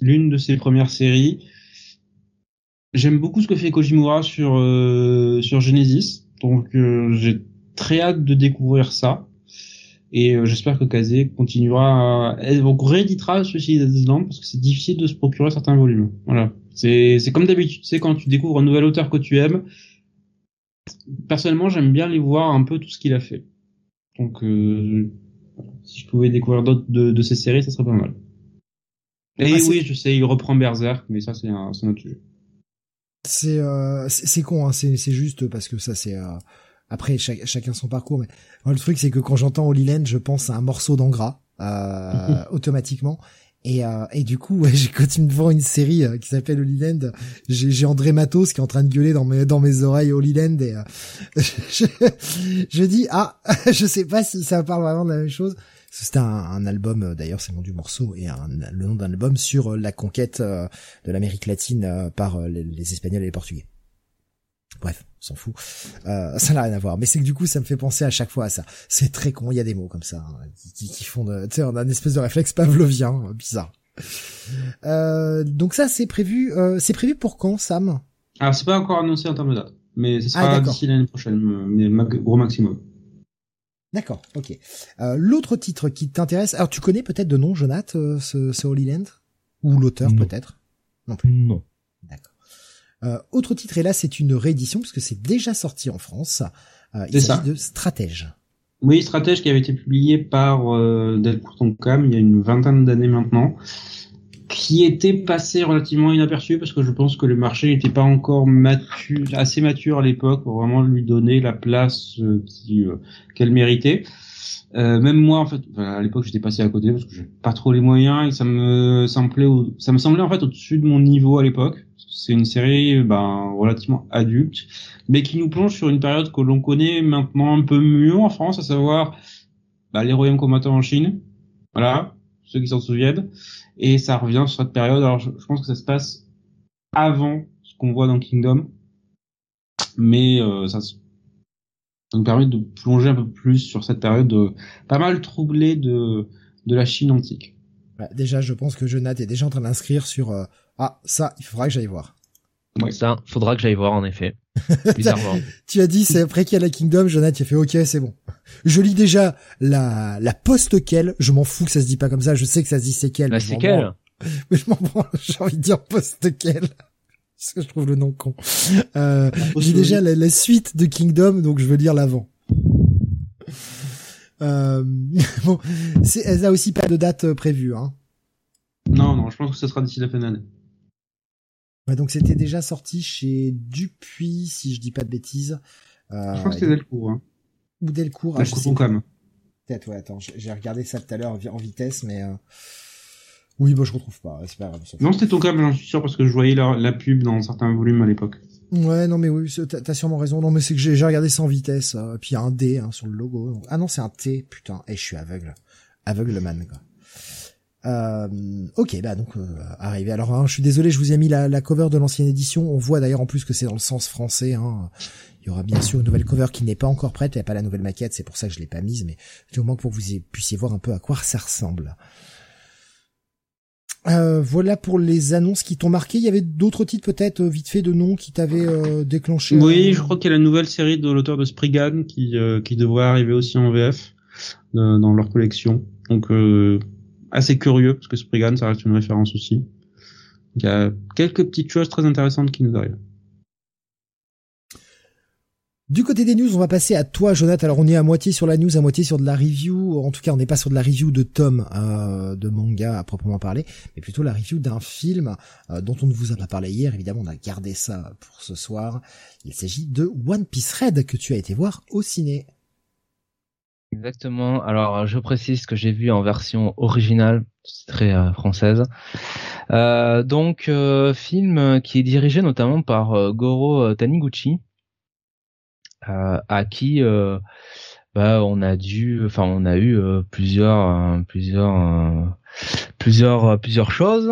l'une de ses premières séries. J'aime beaucoup ce que fait Kojimura sur euh, sur Genesis, donc euh, j'ai très hâte de découvrir ça. Et euh, j'espère que Kazé continuera, à... elle rééditera Suicide Island parce que c'est difficile de se procurer certains volumes. Voilà, c'est c'est comme d'habitude, c'est quand tu découvres un nouvel auteur que tu aimes. Personnellement, j'aime bien les voir un peu tout ce qu'il a fait. Donc, si je pouvais découvrir d'autres de, de ces séries, ça serait pas mal. Et ah, oui, je sais, il reprend Berserk, mais ça c'est un, un autre sujet c'est euh, c'est con hein, c'est c'est juste parce que ça c'est euh, après chacun son parcours mais le truc c'est que quand j'entends Holy Land je pense à un morceau d'engras euh, automatiquement. Et euh, et du coup ouais, quand tu me vends une série qui s'appelle Holy Land. J'ai j'ai André Matos qui est en train de gueuler dans mes dans mes oreilles Holy Land et je, je dis ah je sais pas si ça parle vraiment de la même chose. C'était un, un, album, euh, d'ailleurs, c'est le nom du morceau, et un, le nom d'un album sur euh, la conquête euh, de l'Amérique latine par les, Espagnols et les Portugais. Bref, on s'en fout. Euh, ça n'a rien à voir. Mais c'est que du coup, ça me fait penser à chaque fois à ça. C'est très con. Il y a des mots comme ça hein, qui, qui, font de, tu sais, on a une espèce de réflexe pavlovien, bizarre. Euh, donc ça, c'est prévu. Euh, c'est prévu pour quand, Sam? Alors, c'est pas encore annoncé en termes de date, mais ce sera ah, d'ici l'année prochaine, mais gros maximum. D'accord, ok. Euh, L'autre titre qui t'intéresse, alors tu connais peut-être de nom, Jonath, euh, ce, ce Holy Land? Ou l'auteur peut-être? Non plus. Non. Euh, autre titre, et là c'est une réédition, puisque c'est déjà sorti en France. Euh, il s'agit de Stratège. Oui, Stratège qui avait été publié par euh, Delcourt Tonkam il y a une vingtaine d'années maintenant qui était passé relativement inaperçu parce que je pense que le marché n'était pas encore mature, assez mature à l'époque pour vraiment lui donner la place euh, euh, qu'elle méritait. Euh, même moi en fait, à l'époque j'étais passé à côté parce que j'ai pas trop les moyens et ça me semblait, ça me semblait en fait au-dessus de mon niveau à l'époque. C'est une série ben, relativement adulte, mais qui nous plonge sur une période que l'on connaît maintenant un peu mieux en France, à savoir bah, les royaumes combattants en Chine. Voilà, ceux qui s'en souviennent et ça revient sur cette période. Alors je, pense que ça se passe avant ce qu'on voit dans Kingdom, mais euh, ça, ça, nous permet de plonger un peu plus sur cette période pas mal troublée de de la Chine antique. Bah, déjà, je pense que Jonathan est déjà en train d'inscrire sur euh, ah ça, il faudra que j'aille voir. Ouais. Ça, faudra que j'aille voir en effet. Bizarrement. tu as dit c'est après qu'il y a la Kingdom, Jonathan, tu as fait ok, c'est bon. Je lis déjà la la post quelle, je m'en fous que ça se dit pas comme ça, je sais que ça se dit c'est quelle. La c'est quelle Mais je m'en prends, j'ai envie de dire post quelle. Parce que je trouve le nom con. Euh, j'ai déjà la, suite de Kingdom, donc je veux lire l'avant. Euh, bon, elle a aussi pas de date euh, prévue, hein. Non, non, je pense que ce sera d'ici la fin d'année. Ouais, donc c'était déjà sorti chez Dupuis, si je dis pas de bêtises. Euh, je crois que c'était Delcourt. Hein. Ou Delcourt. Ah, Delcourt ah. Peut-être, ouais, attends, j'ai regardé ça tout à l'heure en vitesse, mais... Euh... Oui, bon, je retrouve pas, c'est pas grave. Non, c'était ton câble, j'en suis sûr, parce que je voyais la, la pub dans certains volumes à l'époque. Ouais, non, mais oui, t'as sûrement raison. Non, mais c'est que j'ai regardé en vitesse, euh, puis il y a un D hein, sur le logo. Ah non, c'est un T, putain. Et eh, je suis aveugle. Aveugle man, quoi. Euh, ok, bah donc euh, arrivé. Alors, hein, je suis désolé, je vous ai mis la, la cover de l'ancienne édition. On voit d'ailleurs en plus que c'est dans le sens français. Hein. Il y aura bien sûr une nouvelle cover qui n'est pas encore prête. Il n'y a pas la nouvelle maquette, c'est pour ça que je l'ai pas mise, mais du moins pour que vous puissiez voir un peu à quoi ça ressemble. Euh, voilà pour les annonces qui t'ont marqué. Il y avait d'autres titres peut-être euh, vite fait de noms qui t'avaient euh, déclenché. Oui, je crois qu'il y a la nouvelle série de l'auteur de Spriggan qui qui devrait arriver aussi en VF dans leur collection. Donc assez curieux parce que Spriggan ça reste une référence aussi. Il y a quelques petites choses très intéressantes qui nous arrivent. Du côté des news, on va passer à toi, Jonathan. Alors, on est à moitié sur la news, à moitié sur de la review. En tout cas, on n'est pas sur de la review de tome euh, de manga à proprement parler, mais plutôt la review d'un film euh, dont on ne vous a pas parlé hier. Évidemment, on a gardé ça pour ce soir. Il s'agit de One Piece Red que tu as été voir au ciné. Exactement. Alors, je précise que j'ai vu en version originale, très euh, française. donc, film qui est dirigé notamment par Goro Taniguchi euh, à qui euh, bah, on a dû, enfin on a eu euh, plusieurs, plusieurs, plusieurs, plusieurs choses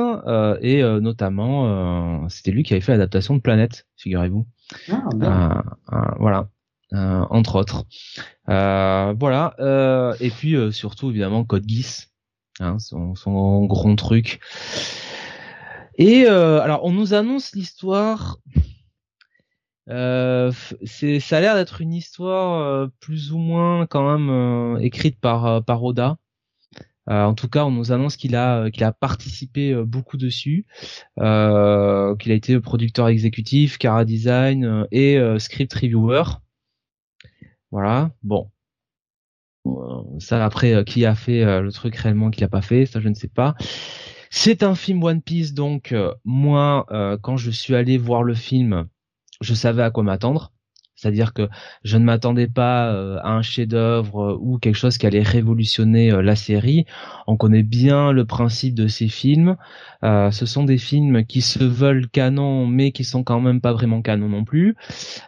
et notamment c'était lui qui avait fait l'adaptation de Planète, figurez-vous. Ah, voilà. entre autres. voilà. et puis surtout évidemment Code Geass, hein, son, son grand truc. Et alors on nous annonce l'histoire euh, c'est, ça a l'air d'être une histoire euh, plus ou moins quand même euh, écrite par par Oda. en tout cas, on nous annonce qu'il a qu'il a participé beaucoup dessus, qu'il a été producteur exécutif, cara design et script reviewer. Voilà. Bon, ça après, qui a fait le truc réellement, qui l'a pas fait, ça je ne sais pas. C'est un film One Piece, donc moi, quand je suis allé voir le film, je savais à quoi m'attendre. C'est-à-dire que je ne m'attendais pas euh, à un chef-d'œuvre euh, ou quelque chose qui allait révolutionner euh, la série. On connaît bien le principe de ces films. ce sont des films qui se veulent canon, mais qui sont quand même pas vraiment canon non plus.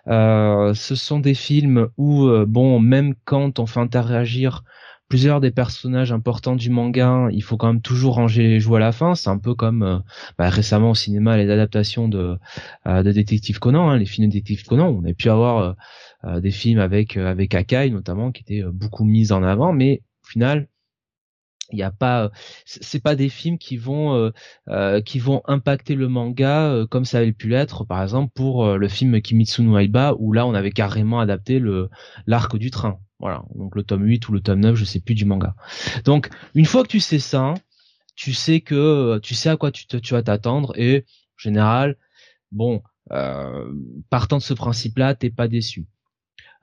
ce sont des films où, bon, même quand on fait interagir plusieurs des personnages importants du manga, il faut quand même toujours ranger les joues à la fin. C'est un peu comme euh, bah, récemment au cinéma les adaptations de, euh, de Détective Conan, hein, les films de Détective Conan. On a pu avoir euh, des films avec avec Akai notamment qui étaient beaucoup mis en avant, mais au final il n'y a pas c'est pas des films qui vont qui vont impacter le manga comme ça avait pu l'être par exemple pour le film Kimitsu no Aiba où là on avait carrément adapté le l'arc du train voilà, donc le tome 8 ou le tome 9, je sais plus du manga. Donc une fois que tu sais ça, tu sais que tu sais à quoi tu, vas t'attendre et en général, bon, euh, partant de ce principe-là, t'es pas déçu.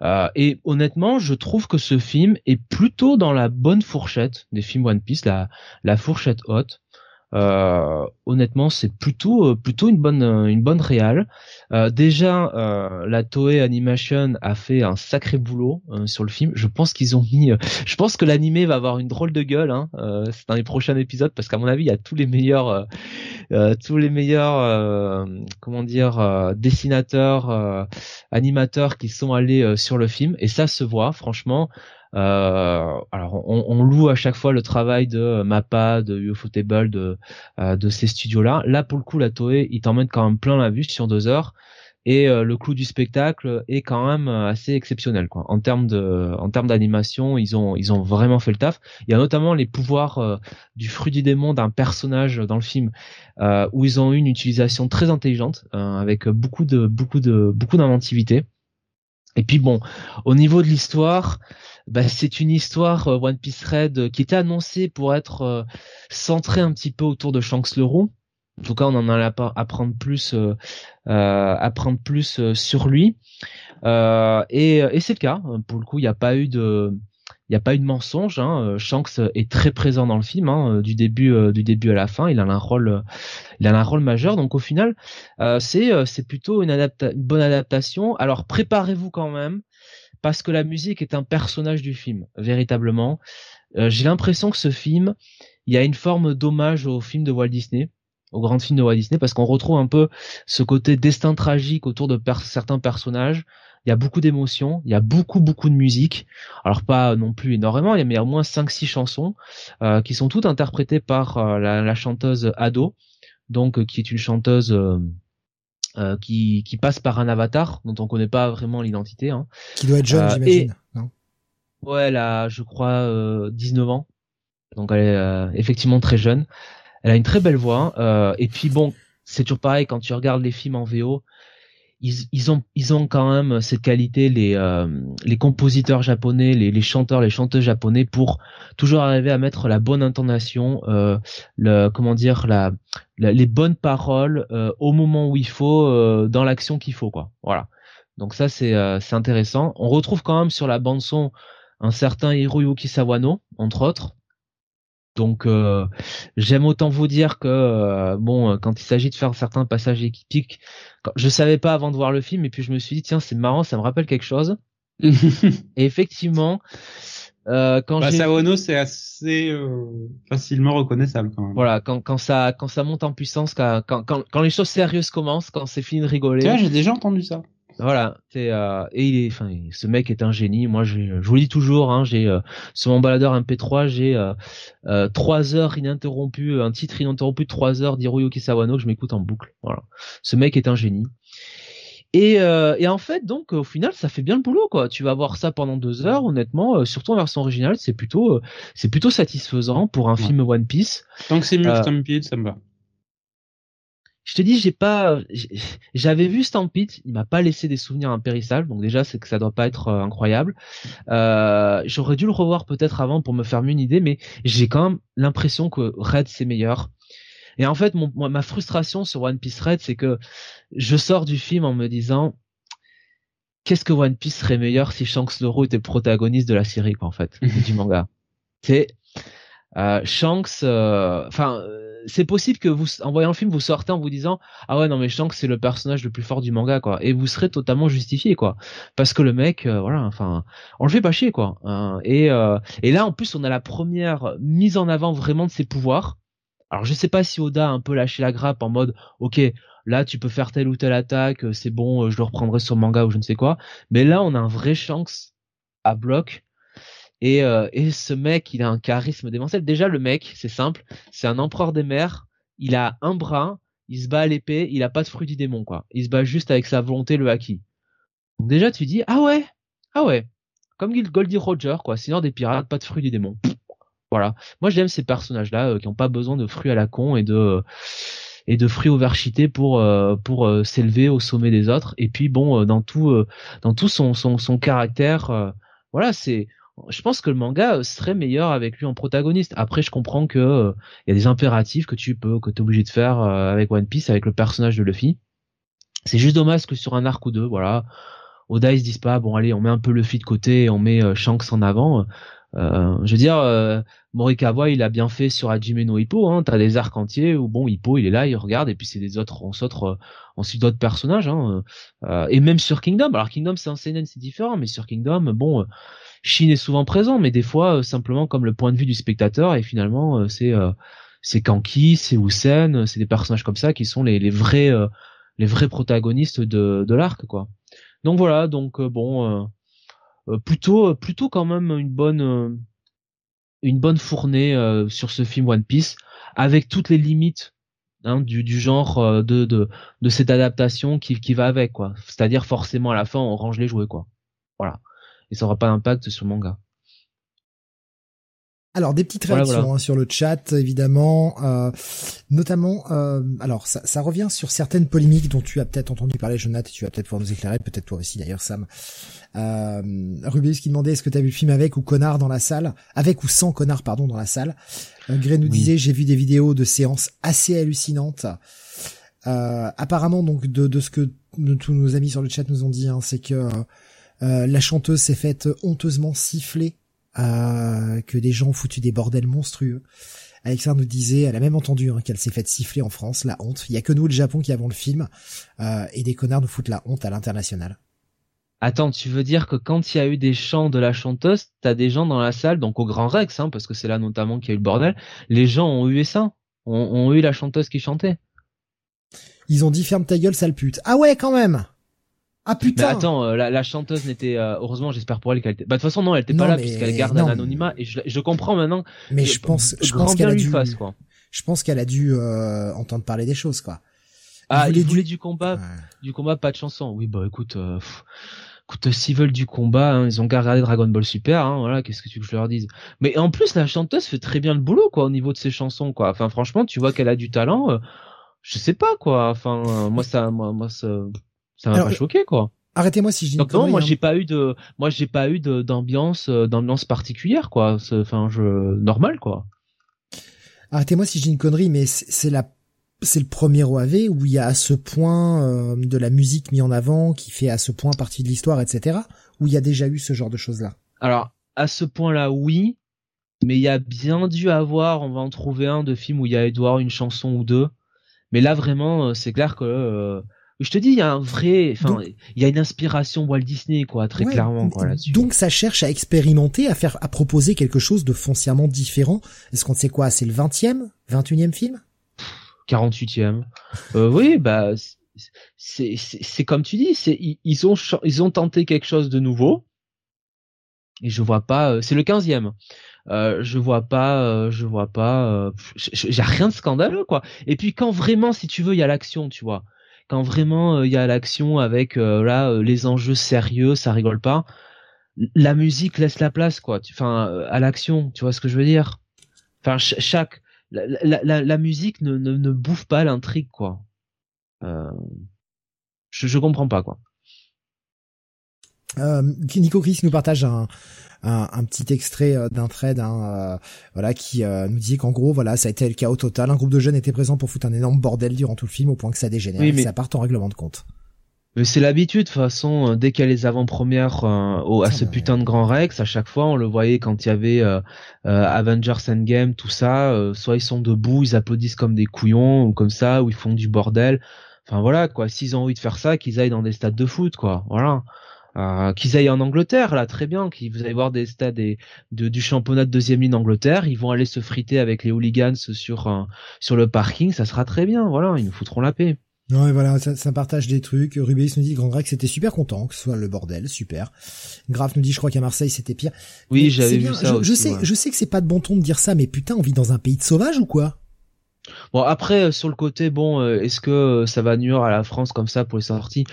Euh, et honnêtement, je trouve que ce film est plutôt dans la bonne fourchette des films One Piece, la fourchette haute. Euh, honnêtement, c'est plutôt euh, plutôt une bonne euh, une bonne réale. déjà, la Toei Animation a fait un sacré boulot sur le film. Je pense qu'ils ont mis, je pense que l'animé va avoir une drôle de gueule hein, dans les prochains épisodes parce qu'à mon avis, il y a tous les meilleurs tous les meilleurs comment dire dessinateurs, animateurs qui sont allés sur le film et ça se voit franchement. Euh, alors on, loue à chaque fois le travail de Mappa, de Ufotable, de euh, de ces studios-là. Là pour le coup, la Toei, il t'emmène quand même plein la vue sur deux heures et euh, le clou du spectacle est quand même assez exceptionnel quoi. En termes de en termes d'animation, ils ont ils ont vraiment fait le taf. Il y a notamment les pouvoirs du fruit du démon d'un personnage dans le film où ils ont eu une utilisation très intelligente avec beaucoup de beaucoup de beaucoup d'inventivité. Et puis bon, au niveau de l'histoire, bah, c'est une histoire euh, One Piece Red euh, qui était annoncée pour être euh, centrée un petit peu autour de Shanks le roux. En tout cas, on en a à apprendre plus, euh, apprendre plus sur lui. et, et c'est le cas. Pour le coup, il n'y a pas eu de, il n'y a pas eu de mensonge. Hein. Shanks est très présent dans le film, hein, du début, du début à la fin. Il a un rôle, il a un rôle majeur. Donc au final, c'est, c'est plutôt une, une bonne adaptation. Alors préparez-vous quand même parce que la musique est un personnage du film, véritablement. Euh, j'ai l'impression que ce film, il y a une forme d'hommage au film de Walt Disney, au grand film de Walt Disney, parce qu'on retrouve un peu ce côté destin tragique autour de certains personnages. Il y a beaucoup d'émotions, il y a beaucoup beaucoup de musique. Alors pas non plus énormément, il y a au moins 5-6 chansons euh, qui sont toutes interprétées par euh, la, la, chanteuse Ado, donc qui est une chanteuse euh, qui, qui passe par un avatar dont on connaît pas vraiment l'identité. Hein. Qui doit être jeune, euh, j'imagine. Ouais, elle a, je crois, 19 euh, ans. Donc elle est effectivement très jeune. Elle a une très belle voix. Euh, et puis bon, c'est toujours pareil quand tu regardes les films en VO. Ils, ils ont ils ont quand même cette qualité les euh, les compositeurs japonais les, les chanteurs les chanteuses japonais pour toujours arriver à mettre la bonne intonation euh, le comment dire la, les bonnes paroles euh, au moment où il faut euh, dans l'action qu'il faut quoi. Voilà. Donc ça c'est c'est intéressant. On retrouve quand même sur la bande son un certain Hiroyuki Sawano entre autres donc euh, j'aime autant vous dire que euh, bon quand il s'agit de faire certains passages épiques, je savais pas avant de voir le film et puis je me suis dit tiens c'est marrant ça me rappelle quelque chose. et effectivement euh, quand bah, Sawano c'est assez facilement reconnaissable quand même. Voilà quand quand ça quand ça monte en puissance quand quand quand, les choses sérieuses commencent quand c'est fini de rigoler. Tiens j'ai déjà entendu ça. Voilà, c'est euh, et il est, enfin, ce mec est un génie. Moi, je, je vous le dis toujours, hein, j'ai euh, sur mon baladeur MP3, j'ai euh, euh, trois heures ininterrompues, un titre ininterrompu de trois heures d'Hiroyuki Sawano que je m'écoute en boucle. Voilà, ce mec est un génie. Et, euh, et en fait, donc au final, ça fait bien le boulot, quoi. Tu vas voir ça pendant deux heures, honnêtement, surtout en version originale, c'est plutôt, c'est plutôt satisfaisant pour un film One Piece. Tant que c'est mieux Stampede, ça me va je te dis, j'ai pas, j'avais vu Stampede, il m'a pas laissé des souvenirs impérissables, donc déjà c'est que ça doit pas être euh, incroyable. Euh, J'aurais dû le revoir peut-être avant pour me faire mieux une idée, mais j'ai quand même l'impression que Red c'est meilleur. Et en fait, mon, ma frustration sur One Piece Red, c'est que je sors du film en me disant, qu'est-ce que One Piece serait meilleur si Shanks Loro était le protagoniste de la série, quoi, en fait, du manga. C'est euh, Shanks, euh, enfin c'est possible que vous, en voyant le film, vous sortez en vous disant ah ouais non mais Shanks c'est le personnage le plus fort du manga quoi, et vous serez totalement justifié quoi, parce que le mec, euh, voilà, enfin, on le fait pas chier quoi. Hein. et euh, et là en plus on a la première mise en avant vraiment de ses pouvoirs. Alors je sais pas si Oda a un peu lâché la grappe en mode ok là tu peux faire telle ou telle attaque, euh, c'est bon, je le reprendrai sur manga ou je ne sais quoi, mais là on a un vrai Shanks à bloc et, euh, et ce mec, il a un charisme démentiel. Déjà, le mec, c'est simple, c'est un empereur des mers. Il a un bras, il se bat à l'épée, il a pas de fruit du démon, quoi. Il se bat juste avec sa volonté, le haki. Déjà, tu dis, ah ouais, ah ouais, comme Goldie Roger, quoi. Sinon, des pirates, pas de fruit du démon. Voilà. Moi, j'aime ces personnages-là euh, qui ont pas besoin de fruits à la con et de et de fruits overchités pour euh, pour s'élever au sommet des autres. Et puis bon, dans tout dans tout son son, son caractère, voilà, c'est je pense que le manga euh, serait meilleur avec lui en protagoniste. Après, je comprends que euh, il y a des impératifs que tu peux, que t'es obligé de faire euh, avec One Piece, avec le personnage de Luffy. C'est juste dommage que sur un arc ou deux, voilà, Oda ils se disent pas, bon allez, on met un peu Luffy de côté et on met Shanks en avant. je veux dire, Morikawa il a bien fait sur Hajime no Hippo. Hein, T'as des arcs entiers où bon Hippo il est là, il regarde et puis c'est des autres, on s'autre ensuite d'autres personnages. Hein, et même sur Kingdom. Alors Kingdom c'est un seinen c'est différent, mais sur Kingdom bon Chine est souvent présent, mais des fois euh, simplement comme le point de vue du spectateur et finalement euh, c'est euh, c'est Kanki, c'est Hussein, c'est des personnages comme ça qui sont les, les vrais les vrais protagonistes de, de l'arc quoi. Donc voilà, donc bon plutôt plutôt quand même une bonne une bonne fournée sur ce film One Piece avec toutes les limites hein, du, du genre de, de, de cette adaptation qui, qui va avec quoi. C'est-à-dire forcément à la fin on range les jouets quoi. Voilà et ça aura pas d'impact sur le manga. Alors des petites réactions Hein, sur le chat évidemment, euh, notamment euh, alors ça, ça, revient sur certaines polémiques dont tu as peut-être entendu parler Jonathan et tu vas peut-être pouvoir nous éclairer, peut-être toi aussi d'ailleurs Sam. Euh, Rubius qui demandait est-ce que tu as vu le film avec ou connard dans la salle, avec ou sans connard pardon dans la salle? Euh, Gray nous disait j'ai vu des vidéos de séances assez hallucinantes. Euh, apparemment donc de, de ce que tous nos amis sur le chat nous ont dit, hein, c'est que euh, la chanteuse s'est faite honteusement siffler, euh, que des gens ont foutu des bordels monstrueux. Alexandre nous disait, elle a même entendu hein, qu'elle s'est faite siffler en France, la honte. Il y a que nous, le Japon, qui avons le film, euh, et des connards nous foutent la honte à l'international. Attends, tu veux dire que quand il y a eu des chants de la chanteuse, t'as des gens dans la salle, donc au Grand Rex, hein, parce que c'est là notamment qu'il y a eu le bordel, les gens ont eu ça, ont, ont eu la chanteuse qui chantait. Ils ont dit ferme ta gueule, sale pute. Ah ouais, quand même ah putain. Mais attends, euh, la, chanteuse n'était euh, heureusement, j'espère pour elle qu'elle était. Bah de toute façon non, elle était pas là puisqu'elle garde un anonymat et je, je, comprends maintenant. Mais je pense, je pense qu'elle a dû. Face, quoi. Je pense qu'elle a dû euh, entendre parler des choses quoi. Ah, il voulait, du... du combat, du combat, pas de chanson. Oui bah écoute. écoute, s'ils veulent du combat, hein, ils ont qu'à regarder Dragon Ball Super, hein, voilà, qu'est-ce que tu veux que je leur dise? Mais en plus, la chanteuse fait très bien le boulot, quoi, au niveau de ses chansons, quoi. Enfin, franchement, tu vois qu'elle a du talent. Euh, je sais pas, quoi. Enfin, euh, moi, ça, moi, moi, ça, ça m'a pas choqué, quoi. Arrêtez-moi si je dis Donc non, moi hein. j'ai pas eu de, moi j'ai pas eu d'ambiance, d'ambiance particulière, quoi. Enfin, je normal, quoi. Arrêtez-moi si je dis une connerie, mais c'est la c'est le premier OAV où il y a à ce point euh, de la musique mis en avant qui fait à ce point partie de l'histoire, etc. Où il y a déjà eu ce genre de choses-là? Alors à ce point-là, oui, mais il y a bien dû avoir, on va en trouver un de film où il y a Edouard une chanson ou deux. Mais là vraiment, euh, c'est clair que euh, je te dis, il y a un vrai, enfin, il y a une inspiration Walt Disney, quoi, très clairement, quoi, là-dessus. Donc, ça cherche à expérimenter, à faire, à proposer quelque chose de foncièrement différent. Est-ce qu'on sait quoi? C'est le 20e, 21e film? 48e. Euh, oui, bah, c'est, c'est, comme tu dis, c'est, ils ont, ils ont tenté quelque chose de nouveau. Et je vois pas, euh, c'est le 15e. Euh, je vois pas, euh, je vois pas, j'ai rien de scandaleux, quoi. Et puis quand vraiment, si tu veux, il y a l'action, tu vois quand vraiment euh, il y a l'action avec euh, là euh, les enjeux sérieux, ça rigole pas. La musique laisse la place quoi. Enfin à l'action, tu vois ce que je veux dire? Enfin chaque la, la, la, musique ne, ne, ne bouffe pas l'intrigue quoi. Je je comprends pas quoi. Euh, Nico Chris nous partage un, un, petit extrait euh, d'un trade, hein, euh, voilà, qui euh, nous dit qu'en gros, voilà, ça a été le chaos total. Un groupe de jeunes était présent pour foutre un énorme bordel durant tout le film, au point que ça dégénère et ça part en règlement de compte. Mais c'est l'habitude, de toute façon, dès qu'il y a les avant-premières à ah, ce bah putain de Grand Rex, à chaque fois, on le voyait quand il y avait Avengers Endgame, tout ça, soit ils sont debout, ils applaudissent comme des couillons, ou comme ça, ou ils font du bordel. Enfin voilà, quoi, s'ils ont envie de faire ça, qu'ils aillent dans des stades de foot, quoi, voilà. Euh, qu'ils aillent en Angleterre là très bien qu'ils vous allez voir des stades de, du championnat de deuxième ligne d'Angleterre ils vont aller se friter avec les hooligans sur euh, sur le parking ça sera très bien voilà ils nous foutront la paix Ouais, voilà, ça, ça, partage des trucs. Rubéis nous dit Grand Grec c'était super content que ce soit le bordel, super. Graf nous dit je crois qu'à Marseille c'était pire. Oui, j'avais vu ça. Je, sais, je sais que c'est pas de bon ton de dire ça, mais putain, on vit dans un pays de sauvages ou quoi? Bon après euh, sur le côté bon euh, est-ce que euh, ça va nuire à la France comme ça pour les sorties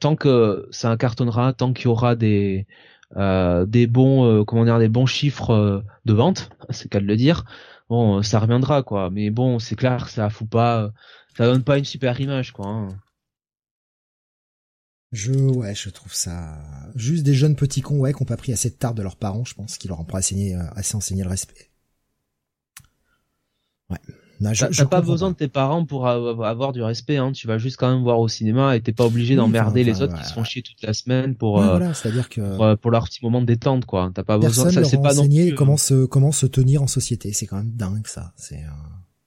tant que ça incartonnera tant qu'il y aura des des bons comment des bons chiffres de vente c'est qu'à le dire bon ça reviendra quoi mais bon c'est clair ça fout pas ça donne pas une super image quoi hein. Je ouais, je trouve ça juste des jeunes petits cons ouais qui ont pas pris assez de tard de leurs parents, je pense, qui leur ont pas assez enseigné le respect. Ouais. T'as pas besoin de tes parents pour avoir du respect, hein. Tu vas juste quand même voir au cinéma et t'es pas obligé d'emmerder les autres qui se font chier toute la semaine pour, euh, c'est-à-dire que euh, pour, leur petit moment de détente, quoi. T'as pas besoin. Ça, c'est pas non plus, comment se comment se tenir en société. C'est quand même dingue, ça. C'est.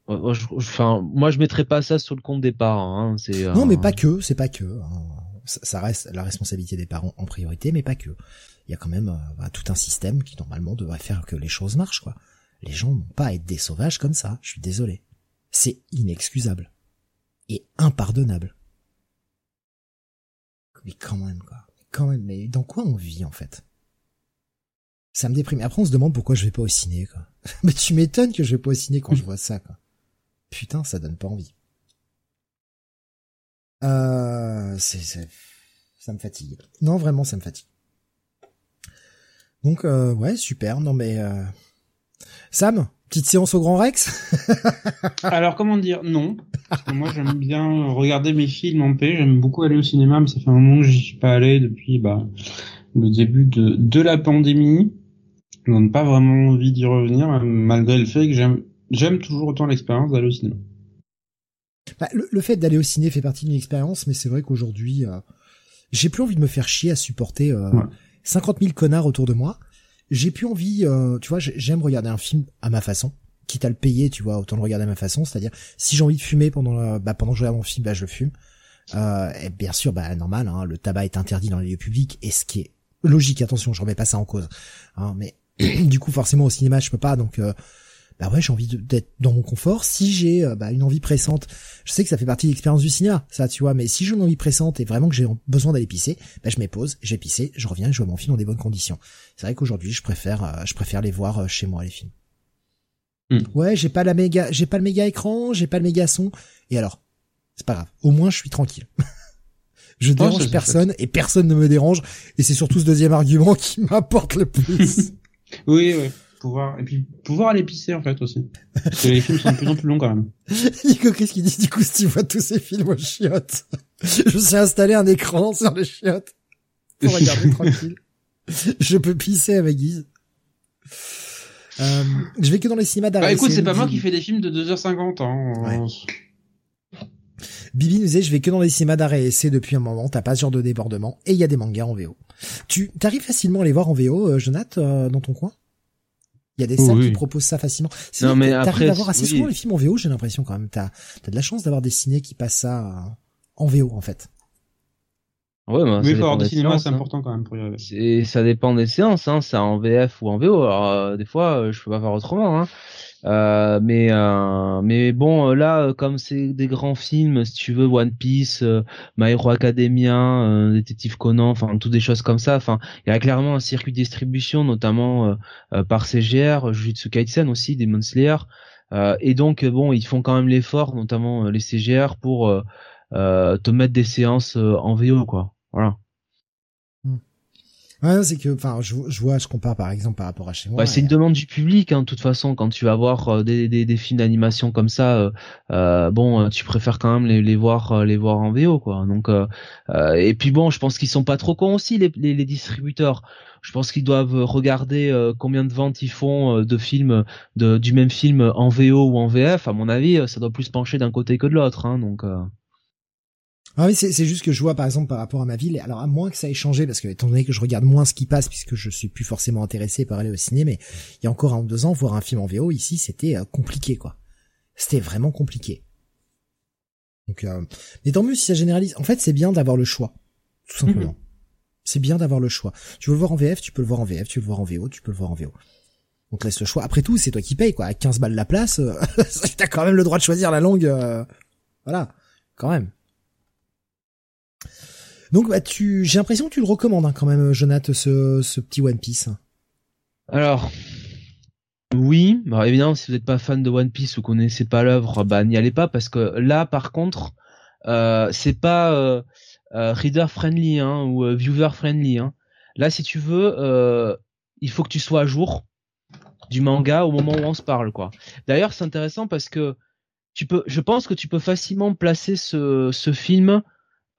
Euh... Enfin, moi, je mettrais pas ça sur le compte des parents. Hein. C'est. Non, mais pas que. C'est pas que. Hein. Ça reste la responsabilité des parents en priorité, mais pas que. Il y a quand même euh, bah, tout un système qui normalement devrait faire que les choses marchent, quoi. Les gens n'ont pas à être des sauvages comme ça, je suis désolé. C'est inexcusable. Et impardonnable. Mais quand même, quoi. Quand même, mais dans quoi on vit, en fait? Ça me déprime. Après, on se demande pourquoi je vais pas au ciné, quoi. mais tu m'étonnes que je vais pas au ciné quand je vois ça, quoi. Putain, ça donne pas envie. Euh, c'est, ça me fatigue. Non, vraiment, ça me fatigue. Donc, euh, ouais, super. Non, mais, euh... Sam, Petite séance au Grand Rex? Alors comment dire? Non moi j'aime bien regarder mes films en paix. J'aime beaucoup aller au cinéma, mais ça fait un moment que j'y suis pas allé depuis bah, le début de, de la pandémie. Je n'ai pas vraiment envie d'y revenir, malgré le fait que j'aime j'aime toujours autant l'expérience d'aller au cinéma. Bah, le, fait d'aller au ciné fait partie d'une expérience, mais c'est vrai qu'aujourd'hui, euh, j'ai plus envie de me faire chier à supporter euh, 50 000 connards autour de moi j'ai plus envie, euh, tu vois, j'aime regarder un film à ma façon, quitte à le payer, tu vois, autant le regarder à ma façon, c'est-à-dire si j'ai envie de fumer pendant, bah, pendant que je regarde mon film, bah je le fume. Euh, et bien sûr, bah normal, hein, le tabac est interdit dans les lieux publics, et ce qui est logique, attention, je remets pas ça en cause, hein, mais du coup forcément au cinéma je peux pas, donc euh, bah ouais, j'ai envie d'être dans mon confort. Si j'ai euh, bah, une envie pressante, je sais que ça fait partie de l'expérience du cinéma, ça, tu vois, mais si j'ai une envie pressante et vraiment que j'ai besoin d'aller pisser, bah, je pause, j'ai pissé, je reviens, je vois mon film dans des bonnes conditions. C'est vrai qu'aujourd'hui, je préfère, euh, je préfère les voir euh, chez moi les films. Hmm. Ouais, j'ai pas la méga, j'ai pas le méga écran, j'ai pas le méga son. Et alors, c'est pas grave. Au moins, je suis tranquille. Je dérange personne et personne ne me dérange et c'est surtout ce deuxième argument qui m'apporte le plus. oui, oui. Pouvoir et puis pouvoir aller pisser en fait aussi. Parce que les films sont de plus en plus longs quand même. Nico Chris qui dit? Du coup si tu vois tous ces films aux chiottes, je me suis installé un écran sur les chiottes pour regarder tranquille. Je peux pisser avec Guise. Euh, je vais que dans les cinémas d'arrêt. Bah écoute, c'est pas moi qui fais des films de 2h50. Hein. Bibi nous disait, je vais que dans les cinémas d'arrêt et c'est depuis un moment, t'as pas ce genre de débordement, et il y a des mangas en VO. Tu t'arrives facilement à les voir en VO, euh, Jonath, euh, dans ton coin? Il y a des salles qui proposent ça facilement. Non, mais t'arrives à voir assez souvent les films en VO, j'ai l'impression quand même. T'as as de la chance d'avoir des ciné qui passent ça euh, en VO, en fait. Ouais, bah, oui, il faut avoir des cinémas, c'est hein. important quand même pour y arriver. Ça dépend des séances, hein, c'est en VF ou en VO. Alors, euh, des fois, euh, je peux pas faire autrement. Hein. Euh, mais euh, mais bon là comme c'est des grands films si tu veux One Piece euh, My Hero Academia Détective Conan enfin toutes des choses comme ça enfin il y a clairement un circuit de distribution notamment par CGR Jujutsu Kaisen aussi Demon Slayer. Et donc bon ils font quand même l'effort notamment les CGR pour te mettre des séances en VO quoi. Voilà Ouais, c'est que, enfin, je, je, vois, je compare par exemple par rapport à chez moi. Bah, c'est une demande du public, hein, de toute façon, quand tu vas voir euh, des, des, des films d'animation comme ça, euh, euh bon, euh, tu préfères quand même les, les voir, les voir en VO, quoi. Donc, et puis bon, je pense qu'ils sont pas trop cons aussi les, les, les distributeurs. Je pense qu'ils doivent regarder combien de ventes ils font de films, de, du même film en VO ou en VF. À mon avis, ça doit plus pencher d'un côté que de l'autre, hein, donc. Ah oui, c'est juste que je vois par exemple par rapport à ma ville, alors à moins que ça ait changé, parce que étant donné que je regarde moins ce qui passe, puisque je suis plus forcément intéressé par aller au ciné, mais il y a encore un ou deux ans, voir un film en VO ici, c'était euh, compliqué quoi. C'était vraiment compliqué. Donc, euh, mais tant mieux si ça généralise. En fait, c'est bien d'avoir le choix, tout simplement. Mhm. C'est bien d'avoir le choix. Tu veux le voir en VF, tu peux le voir en VF. Tu veux le voir en VO, tu peux le voir en VO. On te laisse le choix. Après tout, c'est toi qui payes quoi. À 15 balles la place, euh, t'as quand même le droit de choisir la langue. Euh, voilà, quand même. Donc bah j'ai l'impression que tu le recommandes hein, quand même, Jonathan, ce, petit One Piece. Alors, oui, évidemment, si vous n'êtes pas fan de One Piece ou connaissez pas l'œuvre, bah n'y allez pas parce que là, par contre, euh, c'est pas euh, euh reader friendly hein, ou euh, viewer friendly. Hein. Là, si tu veux, euh, il faut que tu sois à jour du manga au moment où on se parle, quoi. D'ailleurs, c'est intéressant parce que tu peux, je pense que tu peux facilement placer ce, ce film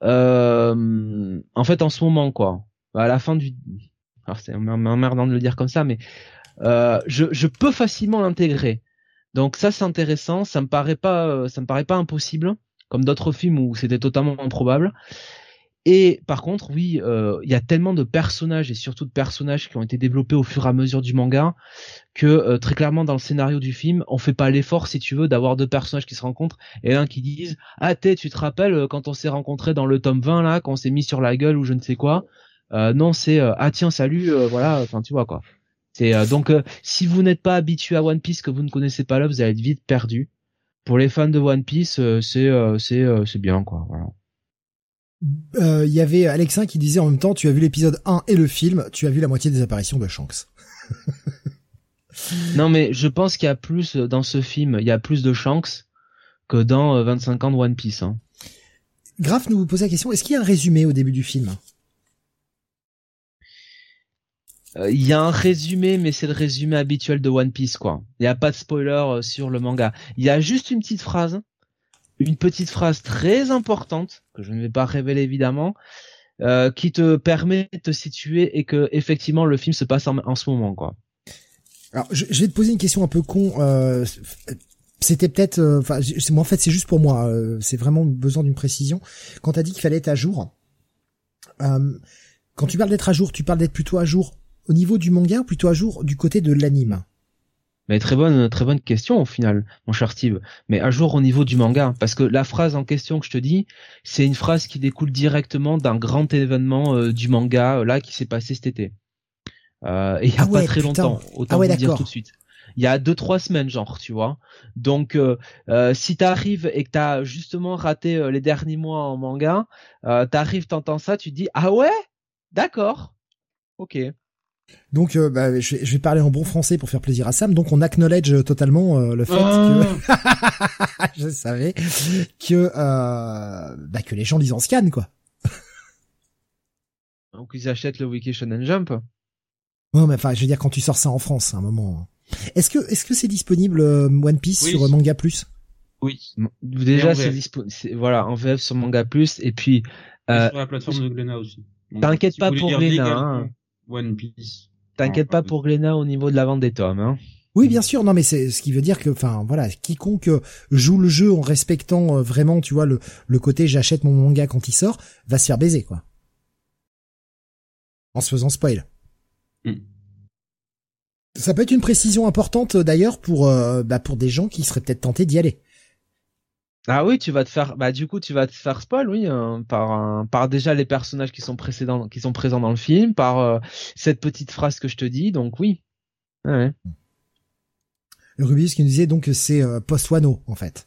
euh, en fait, en ce moment, quoi, à la fin du, alors c'est emmerdant de le dire comme ça, mais euh, je, je peux facilement l'intégrer. Donc ça, c'est intéressant. Ça me paraît pas, ça me paraît pas impossible, comme d'autres films où c'était totalement improbable. Et par contre, oui, euh, il y a tellement de personnages et surtout de personnages qui ont été développés au fur et à mesure du manga que euh, très clairement dans le scénario du film, on fait pas l'effort, si tu veux, d'avoir deux personnages qui se rencontrent et un qui disent ah t'es, tu te rappelles euh, quand on s'est rencontrés dans le tome 20 là, quand on s'est mis sur la gueule ou je ne sais quoi? non, c'est ah tiens salut, voilà, enfin tu vois quoi. C'est donc si vous n'êtes pas habitué à One Piece, que vous ne connaissez pas là, vous allez être vite perdu. Pour les fans de One Piece, c'est c'est c'est bien quoi. Il euh, y avait Alexin qui disait en même temps, tu as vu l'épisode 1 et le film, tu as vu la moitié des apparitions de Shanks. non mais je pense qu'il y a plus dans ce film, il y a plus de Shanks que dans 25 euh, ans de One Piece. Hein. Graf nous posait la question, est-ce qu'il y a un résumé au début du film? Euh, il y a un résumé, mais c'est le résumé habituel de One Piece, quoi. Il n'y a pas de spoiler sur le manga. Il y a juste une petite phrase une petite phrase très importante que je ne vais pas révéler évidemment, euh, qui te permet de te situer et que effectivement le film se passe en, ce moment quoi. Alors je, vais te poser une question un peu con. Euh, c'était peut-être, euh, enfin, moi en fait c'est juste pour moi. Euh, c'est vraiment besoin d'une précision. Quand t'as dit qu'il fallait être à jour, quand tu parles d'être à jour, tu parles d'être plutôt à jour au niveau du manga ou plutôt à jour du côté de l'anime? Mais très bonne, très bonne question au final, mon cher Steve. Mais à jour au niveau du manga, parce que la phrase en question que je te dis, c'est une phrase qui découle directement d'un grand événement euh, du manga euh, là qui s'est passé cet été. Euh, et il y a ah pas très longtemps, autant ah vous dire tout de suite. Il y a deux trois semaines genre, tu vois. Donc euh, euh si t'arrives et que t'as justement raté les derniers mois en manga, euh, t'arrives, t'entends ça, tu te dis ah ouais, d'accord, ok. Donc, euh, bah, je, vais, parler en bon français pour faire plaisir à Sam. Donc, on acknowledge totalement euh, le fait que je savais que euh, bah, que les gens lisent en scan, quoi. qu'ils achètent le Wiki Shonen Jump. Non, mais enfin, je veux dire, quand tu sors ça en France, à un moment. Hein. Est-ce que, est-ce que c'est disponible euh, One Piece sur Manga Plus? Oui. Déjà, c'est disponible. Voilà, en VF sur Manga Plus, et puis. Euh, sur la plateforme de Glénat aussi. T'inquiète pas pour Glénat. Hein. One Piece. T'inquiète pas pour Glénat au niveau de la vente des tomes. Hein. Oui, bien sûr. Non, mais c'est ce qui veut dire que, enfin, voilà, quiconque joue le jeu en respectant euh, vraiment, tu vois, le, le côté j'achète mon manga quand il sort, va se faire baiser, quoi. En se faisant spoil. Mm. Ça peut être une précision importante d'ailleurs pour euh, bah, pour des gens qui seraient peut-être tentés d'y aller. Ah oui, tu vas te faire bah du coup tu vas te faire spoil oui hein, par par déjà les personnages qui sont précédents qui sont présents dans le film par euh, cette petite phrase que je te dis donc oui. Ouais. Le Rubius qui nous disait donc que c'est euh, post-Wano en fait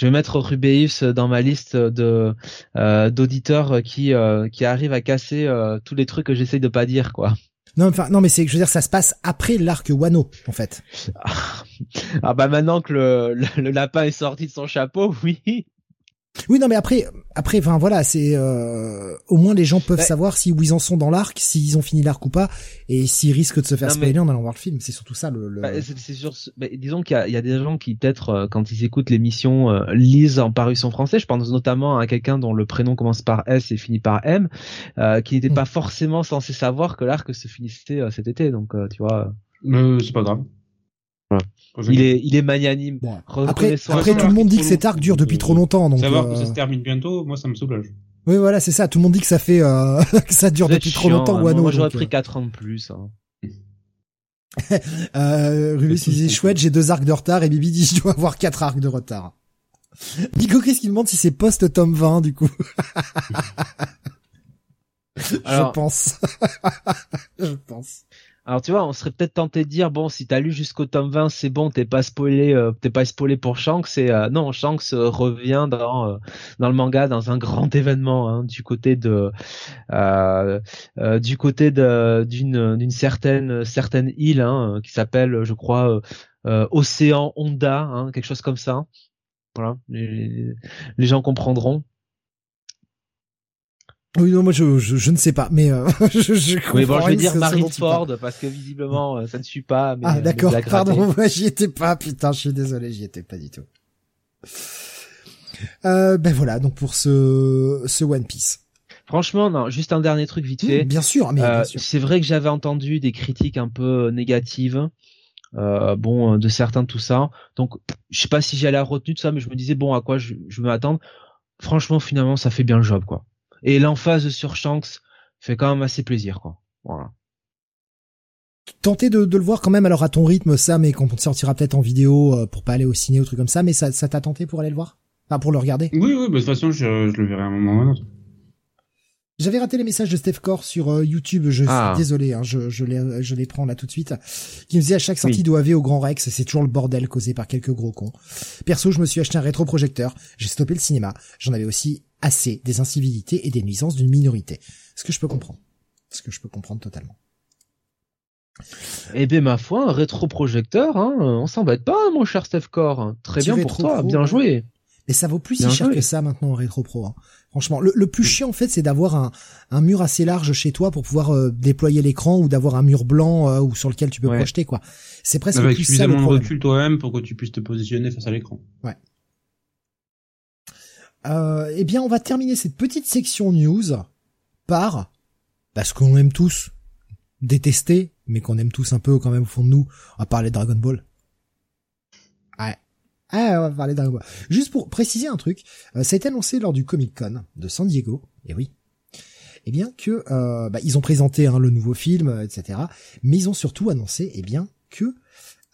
je vais mettre Rubeus dans ma liste de euh, d'auditeurs qui euh, qui arrivent à casser euh, tous les trucs que j'essaye de pas dire quoi. Non, enfin non, mais c'est je veux dire ça se passe après l'arc Wano en fait. ah bah maintenant que le, le lapin est sorti de son chapeau, oui. Oui, non, mais après, après, enfin voilà, c'est euh, au moins les gens peuvent savoir si où ils en sont dans l'arc, s'ils ont fini l'arc ou pas, et s'ils risquent de se faire spoiler en allant voir le film. C'est surtout ça le. Bah, c'est sûr. Bah, disons qu'il y, y, a des gens qui peut-être euh, quand ils écoutent l'émission euh, lisent en parution français. Je pense notamment à quelqu'un dont le prénom commence par S et finit par M, euh, qui n'était hmm. pas forcément censé savoir que l'arc se finissait cet été. Donc tu vois. c'est pas grave. Il est, il est magnanime. Après, après tout le monde dit que cet arc dure depuis trop longtemps. Donc savoir que ça se termine bientôt, moi ça me soulage. Oui, voilà, c'est ça. Tout le monde dit que ça fait euh, que ça dure depuis trop longtemps. Hein. Moi, j'aurais pris 4 ans de plus. Hein. euh, Rubus disait chouette, j'ai deux arcs de retard et Bibi dit je dois avoir quatre arcs de retard. Nico Chris qui demande si c'est post tome 20 du coup? je pense. je pense. Alors tu vois, on serait peut-être tenté de dire bon, si t'as lu jusqu'au tome 20, c'est bon, t'es pas spoilé, euh, t'es pas spoilé pour Shanks. Et euh, non, Shanks euh, revient dans dans le manga dans un grand événement hein, du côté de du côté d'une d'une certaine certaine île hein, qui s'appelle, je crois, Océan Honda, hein, quelque chose comme ça. Voilà, les gens comprendront. Oui, non, moi je, je, ne sais pas, mais euh, je, je Oui, bon, je vais dire Marineford parce que visiblement euh, ça ne suit pas. Mais, ah d'accord, pardon, moi j'y étais pas, putain, je suis désolé, j'y étais pas du tout. Euh, ben voilà, donc pour ce ce One Piece. Franchement, non, juste un dernier truc vite fait. bien sûr, mais euh, c'est vrai que j'avais entendu des critiques un peu négatives. Euh, bon, de certains tout ça. Donc, je sais pas si j'allais à retenue de ça, mais je me disais bon, à quoi je, je vais m'attendre. Franchement, finalement, ça fait bien le job, quoi. Et l'emphase sur Shanks fait quand même assez plaisir, quoi. Voilà. Tenter de, de, le voir quand même alors à ton rythme ça mais quand on sortira peut-être en vidéo euh, pour pas aller au ciné ou truc comme ça mais ça ça t'a tenté pour aller le voir? Enfin pour le regarder? Oui oui bah, de toute façon je, je le verrai à un moment ou un autre j'avais raté les messages de Steph Core sur euh, YouTube, je ah. suis désolé, hein, je, je, les, je les prends là tout de suite, qui me disait à chaque sortie d'OAV au Grand Rex, c'est toujours le bordel causé par quelques gros cons. Perso, je me suis acheté un rétroprojecteur, j'ai stoppé le cinéma, j'en avais aussi assez des incivilités et des nuisances d'une minorité. Ce que je peux comprendre. Ce que je peux comprendre totalement. Eh bien, ma foi, un rétroprojecteur, hein, on s'embête pas, mon cher Steph Core. Très bien pour toi, bien joué. Mais ça vaut plus si cher que ça maintenant en rétro pro. Hein. Franchement, le, plus chiant en fait, c'est d'avoir un, un, mur assez large chez toi pour pouvoir euh, déployer l'écran ou d'avoir un mur blanc euh, ou sur lequel tu peux projeter quoi. C'est presque Avec plus ça le problème. recul toi-même pour que tu puisses te positionner face à l'écran. Ouais. Euh, eh bien, on va terminer cette petite section news par parce qu'on aime tous détester, mais qu'on aime tous un peu quand même au fond de nous, va parler de Dragon Ball. Ah, on va parler Ball. Juste pour préciser un truc, euh, ça a été annoncé lors du Comic Con de San Diego, et oui, eh bien que euh, bah, ils ont présenté hein, le nouveau film, etc. Mais ils ont surtout annoncé, eh bien, que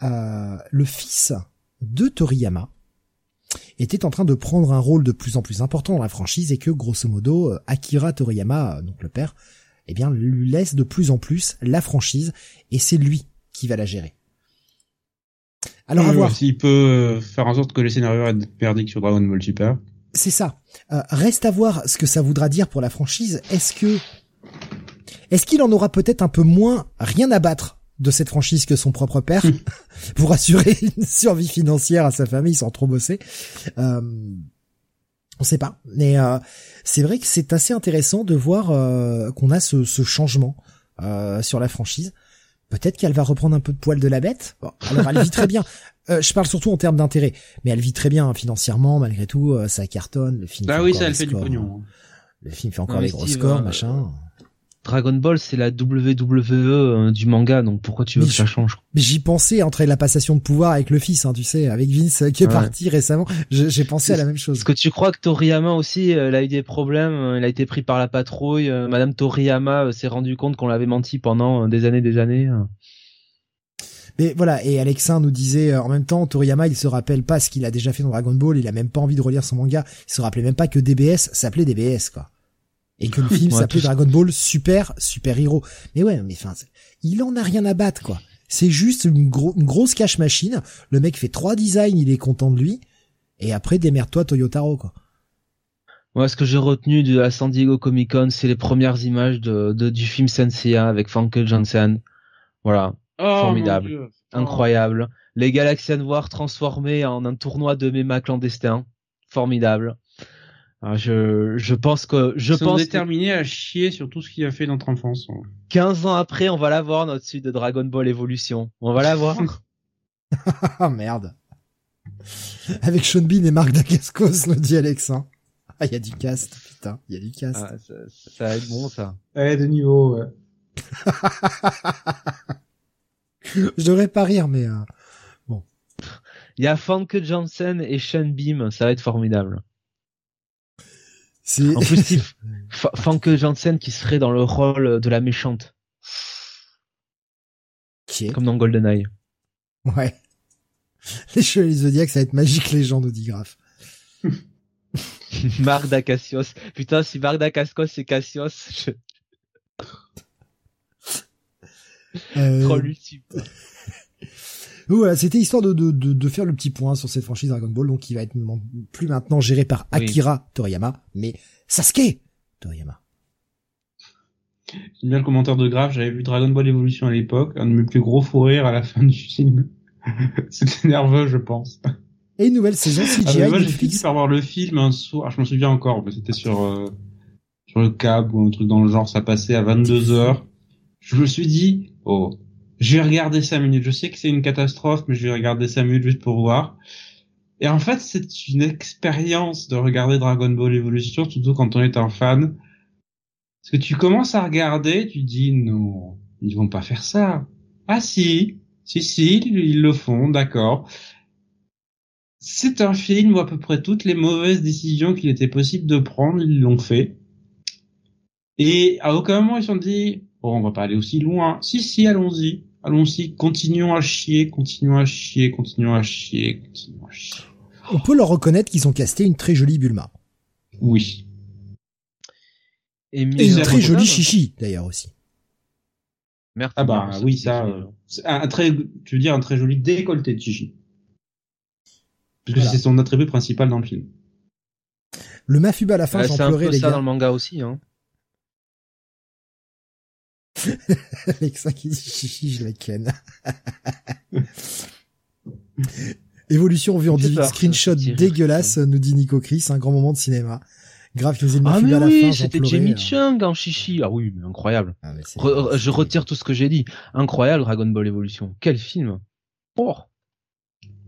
euh, le fils de Toriyama, était en train de prendre un rôle de plus en plus important dans la franchise et que grosso modo euh, Akira Toriyama, euh, donc le père, eh bien lui laisse de plus en plus la franchise et c'est lui qui va la gérer. Alors à voir. S'il peut euh, faire en sorte que les scénarios perdiques sur Dragon Ball Super. C'est ça. reste à voir ce que ça voudra dire pour la franchise. Est-ce que est-ce qu'il en aura peut-être un peu moins rien à battre de cette franchise que son propre père? Pour assurer une survie financière à sa famille sans trop bosser. Euh, On sait pas, mais euh, c'est vrai que c'est assez intéressant de voir euh, qu'on a ce, ce changement euh, sur la franchise. Peut-être qu'elle va reprendre un peu de poil de la bête. Bon, alors elle vit très bien. Euh, je parle surtout en termes d'intérêt, mais elle vit très bien hein, financièrement malgré tout. Euh, ça cartonne. Le film. Bah fait oui, ça, elle fait du pognon. hein. Le film fait encore des gros scores, euh, machin. Dragon Ball, c'est la WWE euh, du manga, donc pourquoi tu veux Mais que ça change Mais j'y pensais entre la passation de pouvoir avec le fils, hein, tu sais, avec Vince euh, qui est Ouais. parti récemment. J'ai pensé à la même chose. Est-ce que tu crois que Toriyama aussi, euh, il a eu des problèmes, il a été pris par la patrouille, Madame Toriyama s'est rendu compte qu'on l'avait menti pendant des années, des années. Mais voilà, et Alexin nous disait euh, en même temps, Toriyama, il se rappelle pas ce qu'il a déjà fait dans Dragon Ball, il a même pas envie de relire son manga, il se rappelait même pas que DBS s'appelait DBS, quoi. Et que le film s'appelait. Dragon Ball Super Super Hero. Mais ouais, mais enfin, il en a rien à battre, quoi. C'est juste une, gros- une grosse cache machine. Le mec fait trois designs, il est content de lui. Et après, démerde-toi Toyotaro, quoi. Moi, ce que j'ai retenu de la San Diego Comic Con, c'est les premières images de, de- du film Senseiya avec Funke Janssen. Voilà, Oh, Formidable. Oh. incroyable. Les Galaxian War transformés en un tournoi de méma clandestin. Formidable. Alors, je, je pense que, je Ils sont pense que déterminés à chier sur tout ce qu'il a fait notre enfance. hein. 15 ans après, on va la voir, notre suite de Dragon Ball Evolution. On va la voir. Ah merde. Avec Sean Bean et Marc Dacascos, nous dit Alexin. Ah, il y a du cast, putain, il y a du cast. Ah, ça, ça va être bon, ça. Ouais, de niveau, ouais. Je devrais pas rire, mais euh, Il y a Funke Johnson et Sean Beam, ça va être formidable. C'est... En plus, Steve, F- Funke Johnson qui serait dans le rôle de la méchante, Qui est comme dans GoldenEye. Ouais. Les chevaliers Zodiac, ça va être magique, les gens, Graf. Marc Dacasios. Putain, si Marc Dacascos c'est Cassios, je Euh, troll ultime. Voilà, c'était histoire de, de, de, de faire le petit point sur cette franchise Dragon Ball, donc qui va être non plus maintenant géré par Oui. Akira Toriyama, mais Sasuke Toriyama. J'aime bien le commentaire de Graf, j'avais vu Dragon Ball Evolution à l'époque, un de mes plus gros fous rires à la fin du film. C'était nerveux, je pense. Et une nouvelle saison Ah, CGI mais moi, j'ai fini par voir le film un soir, je m'en souviens encore, mais c'était sur, euh, sur le câble ou un truc dans le genre, ça passait à 22 heures. Je me suis dit, oh, je vais regarder 5 minutes. Je sais que c'est une catastrophe, mais je vais regarder 5 minutes juste pour voir. Et en fait, c'est une expérience de regarder Dragon Ball Evolution, surtout quand on est un fan. Parce que tu commences à regarder, tu dis, non, ils vont pas faire ça. Ah si, si, si, ils le font, d'accord. C'est un film où à peu près toutes les mauvaises décisions qu'il était possible de prendre, ils l'ont fait. Et à aucun moment ils se sont dit, bon, on va pas aller aussi loin. Si, si, allons-y. Allons-y, continuons à chier, continuons à chier, continuons à chier, continuons à chier. On peut leur reconnaître qu'ils ont casté une très jolie Bulma. Oui. Et, une très jolie. Chichi, d'ailleurs, aussi. Merci. Ah bah oui, ça, euh, c'est un, un très, tu veux dire un très joli décolleté de Chichi. Puisque Voilà. c'est son attribut principal dans le film. Le Mafuba à la fin, Ouais, j'en c'est un peu ça gars. dans le manga aussi, hein. Alexa qui dit chichi, je la ken. Évolution vue en screenshot dégueulasse, nous dit Nico Chris, un grand moment de cinéma. Grave, le Ah mais à la oui, fin, c'était. Jamie euh. Chung en chichi. Ah oui, mais incroyable. Ah, mais c'est- Re- je retire tout ce que j'ai dit. Incroyable Dragon Ball Evolution. Quel film. Oh.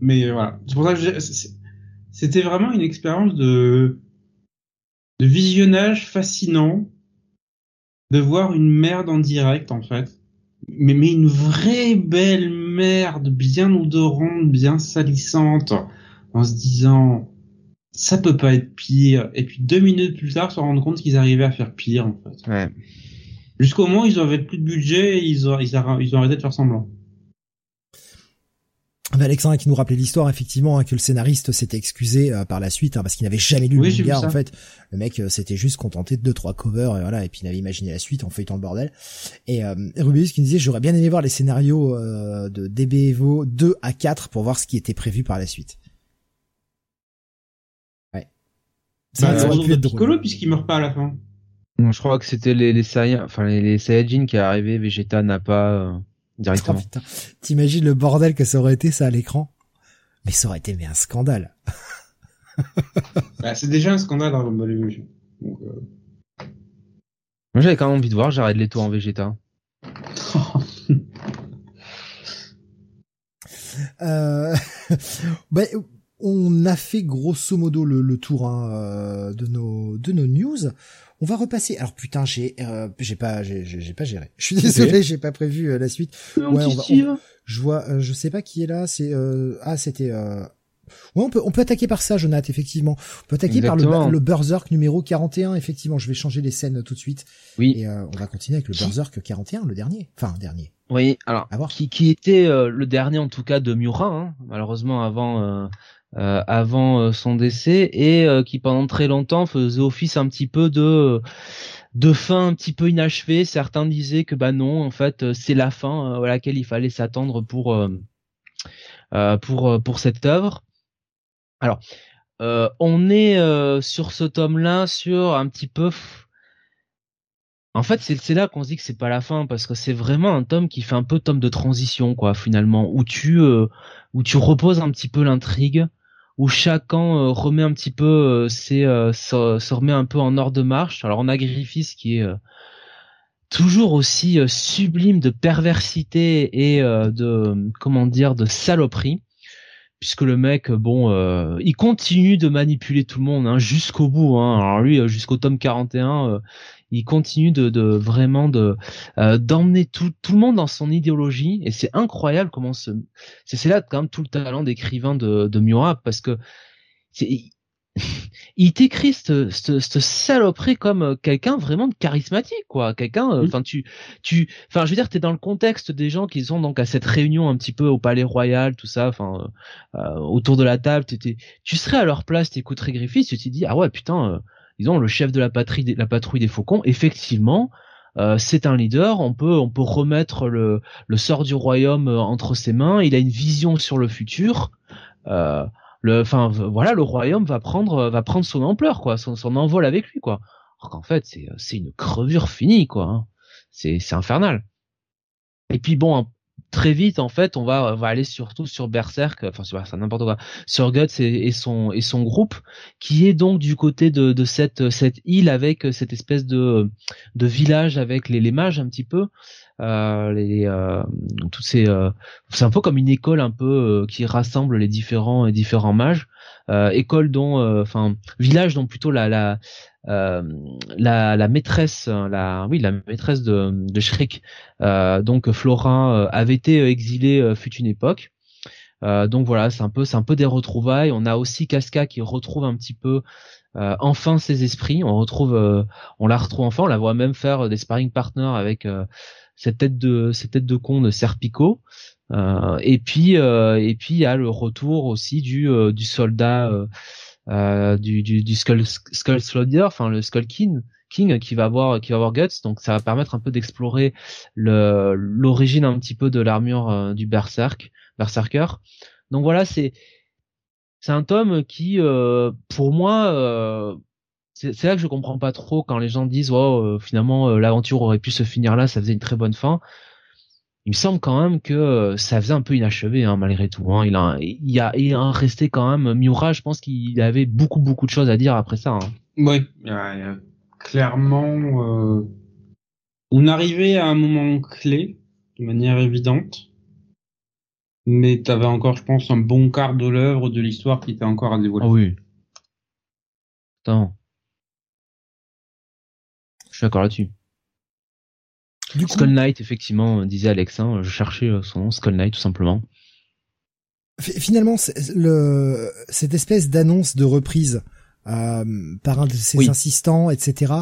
Mais voilà, c'est pour ça que c'était vraiment une expérience de de visionnage fascinant de voir une merde en direct en fait. Mais, mais une vraie belle merde, bien odorante, bien salissante, en se disant ça peut pas être pire. Et puis deux minutes plus tard, se rendre compte qu'ils arrivaient à faire pire en fait. Ouais. Jusqu'au moment où ils avaient plus de budget, et ils ont, ils, arr- ils ont arrêté de faire semblant. Alexandre qui nous rappelait l'histoire effectivement hein, que le scénariste s'était excusé euh, par la suite hein, parce qu'il n'avait jamais lu Oui, le manga en fait. Le mec euh, s'était juste contenté de deux trois covers et voilà et puis il avait imaginé la suite en feuilletant le bordel. Et euh, Rubius qui nous disait j'aurais bien aimé voir les scénarios euh, de DB Evo 2 à 4 pour voir ce qui était prévu par la suite. Ouais. Ça, Bah, aurait retour pu de être drôle. Piccolo puisqu'il meurt pas à la fin. Non, je crois que c'était les, les Saiyans, enfin les, les Saiyajin qui est arrivé, Vegeta n'a pas Oh, directement. putain. T'imagines le bordel que ça aurait été ça à l'écran? Mais ça aurait été mais un scandale bah, c'est déjà un scandale dans Ball Evolution. Donc, euh... Moi j'avais quand même envie de voir Jared Leto en Vegeta. euh... bah, on a fait grosso modo le, le tour hein, euh, de nos de nos news. On va repasser. Alors putain, j'ai euh, j'ai pas j'ai j'ai pas géré. Je suis désolé, j'ai pas prévu euh, la suite. Ouais, on va, on, je vois, je sais pas qui est là. C'est ah c'était. Ouais, on peut on peut attaquer par ça, Jonathan. Effectivement, on peut attaquer Exactement. par le, le Berserk numéro 41. Effectivement, je vais changer les scènes tout de suite. Oui. Et on va continuer avec le Berserk 41, le dernier. Enfin, dernier. Oui, alors qui, qui était le dernier en tout cas de Miura, hein, malheureusement avant euh, avant euh, son décès et euh, qui pendant très longtemps faisait office un petit peu de de fin un petit peu inachevée. Certains disaient que bah non, en fait, c'est la fin à laquelle il fallait s'attendre pour pour pour cette œuvre. Alors, on est sur ce tome-là sur un petit peu. En fait, c'est là qu'on se dit que c'est pas la fin parce que c'est vraiment un tome qui fait un peu tome de transition, quoi, finalement, où tu où tu reposes un petit peu l'intrigue où chacun euh, remet un petit peu euh, ses, euh, se, remet un peu en ordre de marche. Alors on a Griffiths qui est toujours aussi sublime de perversité et de comment dire de saloperie puisque le mec bon il continue de manipuler tout le monde hein, jusqu'au bout hein. alors lui jusqu'au tome 41 il continue de, de vraiment de euh, d'emmener tout, tout le monde dans son idéologie. Et c'est incroyable comment ce c'est là quand même tout le talent d'écrivain de de Miura parce que c'est il t'écrit cette, cette, cette, saloperie comme euh, quelqu'un vraiment de charismatique quoi. Quelqu'un euh, enfin tu tu enfin je veux dire t'es dans le contexte des gens qui sont donc à cette réunion un petit peu au palais royal tout ça enfin euh, autour de la table tu serais à leur place t'écouterais Griffith tu te dis ah ouais putain disons le chef de la patrie, la patrouille des faucons, effectivement, euh, c'est un leader. On peut, on peut remettre le, le sort du royaume euh, entre ses mains. Il a une vision sur le futur. Euh, le, voilà, le royaume va prendre, va prendre son ampleur, quoi, son, son envol avec lui, quoi. Alors qu'en fait, c'est, c'est une crevure finie, quoi. Hein. C'est, c'est infernal. Et puis bon, très vite en fait on va, va aller surtout sur Berserk enfin sur Berserk n'importe quoi sur Guts et, et, son et son groupe qui est donc du côté de, de cette cette île avec cette espèce de de village avec les, les mages un petit peu. Euh, les euh, tous ces euh, c'est un peu comme une école un peu euh, qui rassemble les différents les différents mages. Euh, école dont enfin village dont plutôt la la euh, la, la, maîtresse, la oui, la maîtresse de, de Shrek, euh, donc Flora, euh, avait été exilée fut une époque. donc voilà, c'est un peu, c'est un peu des retrouvailles. On a aussi Casca qui retrouve un petit peu enfin ses esprits. On retrouve, on la retrouve enfin. On la voit même faire des sparring partners avec cette tête de cette tête de con de Serpico. et puis et puis il y a le retour aussi du du soldat euh, du, du, du Skull, Skull Soldier, enfin le Skull King, King qui va avoir qui va avoir Guts, donc ça va permettre un peu d'explorer le l'origine un petit peu de l'armure euh, du Berserk, Berserker. Donc voilà, c'est c'est un tome qui, euh, pour moi, euh, c'est là que je comprends pas trop quand les gens disent, oh, finalement, l'aventure aurait pu se finir là, ça faisait une très bonne fin il me semble quand même que euh, ça faisait un peu inachevé hein, malgré tout. Hein. Il a, il y a, il a resté quand même Miura. Je pense qu'il avait beaucoup beaucoup de choses à dire après ça. Hein. Oui, clairement, euh, on arrivait à un moment clé de manière évidente, mais tu avais encore, je pense, un bon quart de l'œuvre de l'histoire qui était encore à dévoiler. Ah oui. Attends. Je suis d'accord là-dessus. Du Skull Knight, effectivement, disait Alex. Hein, je cherchais euh, son nom, Skull Knight, tout simplement. Finalement, le, cette espèce d'annonce de reprise euh, par un de ses assistants, etc.,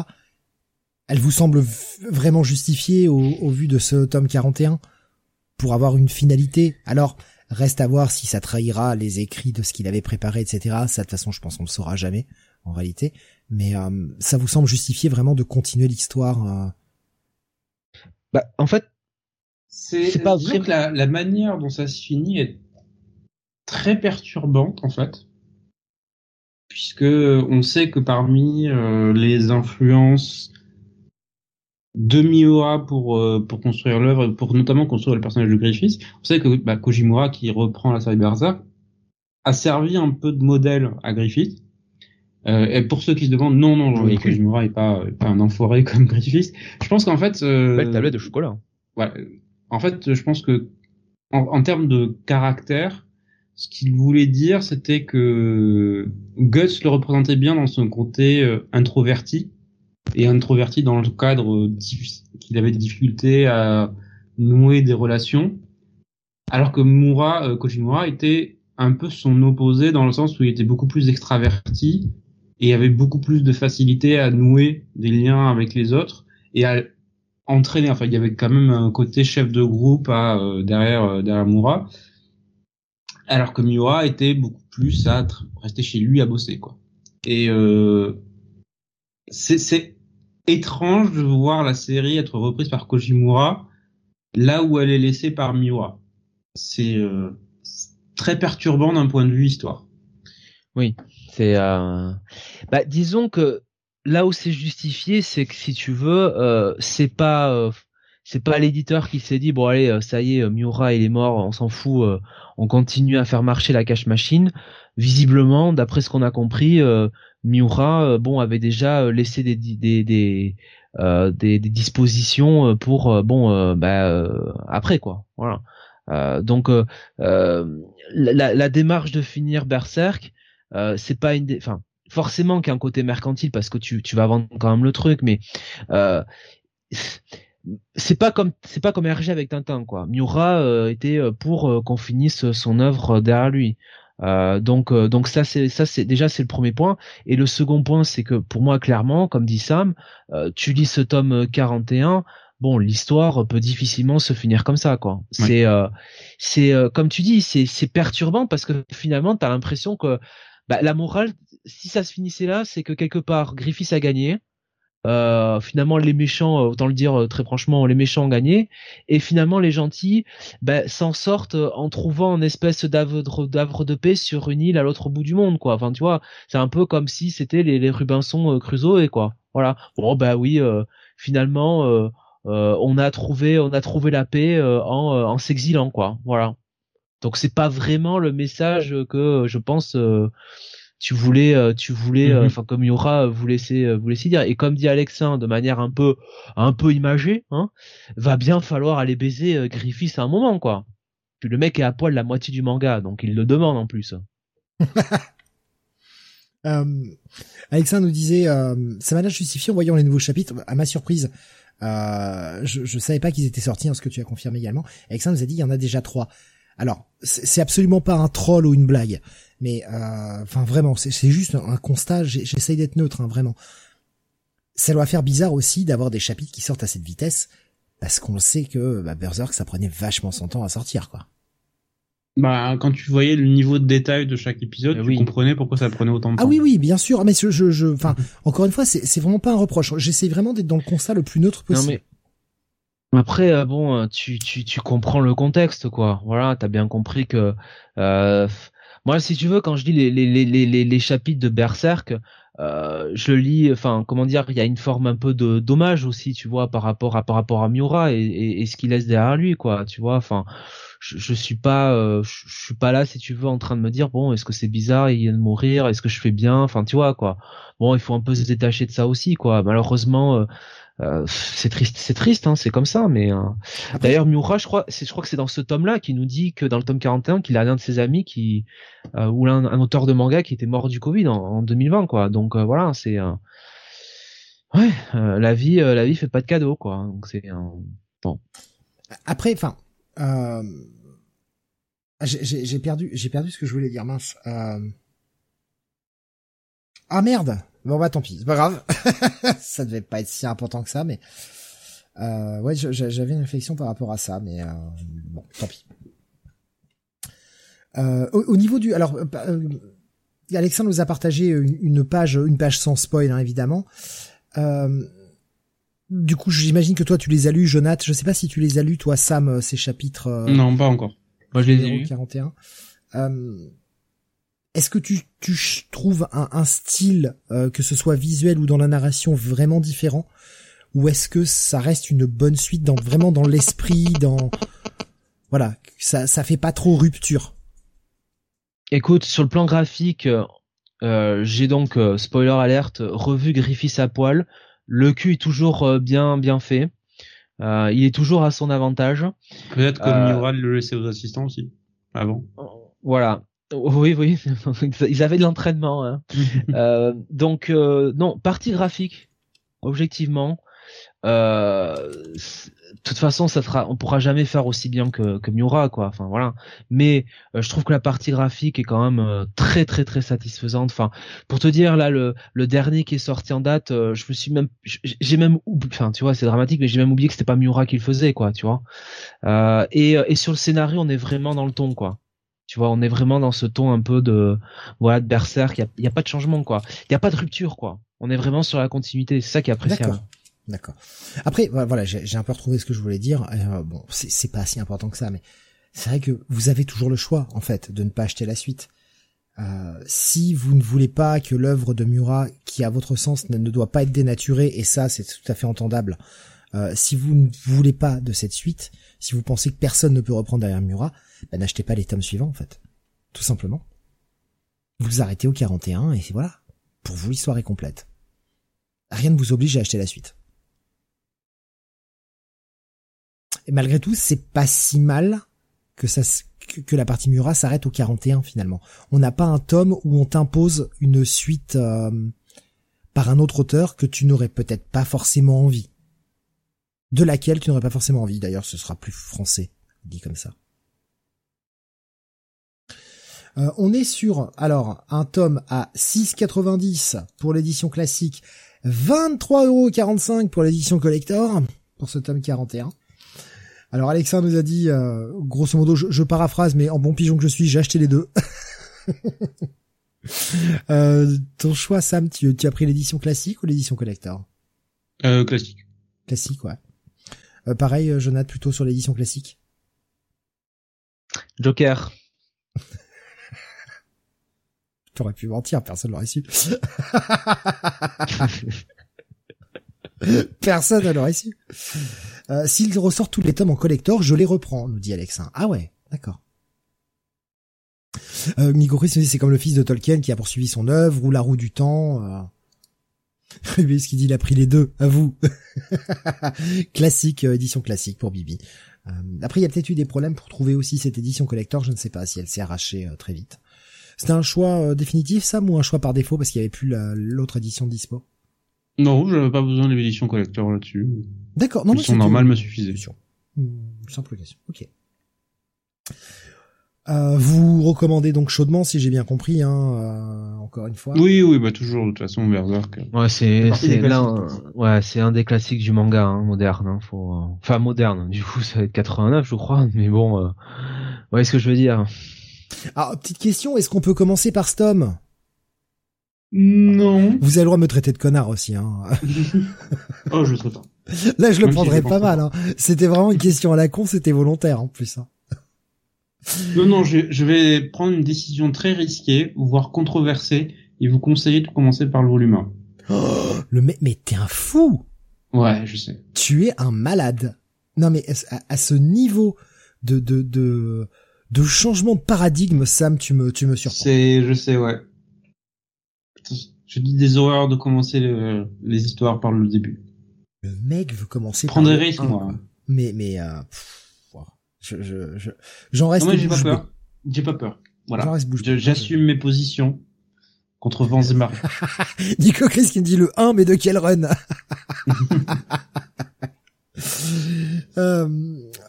elle vous semble vraiment justifiée au, au, vu de ce tome 41 pour avoir une finalité? Alors, reste à voir si ça trahira les écrits de ce qu'il avait préparé, etc. Ça, de toute façon, je pense qu'on le saura jamais, en réalité. Mais euh, ça vous semble justifié vraiment de continuer l'histoire euh, bah, en fait, c'est pas vrai. que la, la, manière dont ça se finit est très perturbante en fait, puisque on sait que parmi euh, les influences de Miura pour euh, pour construire l'œuvre, pour notamment construire le personnage de Griffith, on sait que bah, Kojimura qui reprend la série Berserk a servi un peu de modèle à Griffith et pour ceux qui se demandent, non, non, oui, Kojimura est pas, pas un enfoiré comme Griffiths. Je pense qu'en fait, euh, belle tablette de chocolat. Ouais. En fait, je pense que en, en termes de caractère, ce qu'il voulait dire, c'était que Guts le représentait bien dans son côté euh, introverti et introverti dans le cadre qu'il avait des difficultés à nouer des relations, alors que Mura, euh, Kojimura était un peu son opposé dans le sens où il était beaucoup plus extraverti et avait beaucoup plus de facilité à nouer des liens avec les autres et à entraîner. Enfin, il y avait quand même un côté chef de groupe à, euh, derrière euh, derrière Moura, alors que Miura était beaucoup plus à rester chez lui à bosser quoi. Et euh, c'est étrange de voir la série être reprise par Kojimura là où elle est laissée par Miura. C'est euh, très perturbant d'un point de vue histoire. Oui, c'est. Euh... Bah, disons que là où c'est justifié, c'est que si tu veux, euh, c'est pas euh, c'est pas l'éditeur qui s'est dit bon allez euh, ça y est Miura il est mort, on s'en fout, on continue à faire marcher la cache machine. Visiblement, d'après ce qu'on a compris, Miura bon avait déjà laissé des dispositions pour bon bah après quoi voilà. Donc la, démarche de finir Berserk, c'est pas une, enfin forcément qu'il y a un côté mercantile parce que tu, tu vas vendre quand même le truc, mais euh, c'est pas comme c'est pas comme RG avec Tintin quoi. Miura euh, était euh, pour euh, qu'on finisse son œuvre derrière lui. donc donc ça c'est ça c'est déjà c'est le premier point et le second point c'est que pour moi clairement comme dit Sam tu lis ce tome 41 bon l'histoire peut difficilement se finir comme ça quoi c'est c'est comme tu dis c'est c'est perturbant parce que finalement tu as l'impression que bah, la morale si ça se finissait là, c'est que quelque part Griffiths a gagné. Euh, finalement, les méchants, euh, autant le dire euh, très franchement, les méchants ont gagné, et finalement les gentils ben, s'en sortent en trouvant une espèce d'avre de paix sur une île à l'autre bout du monde, quoi. Enfin, tu vois, c'est un peu comme si c'était les, les Rubinson Crusoe, quoi. Voilà. Bon, bah oui, finalement, on a trouvé, on a trouvé la paix en, en s'exilant, quoi. Voilà. Donc c'est pas vraiment le message que je pense tu voulais euh, tu voulais euh, mhm. enfin comme Yora vous laisser euh, vous laisser dire et comme dit Alexin de manière un peu un peu imagée hein va bien falloir aller baiser Griffiths à un moment quoi puis le mec est à poil la moitié du manga donc il le demande en plus euh, Alexin nous disait euh, ça m'a l'air justifié en voyant les nouveaux chapitres à ma surprise euh, je, je savais pas qu'ils étaient sortis, hein, ce que tu as confirmé également. Alexin nous a dit il y en a déjà trois. Alors, c'est absolument pas un troll ou une blague, mais euh, enfin vraiment, c'est juste un constat. J'essaye d'être neutre, hein, vraiment. Ça doit faire bizarre aussi d'avoir des chapitres qui sortent à cette vitesse, parce qu'on sait que bah, Berserk, ça prenait vachement son temps à sortir, quoi. Bah, quand tu voyais le niveau de détail de chaque épisode, tu comprenais pourquoi ça prenait autant de temps. Ah oui, oui, bien sûr. Mais je, je, enfin, encore une fois, c'est vraiment pas un reproche. J'essaie vraiment d'être dans le constat le plus neutre possible. Non, mais après, euh, bon, euh, tu, tu, tu comprends le contexte, quoi. Voilà, t'as bien compris que. Euh, moi, si tu veux, quand je lis les, les, les, les, les chapitres de Berserk, euh, je lis, enfin, comment dire, il y a une forme un peu de dommage aussi, tu vois, par rapport à par rapport à Miura et, et, ce qu'il laisse derrière lui, quoi. Tu vois, enfin, je, je suis pas, euh, je, suis pas là, si tu veux, en train de me dire, bon, est-ce que c'est bizarre, il vient de mourir, est-ce que je fais bien, enfin, tu vois, quoi. Bon, il faut un peu se détacher de ça aussi, quoi. Malheureusement euh, c'est triste, c'est triste, hein, c'est comme ça. Mais euh... d'ailleurs, Miura, je crois, je crois que c'est dans ce tome-là qui nous dit que dans le tome 41, qu'il a un de ses amis qui, euh, ou un, un, auteur de manga qui était mort du Covid en, en 2020, quoi. Donc euh, voilà, c'est, ouais, la vie, la vie fait pas de cadeaux, quoi. Donc c'est bon. Après, enfin, j'ai perdu, j'ai perdu ce que je voulais dire, mince. Ah merde Bon bah tant pis, c'est pas grave. ça devait pas être si important que ça, mais euh, ouais, j'avais une réflexion par rapport à ça, mais euh, bon, tant pis. Euh, au, niveau du, alors, euh, euh, Alexandre nous a partagé une, page, une page sans spoil, hein, évidemment. du coup, j'imagine que toi tu les as lus, Jonathan. Je sais pas si tu les as lus, toi, Sam, ces chapitres. non, pas encore. Moi, je les ai lus. 41. Est-ce que tu, tu trouves un, un style, euh, que ce soit visuel ou dans la narration, vraiment différent? Ou est-ce que ça reste une bonne suite, dans vraiment dans l'esprit, dans... Voilà, ça, ça fait pas trop rupture? Écoute, sur le plan graphique, euh, Euh, j'ai donc euh, spoiler alerte revu Griffiths à poil. Le cul est toujours euh, bien bien fait. il est toujours à son avantage. Peut-être que Mural le laissait aux assistants aussi avant. Voilà. Oui, oui, ils avaient de l'entraînement. Hein. donc non, partie graphique, objectivement, euh, de toute façon, ça fera, on pourra jamais faire aussi bien que, que Miura, quoi. Enfin voilà. Mais euh, je trouve que la partie graphique est quand même euh, très très très satisfaisante. Enfin, pour te dire là, le, le dernier qui est sorti en date, je me suis même, j'ai même, enfin tu vois, c'est dramatique, mais j'ai même oublié que c'était pas Miura qui le faisait, quoi. Tu vois. et et sur le scénario, on est vraiment dans le ton, quoi. Tu vois, on est vraiment dans ce ton un peu de voilà de berserk. Il y a, pas de changement, quoi. Il y a pas de rupture, quoi. On est vraiment sur la continuité. C'est ça qui est appréciable. D'accord. Après, voilà, j'ai un peu retrouvé ce que je voulais dire. Euh, bon, c'est pas si important que ça, mais c'est vrai que vous avez toujours le choix, en fait, de ne pas acheter la suite. Euh, si vous ne voulez pas que l'œuvre de Murat, qui à votre sens ne, doit pas être dénaturée, et ça c'est tout à fait entendable, euh, si vous ne voulez pas de cette suite, si vous pensez que personne ne peut reprendre derrière Murat, ben n'achetez pas les tomes suivants en fait. Tout simplement. Vous arrêtez au 41 et voilà. Pour vous l'histoire est complète. Rien ne vous oblige à acheter la suite. Et malgré tout, c'est pas si mal que ça que, la partie Murat s'arrête au 41 finalement. On n'a pas un tome où on t'impose une suite euh, par un autre auteur que tu n'aurais peut-être pas forcément envie. De laquelle tu n'aurais pas forcément envie. D'ailleurs, ce sera plus français, dit comme ça. Euh, on est sur alors un tome à 6,90 pour l'édition classique, 23,45€ pour l'édition collector pour ce tome 41. Alors Alexa nous a dit, euh, grosso modo, je, paraphrase, mais en bon pigeon que je suis, j'ai acheté les deux. euh, ton choix, Sam, tu, as pris l'édition classique ou l'édition collector? Euh, Classique. Classique, ouais. Euh, pareil, Jonathan, plutôt sur l'édition classique? Joker. T'aurais pu mentir, personne l'aurait su. personne ne l'aurait su. Euh, S'il ressort tous les tomes en collector, je les reprends, nous dit Alexin. Ah ouais, d'accord. Euh, dit c'est comme le fils de Tolkien qui a poursuivi son œuvre ou la roue du temps. Euh... ce qu'il dit, il a pris les deux, à vous. classique, euh, édition classique pour Bibi. Euh, après, il y a peut-être eu des problèmes pour trouver aussi cette édition collector, je ne sais pas si elle s'est arrachée très vite. C'était un choix définitif, Sam, ou un choix par défaut parce qu'il n'y avait plus l'autre édition dispo? Non, j'avais pas besoin de l'édition collector là-dessus. D'accord. Non, son normal me suffisait. Simple question. Ok. Euh, vous recommandez donc chaudement, si j'ai bien compris, hein, euh, encore une fois. Oui, oui, bah toujours de toute façon Berserk. Ouais, c'est c'est un, ouais, c'est un des classiques du manga hein, moderne. Hein, faut, euh, enfin moderne. Du coup, ça va être 89, je crois. Mais bon, euh... ouais, ce que je veux dire. Alors, petite question, est-ce qu'on peut commencer par Stom? Non. Vous avez le droit de me traiter de connard aussi, hein. oh, je sais pas. Là, je le prendrais pas mal. Hein. C'était vraiment une question à la con, c'était volontaire en plus. Hein. Non, non, je, vais prendre une décision très risquée, voire controversée, et vous conseiller de commencer par le volume 1. Oh, le mais t'es un fou Ouais, je sais. Tu es un malade. Non, mais à, ce niveau de, de, de, de changement de paradigme, Sam, tu me, tu me surprends. C'est, je sais, ouais. Je dis des horreurs de commencer les histoires par le début. Le mec veut commencer. Prendre des risques, moi. Mais, mais, euh, je, je, je, j'en reste. Non, j'ai pas peur. J'ai pas peur. Voilà. J'assume mes positions contre vents et marées. Nico Chris qui me dit le 1, mais de quel run? euh,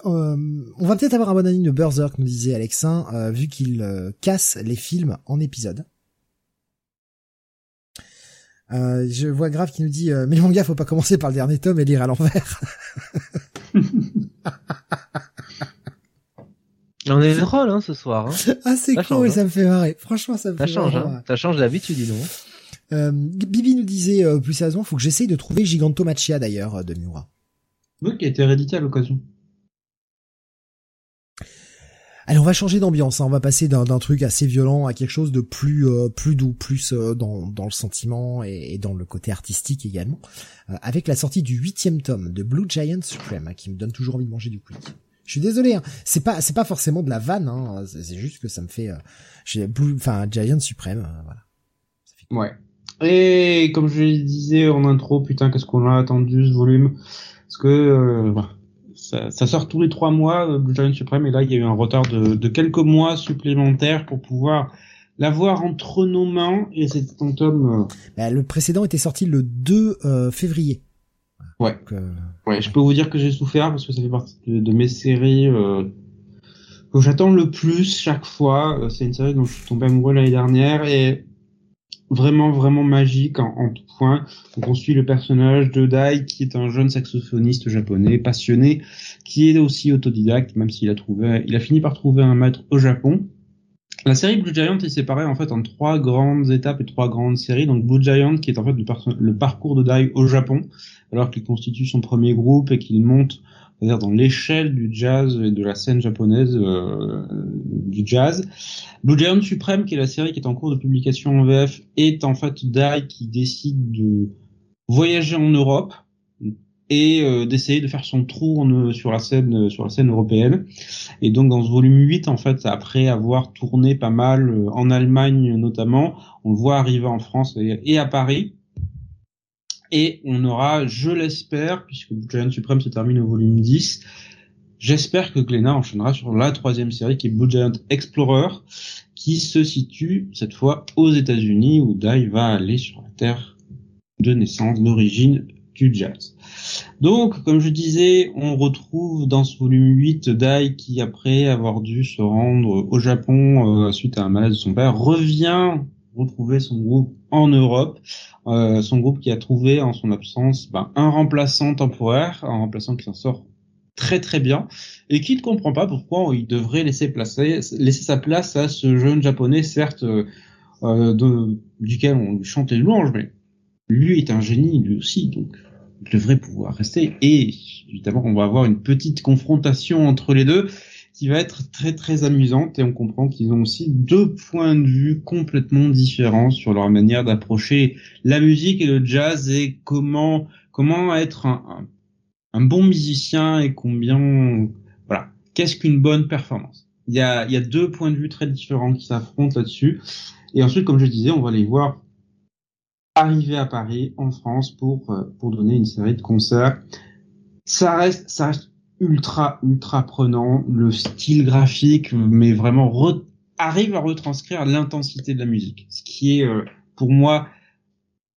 euh, on va peut-être avoir un bon anime de Berserk, nous disait Alexin, euh, vu qu'il euh, casse les films en épisodes. Euh, je vois Grave qui nous dit mais le manga faut pas commencer par le dernier tome et lire à l'envers. On est drôle hein, ce soir. Hein. Ah c'est cool, hein. ça me fait marrer. Franchement, ça me ça fait change, marrer. Hein. Ça change d'habitude, dis donc. Euh, Bibi nous disait plus sérieusement, faut que j'essaye de trouver Gigantomachia d'ailleurs de Miura. Oui, qui a été réédité à l'occasion. Allez, on va changer d'ambiance. Hein. On va passer d'un truc assez violent à quelque chose de plus euh, plus doux, plus euh, dans, dans le sentiment et, dans le côté artistique également. avec la sortie du huitième tome de Blue Giant Supreme, hein, qui me donne toujours envie de manger du quick. Je suis désolé, hein. c'est pas c'est pas forcément de la vanne, hein. c'est juste que ça me fait, euh, j'ai enfin Giant suprême, euh, voilà. Ouais. Et comme je disais en intro, putain, qu'est-ce qu'on a attendu ce volume? Que euh, ça, ça, sort tous les trois mois, euh, Blue Giant Supreme, et là il y a eu un retard de, de quelques mois supplémentaires pour pouvoir l'avoir entre nos mains. Et c'est un tome. Euh, bah, le précédent était sorti le 2 euh, février. Ouais. ouais, je peux vous dire que j'ai souffert parce que ça fait partie de, mes séries que j'attends le plus chaque fois. C'est une série dont je suis tombé amoureux l'année dernière et vraiment vraiment magique en, en, tout point. Donc on suit le personnage de Dai qui est un jeune saxophoniste japonais passionné qui est aussi autodidacte même s'il a trouvé il a fini par trouver un maître au Japon. La série Blue Giant est séparée en fait en trois grandes étapes et trois grandes séries. Donc Blue Giant qui est en fait le, le parcours de Dai au Japon alors qu'il constitue son premier groupe et qu'il monte c'est-à-dire dans l'échelle du jazz et de la scène japonaise euh, du jazz. Blue Giant Supreme, qui est la série qui est en cours de publication en VF, est en fait Dai qui décide de voyager en Europe et euh, d'essayer de faire son trou sur la scène sur la scène européenne. Et donc dans ce volume 8 en fait après avoir tourné pas mal euh, en Allemagne notamment, on le voit arriver en France et à Paris et on aura, je l'espère, puisque Blue Supreme se termine au volume 10, j'espère que Glenna enchaînera sur la troisième série qui est Blue Giant Explorer, qui se situe cette fois aux États-Unis, où Dai va aller sur la terre de naissance, d'origine du jazz. Donc, comme je disais, on retrouve dans ce volume 8 Dai qui, après avoir dû se rendre au Japon euh, suite à un malade de son père, revient retrouver son groupe en Europe, euh, son groupe qui a trouvé en son absence ben, un remplaçant temporaire, un remplaçant qui s'en sort très très bien et qui ne comprend pas pourquoi il devrait laisser placer laisser sa place à ce jeune japonais certes euh, euh de, duquel on chante les louanges mais lui est un génie lui aussi donc il devrait pouvoir rester et évidemment on va avoir une petite confrontation entre les deux qui va être très très amusante et on comprend qu'ils ont aussi deux points de vue complètement différents sur leur manière d'approcher la musique et le jazz et comment comment être un, un, bon musicien et combien voilà qu'est-ce qu'une bonne performance? Il y a il y a deux points de vue très différents qui s'affrontent là-dessus et ensuite comme je disais on va les voir arriver à Paris en France pour euh, pour donner une série de concerts. Ça reste ça reste ultra ultra prenant, le style graphique mais vraiment arrive à retranscrire l'intensité de la musique, ce qui est euh, pour moi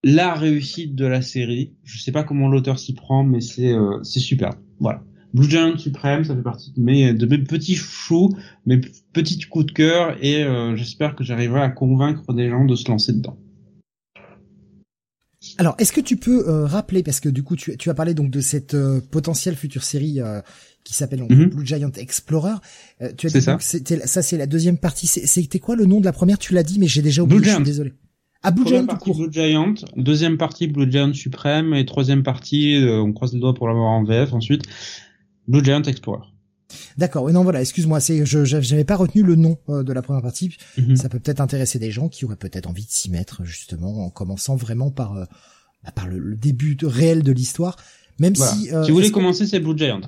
la réussite de la série. Je sais pas comment l'auteur s'y prend, mais c'est euh, c'est super. Voilà. Blue Giant Supreme, ça fait partie de mes, de mes petits choux, mes petits coups de cœur, et euh, j'espère que j'arriverai à convaincre des gens de se lancer dedans. Alors, est-ce que tu peux euh, rappeler, parce que du coup, tu, tu as parlé donc de cette euh, potentielle future série euh, qui s'appelle mhm. Blue Giant Explorer. tu as dit ça. c'était ça, c'est la deuxième partie. C'était quoi le nom de la première? Tu l'as dit, mais j'ai déjà oublié. Blue je suis désolé. Ah, Blue Giant, Blue Giant, deuxième partie Blue Giant Suprême et troisième partie, on croise les doigts pour l'avoir en VF ensuite, Blue Giant Explorer. D'accord. Oui, non, voilà. Excuse-moi. C'est, je, j'avais pas retenu le nom euh, de la première partie. Mhm. Ça peut peut-être intéresser des gens qui auraient peut-être envie de s'y mettre justement en commençant vraiment par euh, bah, par le, début réel de l'histoire. Même si. Euh, si vous voulez commencer, c'est Blue Giant.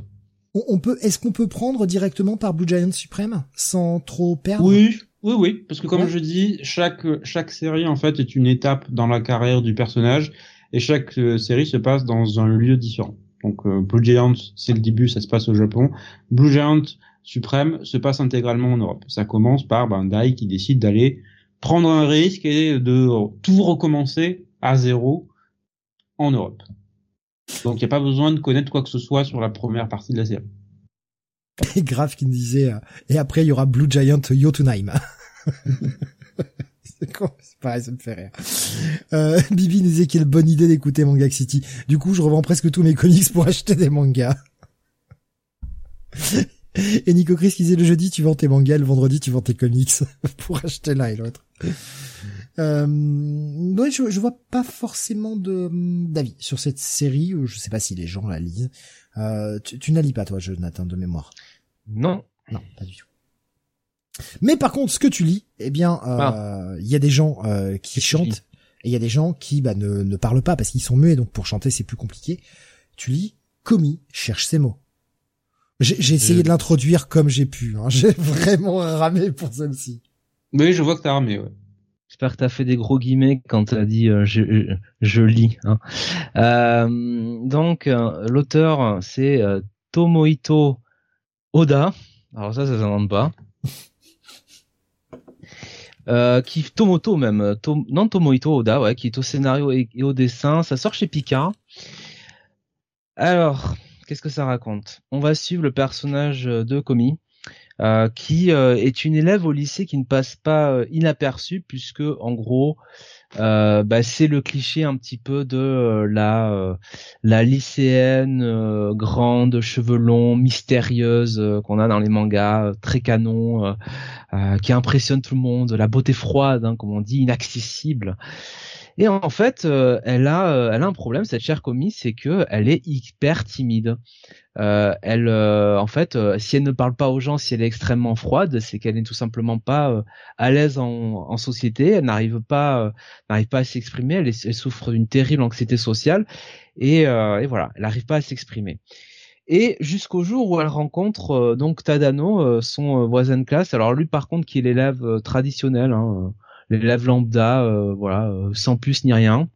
On, peut. Est-ce qu'on peut prendre directement par Blue Giant suprême sans trop perdre? Oui. Oui, oui, parce que comme je dis, chaque chaque série en fait est une étape dans la carrière du personnage et chaque série se passe dans un lieu différent. Donc euh, Blue Giant, c'est le début, ça se passe au Japon. Blue Giant Suprême se passe intégralement en Europe. Ça commence par ben, Dai qui décide d'aller prendre un risque et de tout recommencer à zéro en Europe. Donc il n'y a pas besoin de connaître quoi que ce soit sur la première partie de la série. Et Graf qui nous disait, euh, et après il y aura Blue Giant Yotunheim. c'est pareil, ça me fait rire. Euh, Bibi nous disait quelle bonne idée d'écouter Manga City. Du coup, je revends presque tous mes comics pour acheter des mangas. Et Nico Chris qui disait le jeudi tu vends tes mangas, le vendredi tu vends tes comics pour acheter l'un et l'autre. Euh, je, je vois pas forcément de d'avis sur cette série. Je sais pas si les gens la lisent. Euh, tu, tu n'as lis pas toi, Jonathan, de mémoire? Non, non, pas du tout. Mais par contre, ce que tu lis, eh bien, euh, ah. il y a des gens euh, qui chantent et il y a des gens qui bah, ne, ne parlent pas parce qu'ils sont muets, donc pour chanter c'est plus compliqué. Tu lis Comi cherche ses mots. J'ai essayé de l'introduire comme j'ai pu. Hein. J'ai vraiment ramé pour celle-ci. Oui, je vois que t'as ramé. Ouais. J'espère que t'as fait des gros guillemets quand t'as dit euh, je, je, lis. Hein. Euh, donc l'auteur c'est Tomohito Oda. Alors ça, ça s'invente pas. Euh, qui Tomoto même, non Tomohito Oda, ouais, qui est au scénario et, au dessin. Ça sort chez Pika. Alors, qu'est-ce que ça raconte? On va suivre le personnage de Komi, euh, qui euh, est une élève au lycée qui ne passe pas euh, inaperçue puisque en gros bah, c'est le cliché un petit peu de la la lycéenne grande cheveux longs mystérieuse qu'on a dans les mangas très canon qui impressionne tout le monde la beauté froide hein, comme on dit inaccessible et en fait, euh, elle a, euh, elle a un problème cette chère commis, c'est que elle est hyper timide. Euh, elle, en fait, si elle ne parle pas aux gens, si elle est extrêmement froide, c'est qu'elle n'est tout simplement pas à l'aise en, société. Elle n'arrive pas, n'arrive pas à s'exprimer. Elle, souffre d'une terrible anxiété sociale et, et voilà, elle n'arrive pas à s'exprimer et jusqu'au jour où elle rencontre donc Tadano, son voisin de classe. Alors lui, par contre, qui est l'élève traditionnel, hein, l'élève lambda, euh, voilà, euh, sans plus ni rien.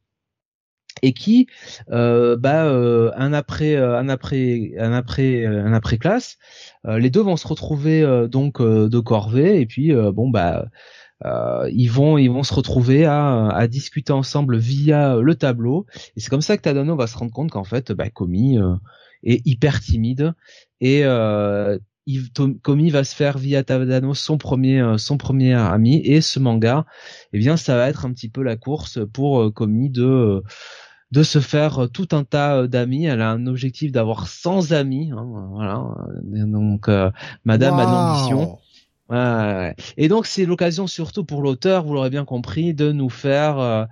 Et qui euh, bah un après un après un après un après classe les deux vont se retrouver donc de corvée. Et puis bon bah ils vont ils vont se retrouver à, à discuter ensemble via le tableau. Et c'est comme ça que Tadano va se rendre compte qu'en fait bah Komi est hyper timide. Et Komi va se faire via Tadano son premier euh, son premier ami et ce manga eh bien ça va être un petit peu la course pour euh, Komi de euh, de se faire tout un tas d'amis. Elle a un objectif d'avoir 100 amis. Hein, voilà. Donc, Madame a l'ambition. Ouais, Et donc, c'est l'occasion surtout pour l'auteur, vous l'aurez bien compris, de nous faire euh,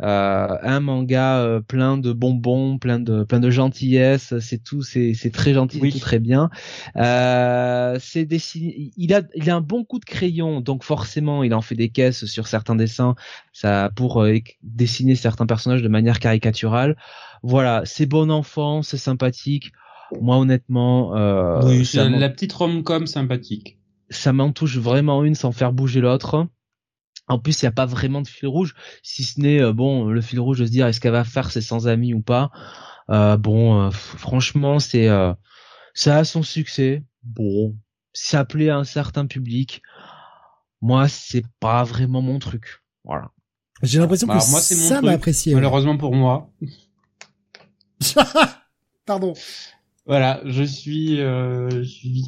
un manga euh, plein de bonbons, plein de plein de gentillesse. C'est tout, c'est c'est très gentil, tout très bien. Euh, c'est dessiné. Il a il a un bon coup de crayon, donc forcément il en fait des caisses sur certains dessins, ça pour dessiner certains personnages de manière caricaturale. Voilà, c'est bon enfant, c'est sympathique. Moi honnêtement, euh, oui, c'est la petite rom-com sympathique. Ça m'en touche vraiment une sans faire bouger l'autre. En plus, il n'y a pas vraiment de fil rouge, si ce n'est euh, bon le fil rouge de se dire est-ce qu'elle va faire ses sans amis ou pas? Euh, bon, euh, franchement, c'est ça a son succès. Bon, ça plaît à un certain public. Moi, c'est pas vraiment mon truc. Voilà. J'ai l'impression bah, que moi, ça m'a apprécié. Malheureusement pour moi. Pardon. Voilà, je suis. Euh,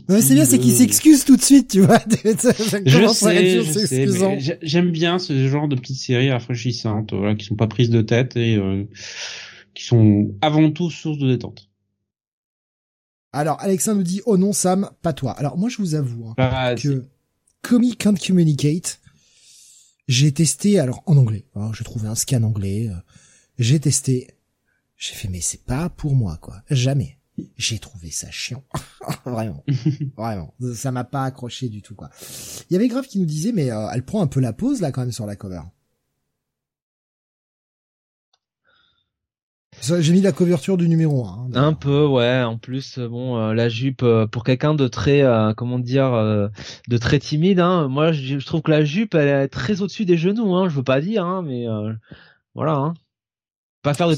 c'est bien, c'est qu'il s'excuse tout de suite, tu vois. je sais, je sais j'aime bien ce genre de petites séries rafraîchissantes, voilà, qui sont pas prises de tête et euh, qui sont avant tout source de détente. Alors, Alexandre nous dit, oh non, Sam, pas toi. Alors, moi, je vous avoue hein, que Comic Can't Communicate, j'ai testé, alors en anglais. Alors, j'ai trouvé un scan anglais. Euh, j'ai testé. J'ai fait, mais c'est pas pour moi, quoi. Jamais. J'ai trouvé ça chiant. vraiment. vraiment. Ça m'a pas accroché du tout, quoi. Il y avait Grave qui nous disait, mais euh, elle prend un peu la pause, là, quand même, sur la cover. J'ai mis la couverture du numéro 1. un peu, ouais. En plus, euh, bon, euh, la jupe pour quelqu'un de très, comment dire, de très timide. Hein, moi, je, trouve que la jupe, elle est très au-dessus des genoux. Hein, je veux pas dire, hein, mais voilà. Hein. Pas faire de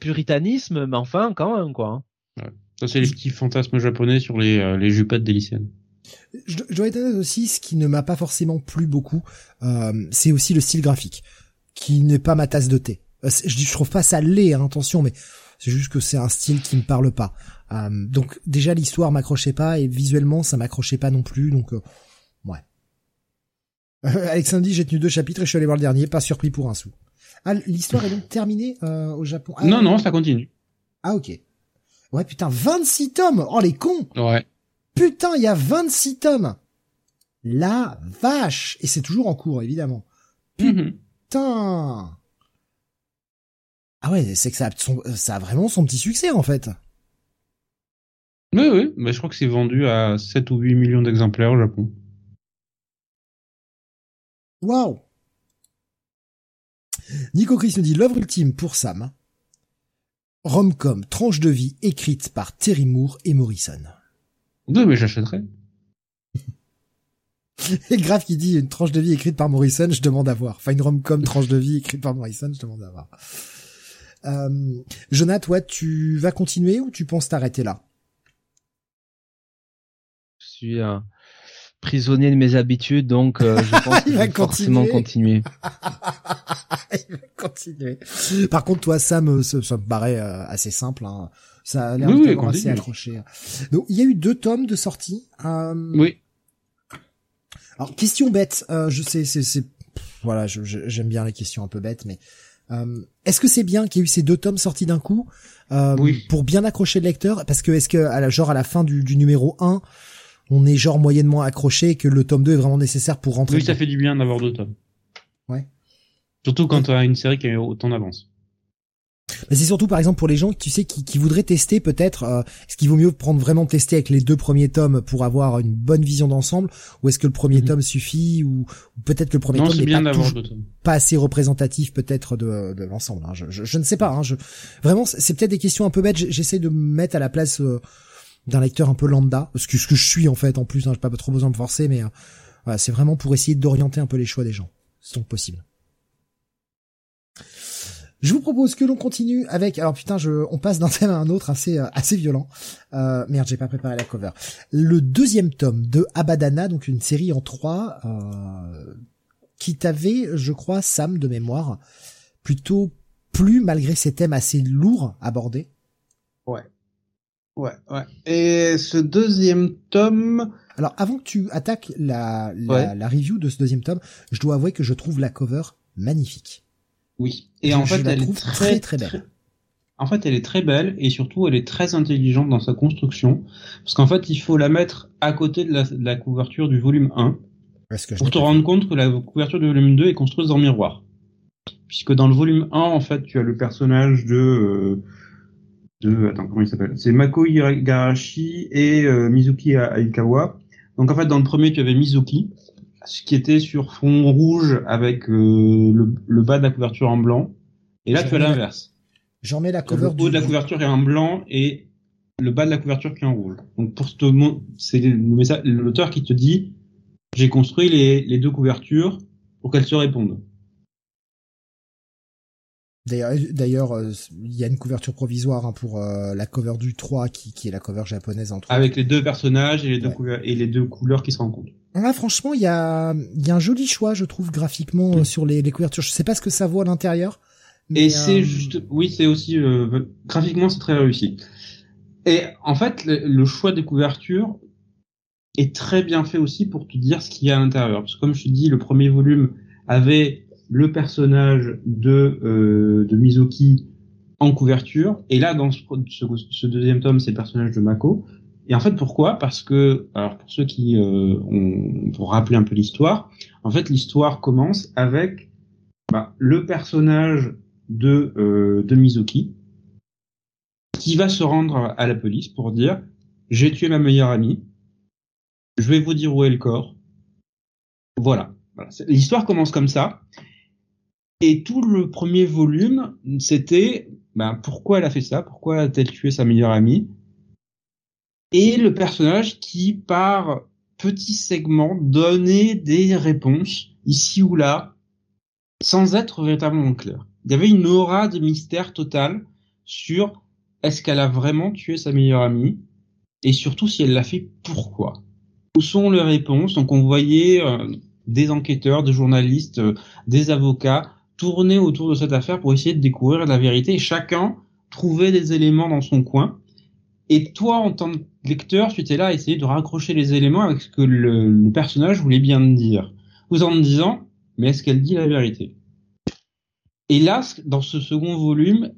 puritanisme, mais enfin, quand même, quoi. Hein. Ça, c'est les petits fantasmes japonais sur les, euh, les jupettes des lycéennes. Je, dois être aussi, ce qui ne m'a pas forcément plu beaucoup, euh, c'est aussi le style graphique, qui n'est pas ma tasse de thé. Euh, je, je trouve pas ça laid, hein, attention, mais c'est juste que c'est un style qui me parle pas. Euh, donc déjà l'histoire m'accrochait pas et visuellement ça m'accrochait pas non plus, donc euh, ouais. Alexandre dit j'ai tenu deux chapitres et je suis allé voir le dernier, pas surpris pour un sou. Ah, l'histoire est donc terminée au Japon? Ah, non non, ça continue. Ah ok. Ouais, putain, 26 tomes Oh, les cons Ouais. Putain, il y a 26 tomes La vache Et c'est toujours en cours, évidemment. Mhm. Putain Ah ouais, c'est que ça a, ça a vraiment son petit succès, en fait. Oui, oui, mais je crois que c'est vendu à 7 ou 8 millions d'exemplaires au Japon. Waouh Nico Chris nous dit l'œuvre ultime pour Sam Romcom, tranche de vie écrite par Terry Moore et Morrison. Oui, mais j'achèterais. Et grave qui dit une tranche de vie écrite par Morrison, je demande à voir. Enfin, une rom-com tranche de vie écrite par Morrison, je demande à voir. Euh, Jonathan, toi, tu vas continuer ou tu penses t'arrêter là? Je suis un prisonnier de mes habitudes, donc euh, je pense forcément continuer. Il va continuer. Par contre, toi, Sam, ça, ça me paraît euh, assez simple. Hein. Ça a l'air Oui, oui, assez accroché. Donc, il y a eu deux tomes de sortie. Euh, Oui. Alors, question bête. Euh, je sais, c'est, voilà, j'aime bien les questions un peu bêtes, mais euh, est-ce que c'est bien qu'il y ait eu ces deux tomes sortis d'un coup euh, Oui. pour bien accrocher le lecteur? Parce que est-ce que, à la, genre à la fin du, du numéro 1, on est genre moyennement accroché et que le tome 2 est vraiment nécessaire pour rentrer Oui, ça fait du bien d'avoir deux tomes. Ouais. Surtout quand tu as une série qui a autant d'avance. Mais c'est surtout par exemple pour les gens tu sais qui, qui voudraient tester peut-être euh, est-ce qu'il vaut mieux prendre vraiment tester avec les deux premiers tomes pour avoir une bonne vision d'ensemble ou est-ce que le premier Mhm. tome suffit ou, ou peut-être que le premier Non, tome n'est bien pas, toujours- pas assez représentatif peut-être de, de l'ensemble hein. je, je, je ne sais pas hein. je vraiment c'est peut-être des questions un peu bêtes j'essaie de me mettre à la place euh, d'un lecteur un peu lambda ce que ce que je suis en fait en plus hein, j'ai pas trop besoin de me forcer mais euh, c'est vraiment pour essayer d'orienter un peu les choix des gens c'est donc possible je vous propose que l'on continue avec. Alors putain, je, on passe d'un thème à un autre assez euh, assez violent. Euh, merde, j'ai pas préparé la cover. Le deuxième tome de Abadana, donc une série en trois, euh, qui t'avait, je crois, Sam de mémoire, plutôt plu malgré ces thèmes assez lourds abordés. Ouais. Ouais, ouais. Et ce deuxième tome, Alors avant que tu attaques la la, Ouais. la review de ce deuxième tome, je dois avouer que je trouve la cover magnifique. oui. Et Je- en je fait, la elle est très, très, très belle. En fait, elle est très belle et surtout, elle est très intelligente dans sa construction. Parce qu'en fait, il faut la mettre à côté de la, de la couverture du volume 1 Parce que je pour te rendre compte que la couverture du volume 2 est construite en miroir. Puisque dans le volume 1, en fait, tu as le personnage de... euh, de attends, comment il s'appelle? C'est Mako Igarashi et euh, Mizuki Aikawa. Donc en fait, dans le premier, tu avais Mizuki, ce qui était sur fond rouge avec euh, le, le bas de la couverture en blanc. Et là, tu as l'inverse. J'en mets la Le cover haut du de la couverture est en blanc et le bas de la couverture qui est en rouge. Donc pour te c'est le l'auteur qui te dit j'ai construit les, les deux couvertures pour qu'elles se répondent. D'ailleurs, d'ailleurs, euh, il y a une couverture provisoire hein, pour euh, la cover du 3 qui, qui est la cover japonaise en 3. Avec les deux personnages et les deux, Ouais. couver- et les deux couleurs qui se rencontrent. Ah, franchement, il y a, y a un joli choix, je trouve, graphiquement euh, sur les, les couvertures. Je sais pas ce que ça vaut à l'intérieur. mais, Et c'est euh, juste, oui, c'est aussi euh, graphiquement c'est très réussi. Et en fait, le, le choix des couvertures est très bien fait aussi pour te dire ce qu'il y a à l'intérieur. Parce que comme je te dis, le premier volume avait le personnage de euh, de Mizuki en couverture, et là dans ce, deuxième tome, c'est le personnage de Mako. Et en fait, pourquoi? Parce que, alors pour ceux qui euh, ont, pour rappeler un peu l'histoire, en fait, l'histoire commence avec bah, le personnage de, euh, de Mizuki, qui va se rendre à la police pour dire j'ai tué ma meilleure amie, je vais vous dire où est le corps. Voilà. L'histoire commence comme ça. Et tout le premier volume, c'était ben, pourquoi elle a fait ça, pourquoi a-t-elle tué sa meilleure amie? Et le personnage qui, par petits segments, donnait des réponses, ici ou là, sans être véritablement clair. Il y avait une aura de mystère total sur est-ce qu'elle a vraiment tué sa meilleure amie? Et surtout si elle l'a fait pourquoi? Où sont les réponses? Donc on voyait euh, des enquêteurs, des journalistes, euh, des avocats tourner autour de cette affaire pour essayer de découvrir la vérité et chacun trouvait des éléments dans son coin. Et toi, en tant que lecteur, tu étais là à essayer de raccrocher les éléments avec ce que le, personnage voulait bien te dire. Tout en disant, mais est-ce qu'elle dit la vérité? Et là, dans ce second volume,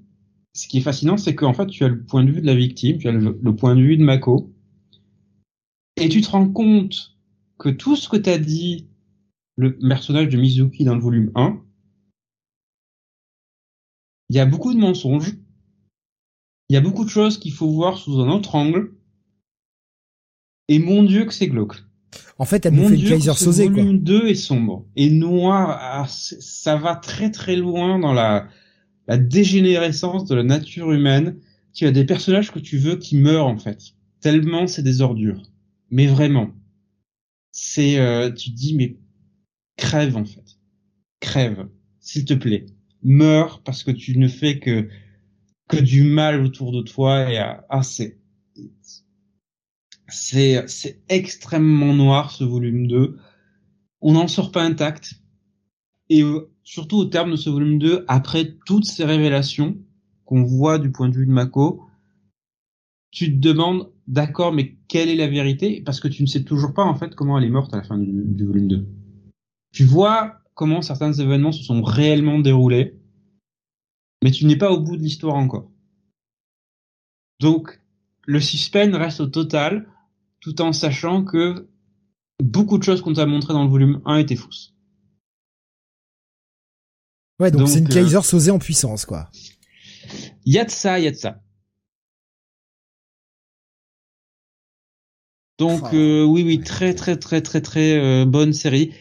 ce qui est fascinant, c'est qu'en fait, tu as le point de vue de la victime, tu as le, le point de vue de Mako, et tu te rends compte que tout ce que t'as dit le personnage de Mizuki dans le volume 1, il y a beaucoup de mensonges, il y a beaucoup de choses qu'il faut voir sous un autre angle, et mon dieu que c'est glauque. En fait, elle nous Mon fait une Dieu, Kaiser Soze, quoi. volume 2 est sombre et noir. ah, ça va très très loin dans la, la dégénérescence de la nature humaine. Tu as des personnages que tu veux qui meurent en fait. Tellement c'est des ordures. Mais vraiment. c'est, euh, tu te dis mais crève en fait, crève, s'il te plaît, meurs parce que tu ne fais que que du mal autour de toi et ah c'est c'est c'est extrêmement noir ce volume 2. On n'en sort pas intact. Et surtout au terme de ce volume 2, après toutes ces révélations qu'on voit du point de vue de Mako, tu te demandes, d'accord, mais quelle est la vérité? Parce que tu ne sais toujours pas en fait comment elle est morte à la fin du, du volume 2. Tu vois comment certains événements se sont réellement déroulés, mais tu n'es pas au bout de l'histoire encore. Donc, le suspense reste au total, tout en sachant que beaucoup de choses qu'on t'a montré dans le volume 1 étaient fausses. Ouais, donc c'est une Kaiser euh, en puissance, quoi. Y a de ça, y a de ça. Donc euh, oui, oui, très, très, très, très, très euh, bonne série.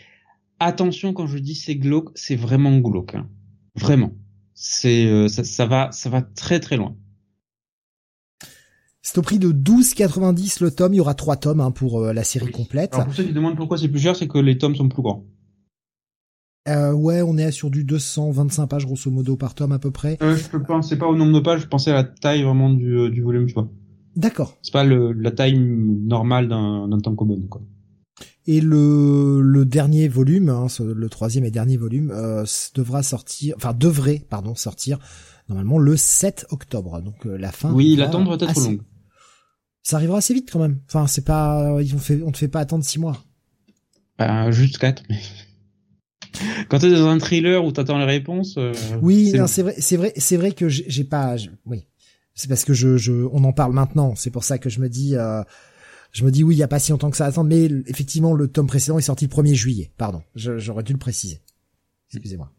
Attention, quand je dis c'est glauque, c'est vraiment glauque, hein. vraiment. C'est euh, ça, ça, va, ça va très, très loin. C'est au prix de 12,90 le tome. Il y aura trois tomes hein, pour la série complète. Alors pour ceux qui demandent pourquoi c'est plus cher, c'est que les tomes sont plus grands. Euh, ouais, on est sur du 225 pages grosso modo par tome à peu près. Euh, je pensais pas au nombre de pages, je pensais à la taille vraiment du, euh, du volume, tu vois. D'accord. C'est pas le, la taille normale d'un, tome common, quoi. Et le, le dernier volume, hein, le troisième et dernier volume, euh, devra sortir, enfin devrait, pardon, sortir normalement le 7 octobre. Donc euh, la fin. Oui, l'attendre peut-être trop longue. Ça arrivera assez vite quand même. Enfin, c'est pas, ils ont fait, on te fait pas attendre six mois. Bah, juste quatre. Quand tu es dans un thriller où t'attends les réponses. Euh, oui, c'est vrai, c'est vrai, c'est vrai que j'ai pas. oui, c'est parce que je, je, on en parle maintenant. C'est pour ça que je me dis, euh, je me dis oui, il y a pas si longtemps que ça à attendre. Mais effectivement, le tome précédent est sorti le 1er juillet. Pardon, j'aurais dû le préciser. Excusez-moi.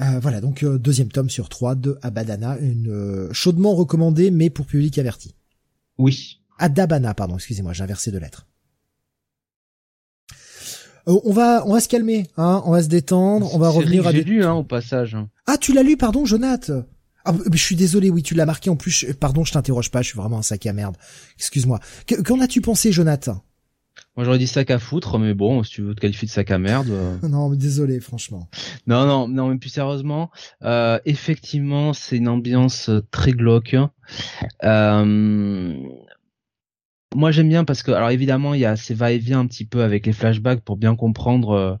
Euh, voilà, donc euh, deuxième tome sur trois de Abadana, une euh, chaudement recommandée, mais pour public averti. Oui. Adabana, pardon, excusez-moi, j'ai inversé de lettres. Euh, on va on va se calmer, hein, on va se détendre, on va revenir à des... lu hein, au passage. Ah, tu l'as lu, pardon, Jonath? Ah, je suis désolé, oui, tu l'as marqué en plus. Pardon, je t'interroge pas, je suis vraiment un sac à merde. Excuse-moi. Qu'en as-tu pensé, Jonathan? Moi, j'aurais dit sac à foutre, mais bon, si tu veux te qualifier de sac à merde. Euh. non, mais désolé, franchement. Non, non, non, mais plus sérieusement, euh, effectivement, c'est une ambiance très glauque. Euh, moi j'aime bien parce que alors évidemment il y a ces va-et-vient un petit peu avec les flashbacks pour bien comprendre euh,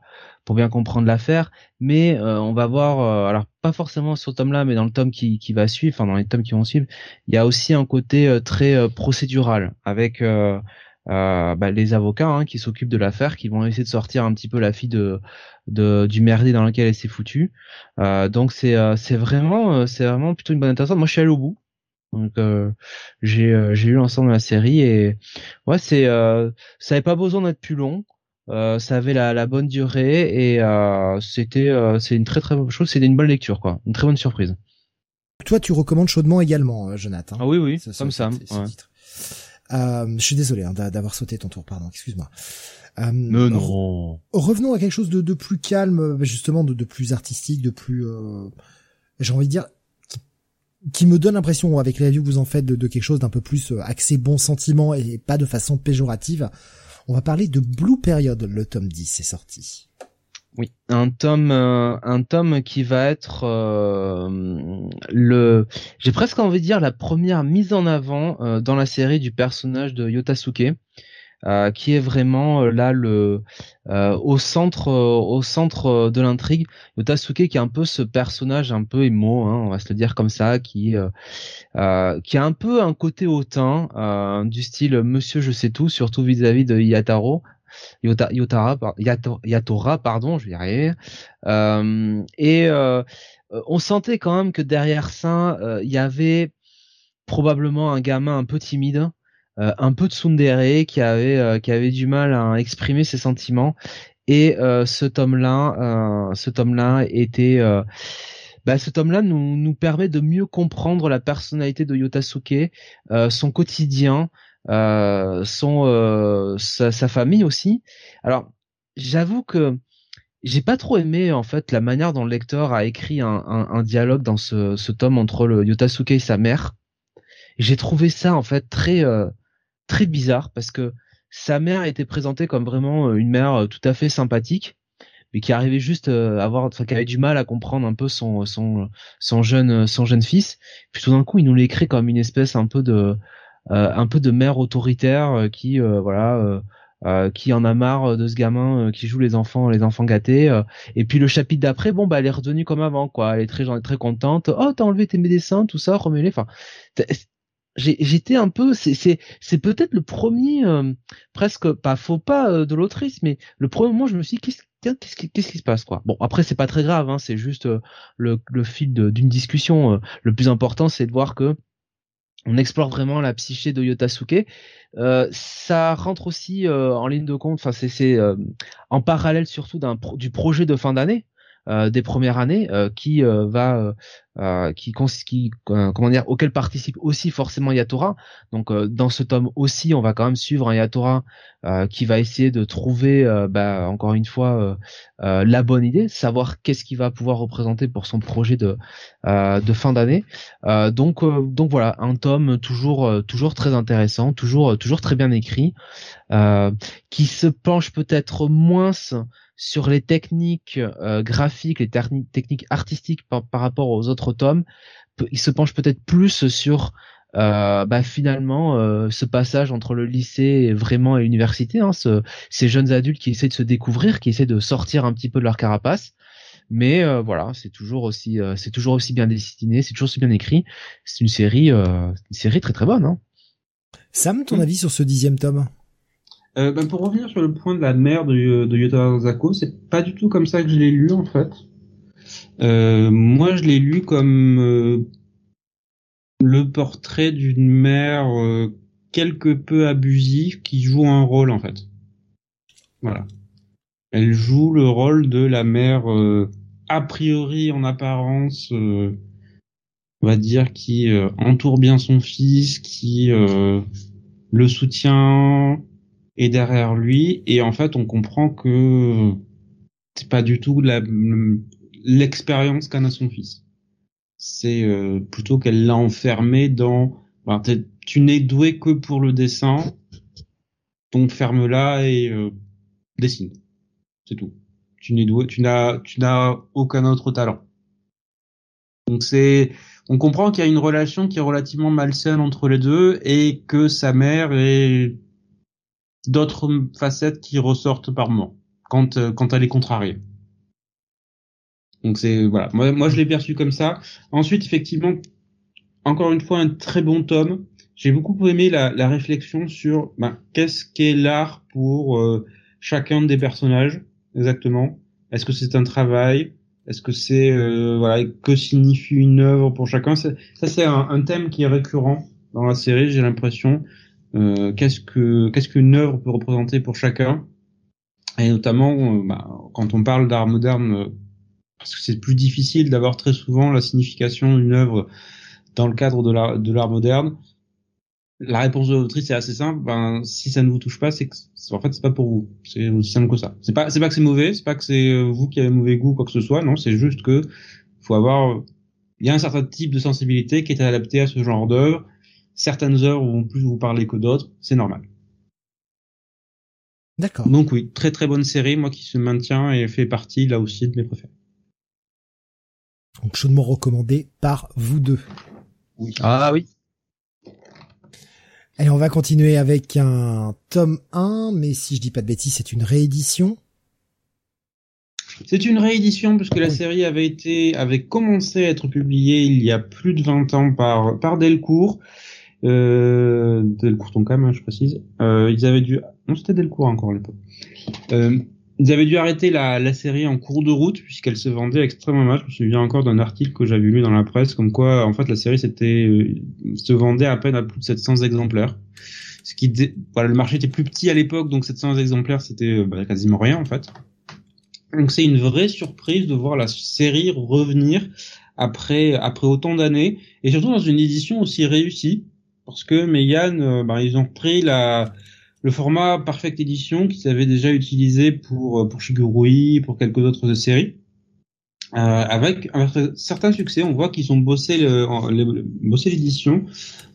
pour bien comprendre l'affaire mais euh, on va voir euh, alors pas forcément sur ce tome là mais dans le tome qui, qui va suivre enfin dans les tomes qui vont suivre il y a aussi un côté très procédural avec bah, les avocats hein, qui s'occupent de l'affaire qui vont essayer de sortir un petit peu la fille de, de du merdier dans lequel elle s'est foutue. Donc c'est c'est vraiment c'est vraiment plutôt une bonne intéressante moi je suis allé au bout. Donc euh, j'ai euh, j'ai eu l'ensemble de la série et ouais c'est euh, ça avait pas besoin d'être plus long. Euh, ça avait la, la bonne durée et euh, c'était euh, c'est une très très bonne chose. C'était une bonne lecture quoi, une très bonne surprise. Toi tu recommandes chaudement également, Jonathan. Ah oui oui, ça, comme ça. je suis désolé hein, d'avoir sauté ton tour, pardon, excuse-moi. Euh, non. revenons à quelque chose de, de plus calme, justement, de, de plus artistique, de plus, j'ai envie de dire, qui me donne l'impression, avec les reviews que vous en faites, de, quelque chose d'un peu plus euh, axé bon sentiment et pas de façon péjorative. On va parler de Blue Period, le tome 10 est sorti. Oui, un tome, euh, un tome qui va être euh, le, j'ai presque envie de dire la première mise en avant dans la série du personnage de Yotasuke. Euh, qui est vraiment euh, là le euh, au centre au centre de l'intrigue. Yotasuke qui est un peu ce personnage un peu émo, hein, on va se le dire comme ça, qui qui a un peu un côté hautain du style Monsieur je sais tout, surtout vis-à-vis de Yataro. Yota, Yotara, Yatora, pardon, je arriver. et on sentait quand même que derrière ça, il y avait probablement un gamin un peu timide euh, un peu de tsundere qui avait euh, qui avait du mal à exprimer ses sentiments et euh, ce tome là ce tome là était bah, ce tome-là nous, nous permet de mieux comprendre la personnalité de Yotasuke, son quotidien, son sa, famille aussi. Alors, j'avoue que j'ai pas trop aimé en fait la manière dont le lecteur a écrit un, un, dialogue dans ce, ce, tome entre le Yotasuke et sa mère. J'ai trouvé ça en fait très très bizarre parce que sa mère était présentée comme vraiment une mère tout à fait sympathique mais qui arrivait juste à avoir enfin, qui avait du mal à comprendre un peu son son son jeune son jeune fils. Puis tout d'un coup il nous l'écrit comme une espèce un peu de un peu de mère autoritaire qui voilà euh, qui en a marre euh, de ce gamin euh, qui joue les enfants les enfants gâtés et puis le chapitre d'après bon bah elle est redevenue comme avant quoi. Elle est très très contente oh t'as enlevé tes médecins tout ça remets-les enfin j'étais un peu c'est c'est peut-être le premier presque pas faux pas de l'autrice mais le premier moment je me suis dit qu'est-ce qui, qu'est-ce qui se passe quoi bon après c'est pas très grave hein, c'est juste le, le fil d'une discussion le plus important c'est de voir que on explore vraiment la psyché de Yotasuke. Euh, ça rentre aussi euh, en ligne de compte, enfin c'est euh, en parallèle surtout d'un du projet de fin d'année euh, des premières années euh, qui euh, va qui, qui comment dire auquel participe aussi forcément Yatora. Donc dans ce tome aussi, on va quand même suivre un Yatora qui va essayer de trouver bah, encore une fois la bonne idée, savoir qu'est-ce qu'il va pouvoir représenter pour son projet de de fin d'année. donc donc voilà, un tome toujours toujours très intéressant, toujours toujours très bien écrit, qui se penche peut-être moins sur les techniques euh, graphiques, les techniques artistiques par, rapport aux autres tomes, il se penche peut-être plus sur euh, bah, finalement euh, ce passage entre le lycée et vraiment et l'université, hein, ces jeunes adultes qui essaient de se découvrir, qui essaient de sortir un petit peu de leur carapace. Mais voilà, c'est toujours aussi, c'est toujours aussi bien dessiné, c'est toujours aussi bien écrit. C'est une série, une série très très bonne. Hein. Sam, ton avis sur ce dixième tome? Euh, ben pour revenir sur le point de la mère de, de Zako, c'est pas du tout comme ça que je l'ai lu en fait. Euh, moi, je l'ai lu comme euh, le portrait d'une mère euh, quelque peu abusive qui joue un rôle en fait. Voilà. Elle joue le rôle de la mère a priori en apparence, on va dire qui entoure bien son fils, qui le soutient, et derrière lui et en fait on comprend que c'est pas du tout l'expérience qu'en a son fils. C'est euh, plutôt qu'elle l'a enfermé dans ben, tu n'es doué que pour le dessin, donc ferme-la et euh, dessine. C'est tout. Tu n'es doué, tu n'as tu n'as aucun autre talent. Donc c'est on comprend qu'il y a une relation qui est relativement malsaine entre les deux et que sa mère est d'autres facettes qui ressortent par moment quand euh, quand elle est contrariée. Donc c'est voilà, moi, moi je l'ai perçu comme ça. Ensuite effectivement, encore une fois un très bon tome. J'ai beaucoup aimé la, la réflexion sur ben, qu'est-ce qu'est l'art pour euh, chacun des personnages exactement. Est-ce que c'est un travail? Est-ce que c'est euh, voilà que signifie une œuvre pour chacun? Ça c'est un, un, thème qui est récurrent dans la série. J'ai l'impression euh, qu'est-ce que qu'est-ce qu'une œuvre peut représenter pour chacun? Et notamment euh, bah, quand on parle d'art moderne euh, parce que c'est plus difficile d'avoir très souvent la signification d'une œuvre dans le cadre de l'art de l'art moderne. La réponse de l'autrice est assez simple. Ben si ça ne vous touche pas c'est que en fait c'est pas pour vous. C'est aussi simple que ça. C'est pas c'est pas que c'est mauvais c'est pas que c'est vous qui avez mauvais goût quoi que ce soit. Non c'est juste que faut avoir il y a un certain type de sensibilité qui est adapté à ce genre d'œuvre certaines heures vont plus vous parler que d'autres, c'est normal. D'accord. Donc oui, très très bonne série, moi qui se maintient et fait partie là aussi de mes préférés. Donc chaudement recommandé par vous deux. Oui. Ah oui. Allez, on va continuer avec un tome 1, mais si je dis pas de bêtises, c'est une réédition. C'est une réédition puisque la série avait été avait commencé à être publiée il y a plus de 20 ans par par Delcourt euh, Delcourt Tonkam, hein, je précise. Euh, ils avaient dû, non c'était Delcourt encore à l'époque. Euh, ils avaient dû arrêter la, la, série en cours de route puisqu'elle se vendait extrêmement mal. Je me souviens encore d'un article que j'avais lu dans la presse comme quoi en fait la série c'était euh, se vendait à peine à plus de 700 exemplaires. Ce qui voilà le marché était plus petit à l'époque donc 700 exemplaires c'était euh, bah, quasiment rien en fait. Donc c'est une vraie surprise de voir la série revenir après après autant d'années et surtout dans une édition aussi réussie parce que Megan, euh, bah, ils ont pris le format Perfect Edition qu'ils avaient déjà utilisé pour euh, pour Shigurui, pour quelques autres séries. Euh, avec, avec, certains succès, on voit qu'ils ont bossé l'édition.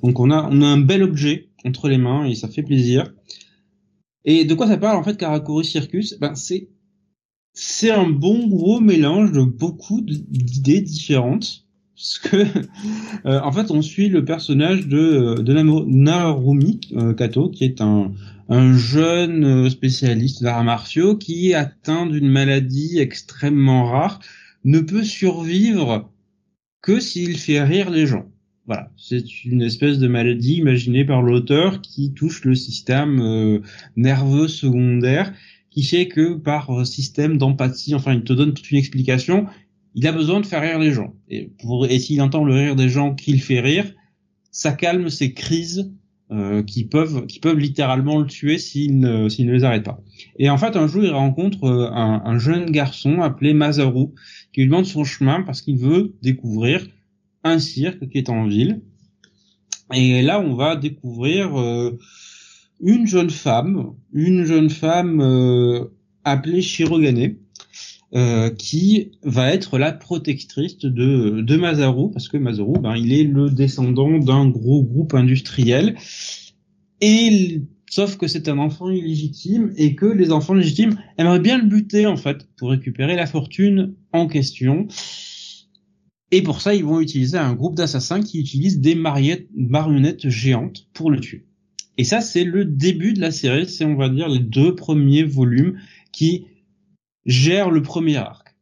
Donc on a on a un bel objet entre les mains et ça fait plaisir. Et de quoi ça parle en fait Karakuri Circus? Ben c'est un bon gros mélange de beaucoup d'idées différentes. Parce que, euh, en fait, on suit le personnage de, de Narumi euh, Kato, qui est un, un jeune euh, spécialiste d'arts martiaux qui, atteint d'une maladie extrêmement rare, ne peut survivre que s'il fait rire les gens. Voilà, c'est une espèce de maladie imaginée par l'auteur qui touche le système nerveux secondaire qui fait que par euh, système d'empathie, enfin, il te donne toute une explication, il a besoin de faire rire les gens. Et, s'il entend le rire des gens qu'il fait rire, ça calme ses crises euh, qui peuvent littéralement le tuer s'il ne, les arrête pas. Et en fait, un jour, il rencontre euh, un, un, jeune garçon appelé Mazaru qui lui demande son chemin parce qu'il veut découvrir un cirque qui est en ville. Et là, on va découvrir euh, une jeune femme, une jeune femme appelée Shirogane, euh, qui va être la protectrice de, de Masaru, parce que Masaru, ben, il est le descendant d'un gros groupe industriel, et sauf que c'est un enfant illégitime, et que les enfants légitimes aimeraient bien le buter, en fait, pour récupérer la fortune en question. Et pour ça, ils vont utiliser un groupe d'assassins qui utilisent des marionnettes géantes pour le tuer. Et ça, c'est le début de la série, c'est on va dire les deux premiers volumes qui gèrent le premier arc.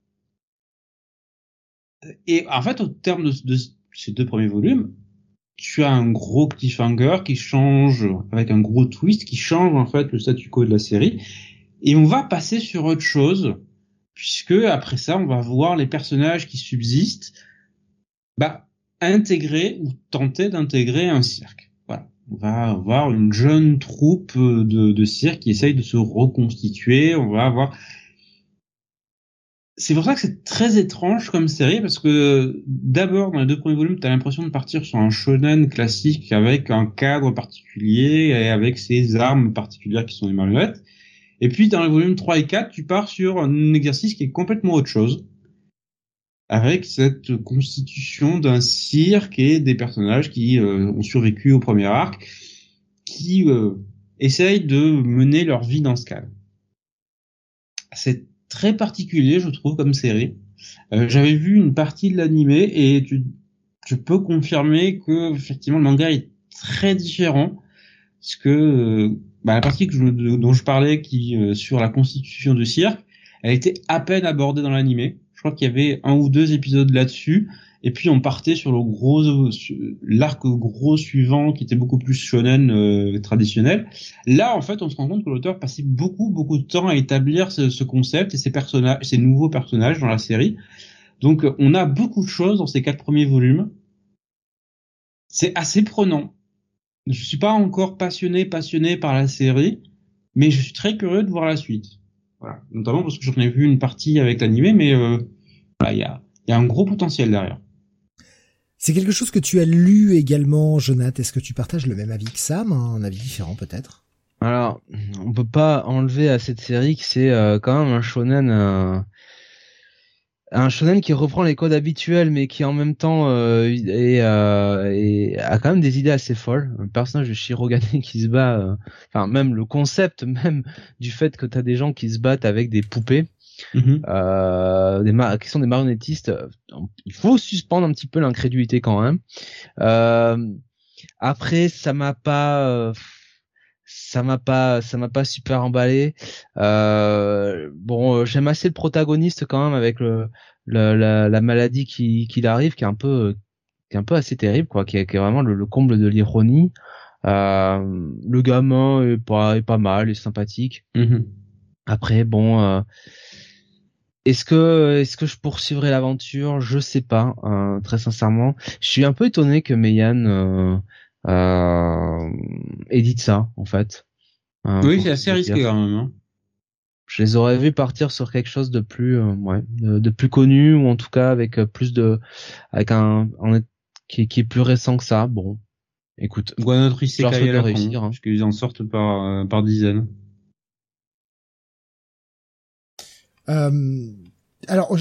Et en fait, au terme de, ces deux premiers volumes, tu as un gros cliffhanger qui change avec un gros twist qui change en fait le statu quo de la série. Et on va passer sur autre chose, puisque après ça, on va voir les personnages qui subsistent, bah, intégrer ou tenter d'intégrer un cirque on va avoir une jeune troupe de, de cirque qui essaye de se reconstituer. On va avoir c'est pour ça que c'est très étrange comme série parce que d'abord dans les deux premiers volumes, tu as l'impression de partir sur un shonen classique avec un cadre particulier et avec ses armes particulières qui sont les marionnettes. Et puis dans les volumes 3 et 4, tu pars sur un exercice qui est complètement autre chose avec cette constitution d'un cirque et des personnages qui euh, ont survécu au premier arc, qui euh, essayent de mener leur vie dans ce cadre. C'est très particulier, je trouve, comme série. Euh, j'avais vu une partie de l'animé et tu, tu, peux confirmer que effectivement le manga est très différent, parce que bah, la partie que je, dont je parlais, qui sur la constitution du cirque, elle était à peine abordée dans l'animé je crois qu'il y avait un ou deux épisodes là-dessus. Et puis on partait sur le gros, l'arc gros suivant qui était beaucoup plus shonen euh, traditionnel. Là, en fait, on se rend compte que l'auteur passait beaucoup, beaucoup de temps à établir ce, concept et ces personnages, ces nouveaux personnages dans la série. Donc, on a beaucoup de choses dans ces quatre premiers volumes. C'est assez prenant. Je suis pas encore passionné, passionné par la série, mais je suis très curieux de voir la suite. Voilà. Notamment parce que j'en ai vu une partie avec l'animé, mais euh, il y a, y a un gros potentiel derrière. C'est quelque chose que tu as lu également, Jonathan. Est-ce que tu partages le même avis que Sam, un avis différent peut-être? Alors, on peut pas enlever à cette série que c'est euh, quand même un shonen euh, un shonen qui reprend les codes habituels mais qui en même temps euh, est, euh, a quand même des idées assez folles. Un personnage de Shirogane qui se bat euh, enfin même le concept même du fait que tu as des gens qui se battent avec des poupées mm-hmm. euh, des qui sont des marionnettistes il faut suspendre un petit peu l'incrédulité quand même après ça m'a pas ça m'a pas ça m'a pas super emballé euh, bon j'aime assez le protagoniste quand même avec le, la, la, maladie qui qui arrive qui est un peu qui est un peu assez terrible quoi qui est, qui est vraiment le, comble de l'ironie euh, le gamin est pas est pas mal est sympathique mm-hmm. après bon euh, est-ce que est-ce que je poursuivrai l'aventure? Je sais pas euh, très sincèrement je suis un peu étonné que Meian euh, euh, édite ça en fait. Euh, oui, c'est assez risqué quand même. Hein. Je les aurais vus partir sur quelque chose de plus, euh, ouais, de, plus connu ou en tout cas avec euh, plus de, avec un, qui, qui est plus récent que ça. Bon, écoute. Guanotri Isekai à réussir, hein. parce qu'ils en sortent par par dizaines. Alors,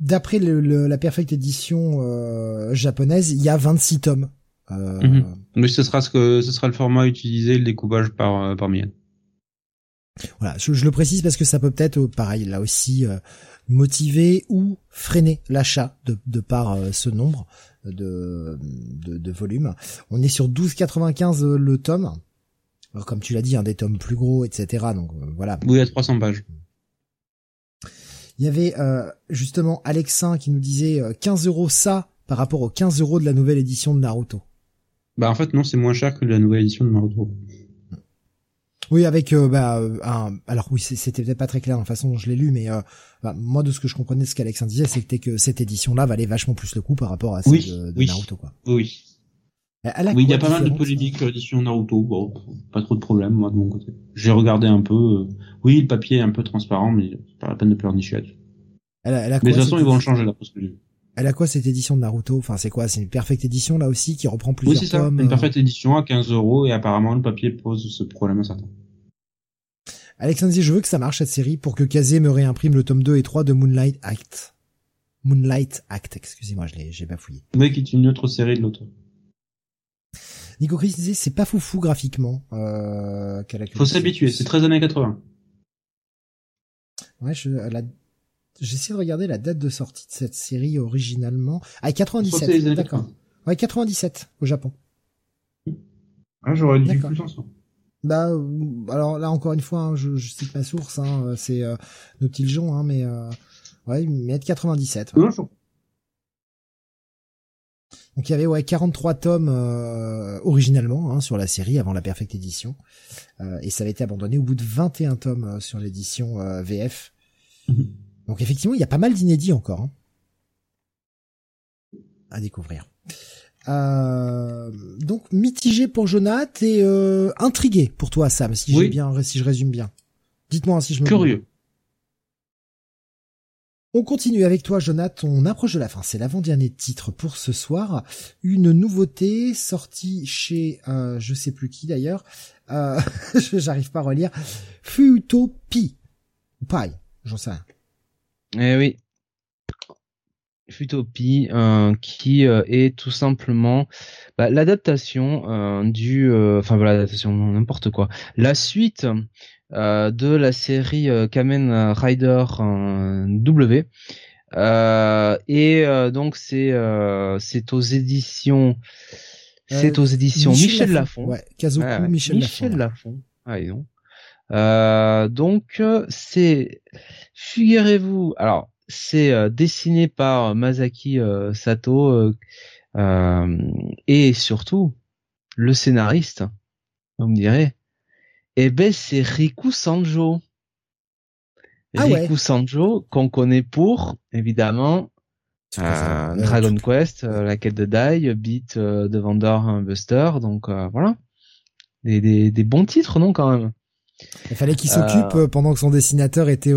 d'après la perfecte édition euh, japonaise, il y a 26 tomes. Euh... Mhm. Mais ce sera ce que ce sera le format utilisé, le découpage par euh, par Mian. Voilà, je, le précise parce que ça peut peut-être, pareil, là aussi, motiver ou freiner l'achat de, de par ce nombre de, de, de volumes. On est sur 12,95 le tome. Alors, comme tu l'as dit, un des tomes plus gros, etc. Donc voilà. Oui, à 300 pages. Il y avait euh, justement Alexin qui nous disait 15 euh, euros ça par rapport aux 15 euros de la nouvelle édition de Naruto. Bah en fait non, c'est moins cher que la nouvelle édition de Naruto. Oui, avec euh, bah un, alors oui, c'était peut-être pas très clair de la façon dont je l'ai lu, mais bah, moi de ce que je comprenais de ce qu'Alexin disait, c'était que cette édition-là valait vachement plus le coup par rapport à celle de, Naruto quoi. Oui. Oui, il y a pas mal de polémiques sur l'édition Naruto. Bon, pas trop de problèmes moi de mon côté. J'ai regardé un peu. Oui, le papier est un peu transparent, mais c'est pas la peine de pleurnicher là-dessus. Mais de toute façon, ils vont le changer là, parce que Elle a quoi cette édition de Naruto? Enfin, c'est quoi? C'est une perfecte édition là aussi qui reprend plusieurs oui, c'est ça. Une euh perfecte édition à 15 euros et apparemment le papier pose ce problème à certains. Alexandre je veux que ça marche cette série pour que Kazé me réimprime le tome 2 et 3 de Moonlight Act. Moonlight Act, excusez-moi, je l'ai, j'ai bafouillé. Oui, qui est une autre série de l'autre. Nico Chris disait c'est pas foufou graphiquement. Euh, Faut s'habituer, c'est très années 80. Ouais, je, la, j'essaie de regarder la date de sortie de cette série originalement. Ah, 97, d'accord. Ouais, 97 au Japon. Ah, j'aurais dit plus en Bah, euh, alors là encore une fois, hein, je, je, cite ma source, hein, c'est euh, Nautiljon, hein, mais euh, ouais, mais 97. Ouais. Donc il y avait ouais 43 tomes euh, originalement hein, sur la série avant la Perfect Edition euh, et ça avait été abandonné au bout de 21 tomes euh, sur l'édition VF. Mhm. Donc effectivement il y a pas mal d'inédits encore hein, à découvrir. donc mitigé pour Jonath et intrigué pour toi Sam si j'ai bien si je résume bien. Dites-moi si je me curieux. On continue avec toi, Jonathan. On approche de la fin. C'est l'avant-dernier titre pour ce soir. Une nouveauté sortie chez euh, je sais plus qui d'ailleurs. Euh, J'arrive pas à relire. Futopie. Ou pareil, j'en sais rien. Eh oui. Futopie, euh, qui euh, est tout simplement bah, l'adaptation euh, du, enfin voilà, l'adaptation n'importe quoi, la suite de la série euh, Kamen Rider W. Euh, et donc c'est c'est aux éditions c'est aux éditions Michel, Lafon. Ouais, Kazoku Michel, Michel Lafon. Ah, non. donc c'est figurez-vous alors c'est dessiné par Masaki Sato et surtout le scénariste vous me direz eh ben, c'est Riku Sanjo. Ah Riku Sanjo, qu'on connaît pour, évidemment, euh, Dragon Quest, euh, la quête de Dai, Beat euh, de Vendor Buster, donc voilà. Des, des, des, bons titres, non, quand même. Il fallait qu'il s'occupe pendant que son dessinateur était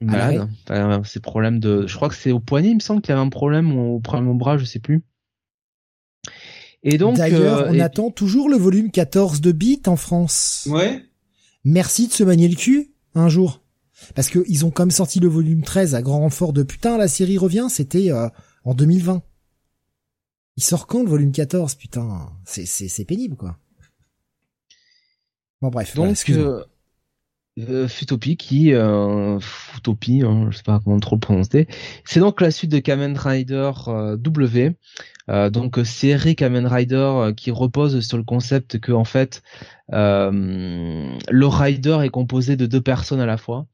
malade. Enfin, c'est problème de, je crois que c'est au poignet, il me semble qu'il y avait un problème, ou au problème au bras, je sais plus. Et donc d'ailleurs, euh, on attend toujours le volume 14 de Beat en France. Ouais. Merci de se manier le cul un jour. Parce que ils ont comme sorti le volume 13 à grand renfort de putain, la série revient, c'était euh, en 2020. Il sort quand le volume 14, putain? C'est c'est c'est pénible quoi. Bon bref, donc voilà, euh, Futopie qui euh, Futopie, hein, je sais pas comment trop le prononcer. C'est donc la suite de Kamen Rider euh, W, euh, donc série Kamen Rider qui repose sur le concept que en fait le rider est composé de deux personnes à la fois.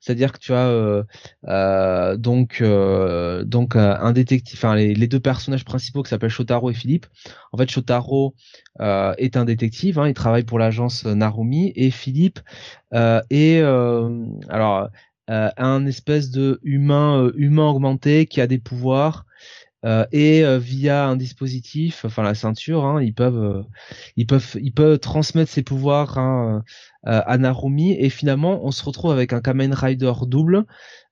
C'est-à-dire que tu as euh, euh, donc euh, donc un détective, enfin les, deux personnages principaux qui s'appellent Shotaro et Philippe. En fait, Shotaro est un détective, hein, il travaille pour l'agence Narumi et Philippe est alors un espèce de humain humain augmenté qui a des pouvoirs et via un dispositif, enfin la ceinture, hein, ils peuvent, ils peuvent, ils peuvent transmettre ses pouvoirs hein, euh, à Narumi et finalement on se retrouve avec un Kamen Rider double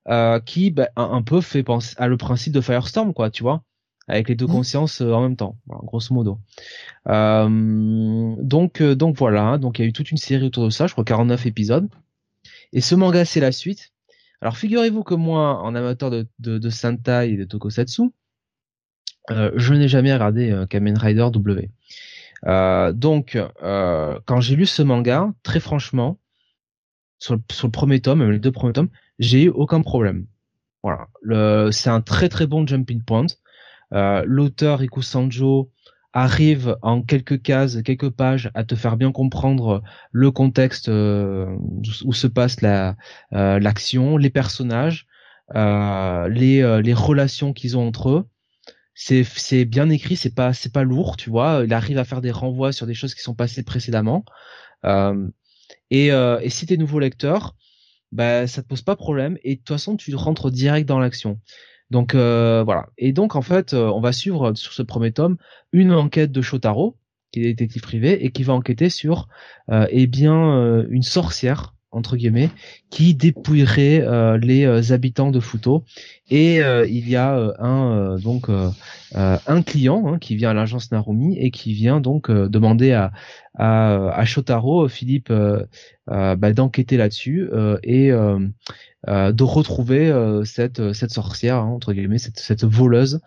euh, qui bah, un, peu fait penser à le principe de Firestorm quoi tu vois avec les deux mmh. consciences euh, en même temps grosso modo donc donc voilà hein. donc il y a eu toute une série autour de ça je crois 49 épisodes et ce manga c'est la suite alors figurez-vous que moi en amateur de, de, de Sentai et de Tokusatsu je n'ai jamais regardé Kamen Rider W euh, donc, euh, quand j'ai lu ce manga, très franchement, sur le, premier tome, même les deux premiers tomes, j'ai eu aucun problème. Voilà, c'est un très très bon jumping point. Euh, l'auteur Riku Sanjo arrive en quelques cases, quelques pages à te faire bien comprendre le contexte euh, où se passe la euh, l'action, les personnages, les les relations qu'ils ont entre eux. C'est bien écrit, c'est pas c'est pas lourd, tu vois. Il arrive à faire des renvois sur des choses qui sont passées précédemment. et et si t'es nouveau lecteur, bah ça te pose pas problème et de toute façon tu rentres direct dans l'action. Donc euh, voilà. Et donc en fait, euh, on va suivre sur ce premier tome une enquête de Shotaro, qui est détective privé et qui va enquêter sur euh, eh bien une sorcière entre guillemets, qui dépouillerait euh, les euh, habitants de Futo. Et euh, il y a un donc un client hein, qui vient à l'agence Narumi et qui vient donc demander à, à, Shotaro, Philippe, bah, d'enquêter là-dessus et de retrouver cette cette sorcière hein, entre guillemets cette, cette voleuse.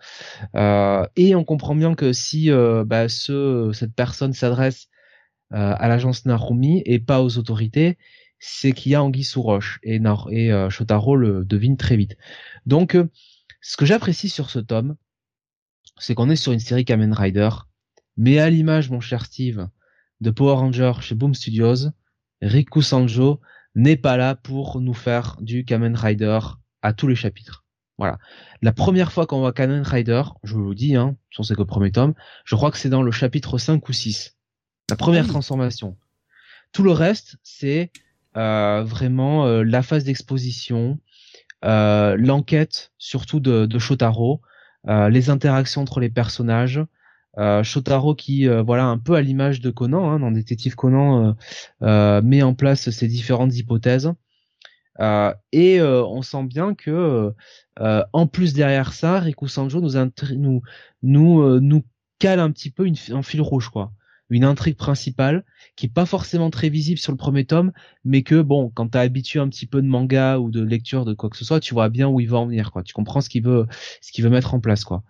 et on comprend bien que si bah, ce cette personne s'adresse à l'agence Narumi et pas aux autorités, c'est qu'il y a anguille sous roche et, et euh, Shotaro le devine très vite. Donc, euh, ce que j'apprécie sur ce tome, c'est qu'on est sur une série Kamen Rider, mais à l'image, mon cher Steve, de Power Ranger chez Boom Studios, Riku Sanjo n'est pas là pour nous faire du Kamen Rider à tous les chapitres. Voilà. La première fois qu'on voit Kamen Rider, je vous le dis, hein, c'est que le premier tome, je crois que c'est dans le chapitre 5 ou 6. La première transformation. Tout le reste, c'est vraiment euh, la phase d'exposition, euh, l'enquête surtout de, de Shotaro, les interactions entre les personnages. Shotaro qui, voilà, un peu à l'image de Conan, hein, dans Détective Conan, met en place ces différentes hypothèses. et on sent bien que, en plus derrière ça, Riku Sanjo nous, nous, nous, nous cale un petit peu une, un fil rouge, quoi une intrigue principale qui est pas forcément très visible sur le premier tome, mais que bon, quand t'as habitué un petit peu de manga ou de lecture de quoi que ce soit, tu vois bien où il va en venir, quoi. Tu comprends ce qu'il veut, ce qu'il veut mettre en place, quoi.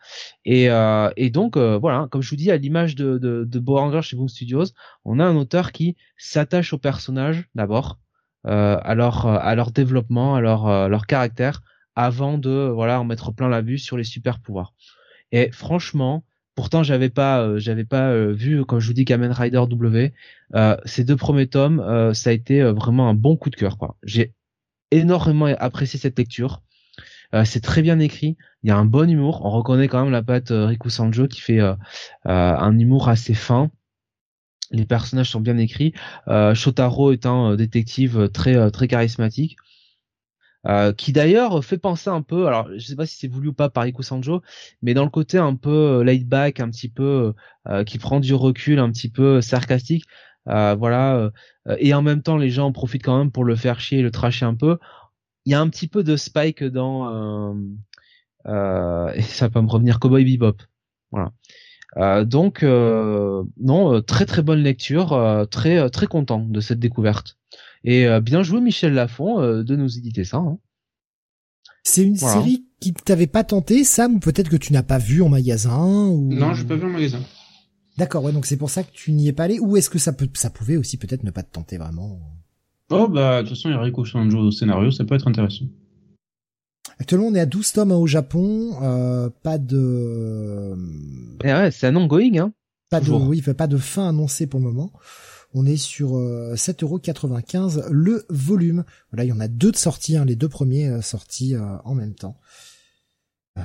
Et, euh, et donc euh, voilà, comme je vous dis, à l'image de de, de chez Boom Studios, on a un auteur qui s'attache aux personnages d'abord, euh, à leur à leur développement, à leur euh, leur caractère, avant de voilà en mettre plein la vue sur les super pouvoirs. Et franchement, Pourtant, j'avais pas, euh, j'avais pas euh, vu, quand je vous dis Kamen Rider W, euh, ces deux premiers tomes, ça a été vraiment un bon coup de cœur. J'ai énormément apprécié cette lecture. c'est très bien écrit. Il y a un bon humour. On reconnaît quand même la patte Riku Sanjo qui fait un humour assez fin. Les personnages sont bien écrits. Shotaro est un détective très très charismatique. Euh, qui d'ailleurs fait penser un peu, alors je sais pas si c'est voulu ou pas par Iku Sanjo, mais dans le côté un peu euh, laid back, un petit peu euh, qui prend du recul, un petit peu sarcastique, voilà, et en même temps les gens en profitent quand même pour le faire chier le tracher un peu. Il y a un petit peu de Spike dans, et ça peut me revenir Cowboy Bebop, voilà. donc non, très très bonne lecture, très très content de cette découverte. Et euh, bien joué Michel Lafont euh, de nous éditer ça. Hein. C'est une série qui t'avait pas tenté, Sam, ou peut-être que tu n'as pas vu en magasin ou... Non, je pas vu en magasin. D'accord, ouais, donc c'est pour ça que tu n'y es pas allé, ou est-ce que ça peut, ça pouvait aussi peut-être ne pas te tenter vraiment? Oh bah de toute façon, il y a Rico Sanjo au scénario, ça peut être intéressant. Actuellement, on est à 12 tomes hein, au Japon, euh, pas de. Eh ouais, c'est un ongoing, hein. Pas de, oui, pas de fin annoncée pour le moment. On est sur 7,95€ euh, le volume. Voilà, il y en a deux de sorties, hein, les deux premiers euh, sortis euh, en même temps.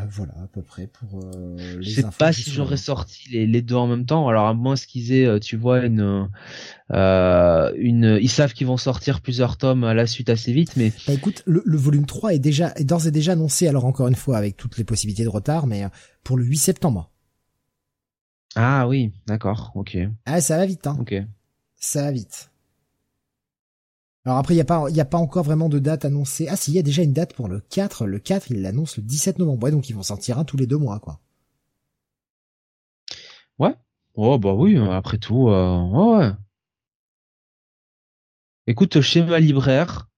voilà à peu près pour les Je sais pas si j'aurais sorti les, deux en même temps. Alors à moins qu'ils aient, tu vois, une, une, ils savent qu'ils vont sortir plusieurs tomes à la suite assez vite, mais. Bah écoute, le, volume 3 est déjà, est d'ores et déjà annoncé. Alors encore une fois avec toutes les possibilités de retard, mais pour le 8 septembre. Ah oui, d'accord, ok. Ah ça va vite, hein. Ok ça va vite. Alors après, il n'y a pas, il a pas encore vraiment de date annoncée. Ah si, il y a déjà une date pour le 4. Le 4, il l'annonce le 17 novembre. donc ils vont sortir un tous les deux mois, quoi. Ouais. Oh bah oui, après tout, euh, ouais. Écoute, chez ma libraire,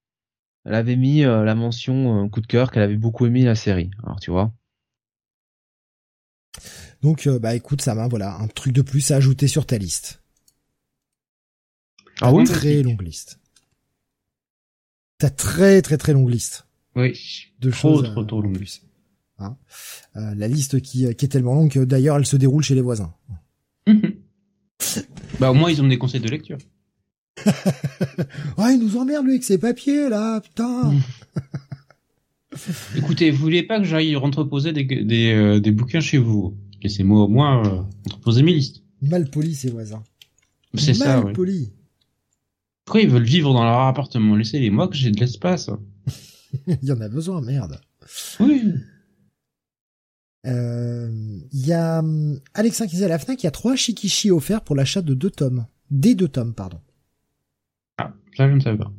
elle avait mis euh, la mention euh, coup de cœur qu'elle avait beaucoup aimé la série. Alors tu vois. Donc bah écoute, ça va, voilà, un truc de plus à ajouter sur ta liste. Ah oui Très longue liste. T'as très très très longue liste. Oui. De trop, choses. trop, trop longue. plus. Hein euh, la liste qui, qui est tellement longue que d'ailleurs elle se déroule chez les voisins. bah au moins ils ont des conseils de lecture. ouais, il nous emmerde lui avec ses papiers là, putain. Écoutez, vous voulez pas que j'aille entreposer des, des, euh, des bouquins chez vous? Laissez-moi au moins euh, entreposer mes listes. Mal poli ces voisins. C'est ça, Mal ouais. Pourquoi ils veulent vivre dans leur appartement Laissez-les moi que j'ai de l'espace. il y en a besoin, merde. Oui. Euh, Il y a hum, Alexin qui disait à la FNAC, il y a trois Shikishi offerts pour l'achat de deux tomes. Des deux tomes, pardon. Ah, ça je ne savais pas.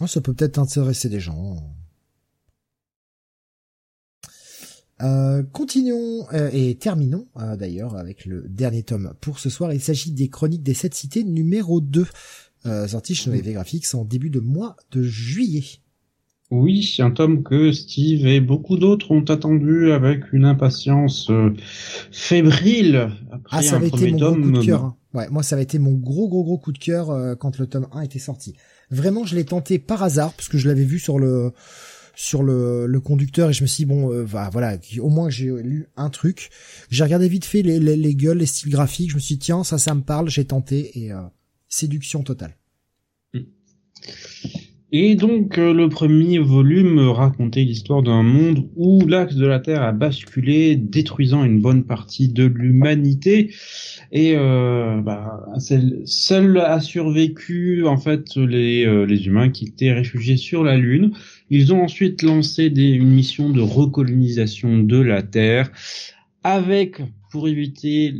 Oh, ça peut peut-être intéresser des gens. Euh, continuons euh, et terminons euh, d'ailleurs avec le dernier tome pour ce soir. Il s'agit des Chroniques des Sept Cités numéro 2, euh, sorti chez Noévé Graphics en début de mois de juillet. Oui, c'est un tome que Steve et beaucoup d'autres ont attendu avec une impatience euh, fébrile. Après Ah, ça un avait été mon gros tome, coup de cœur. hein. Ouais, moi ça avait été mon gros gros gros coup de cœur euh, quand le tome 1 était sorti. Vraiment, je l'ai tenté par hasard parce que je l'avais vu sur le sur le, conducteur et je me suis dit, bon euh, voilà au moins j'ai lu un truc j'ai regardé vite fait les, les, les gueules les styles graphiques je me suis dit tiens ça ça me parle j'ai tenté et euh, séduction totale Et donc euh, le premier volume racontait l'histoire d'un monde où l'axe de la Terre a basculé, détruisant une bonne partie de l'humanité. Et euh, bah, seul, a survécu en fait les, les humains qui étaient réfugiés sur la Lune. Ils ont ensuite lancé des, une mission de recolonisation de la Terre, avec pour éviter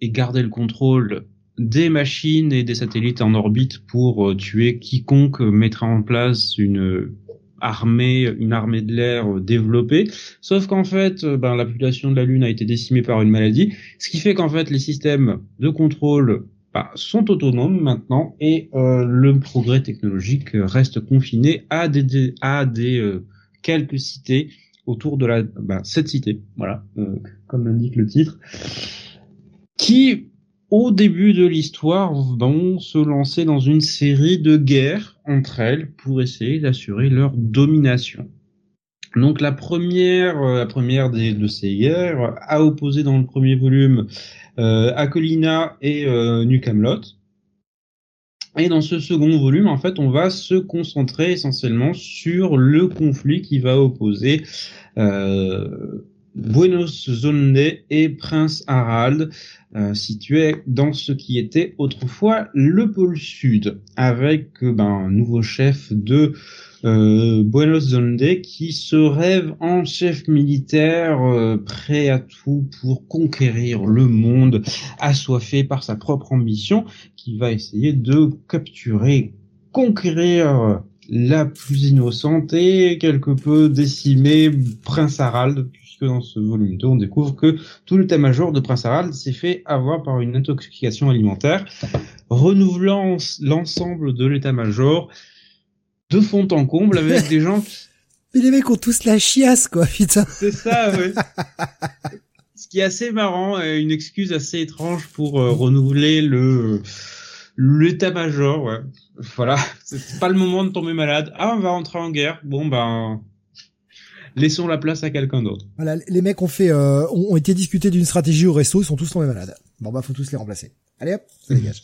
et garder le contrôle des machines et des satellites en orbite pour euh, tuer quiconque mettra en place une armée, une armée de l'air développée. Sauf qu'en fait, euh, ben, la population de la Lune a été décimée par une maladie, ce qui fait qu'en fait les systèmes de contrôle bah, sont autonomes maintenant et euh, le progrès technologique reste confiné à des, à des euh, quelques cités autour de la bah, cette cité, voilà, euh, comme l'indique le titre, qui au début de l'histoire, vont se lancer dans une série de guerres entre elles pour essayer d'assurer leur domination. Donc la première, euh, la première des, de ces guerres a opposé dans le premier volume euh, Akolina et euh, New Camelot. Et dans ce second volume, en fait, on va se concentrer essentiellement sur le conflit qui va opposer euh, Buenos Zonde et Prince Harald, euh, situé dans ce qui était autrefois le pôle sud, avec ben, un nouveau chef de euh, Buenos Zonde qui se rêve en chef militaire euh, prêt à tout pour conquérir le monde, assoiffé par sa propre ambition, qui va essayer de capturer, conquérir la plus innocente et quelque peu décimée Prince Harald, puisque dans ce volume 2, on découvre que tout l'état-major de Prince Harald s'est fait avoir par une intoxication alimentaire, renouvelant l'ensemble de l'état-major de fond en comble avec des gens qui... Mais les mecs ont tous la chiasse, quoi, putain. C'est ça, ouais. Ce qui est assez marrant, une excuse assez étrange pour euh, renouveler le l'état-major, ouais. Voilà, c'est pas le moment de tomber malade. Ah, on va rentrer en guerre. Bon, ben, laissons la place à quelqu'un d'autre. Voilà, les mecs ont fait, euh, ont, ont été discutés d'une stratégie au resto, ils sont tous tombés malades. Bon bah faut tous les remplacer. Allez hop, ça dégage.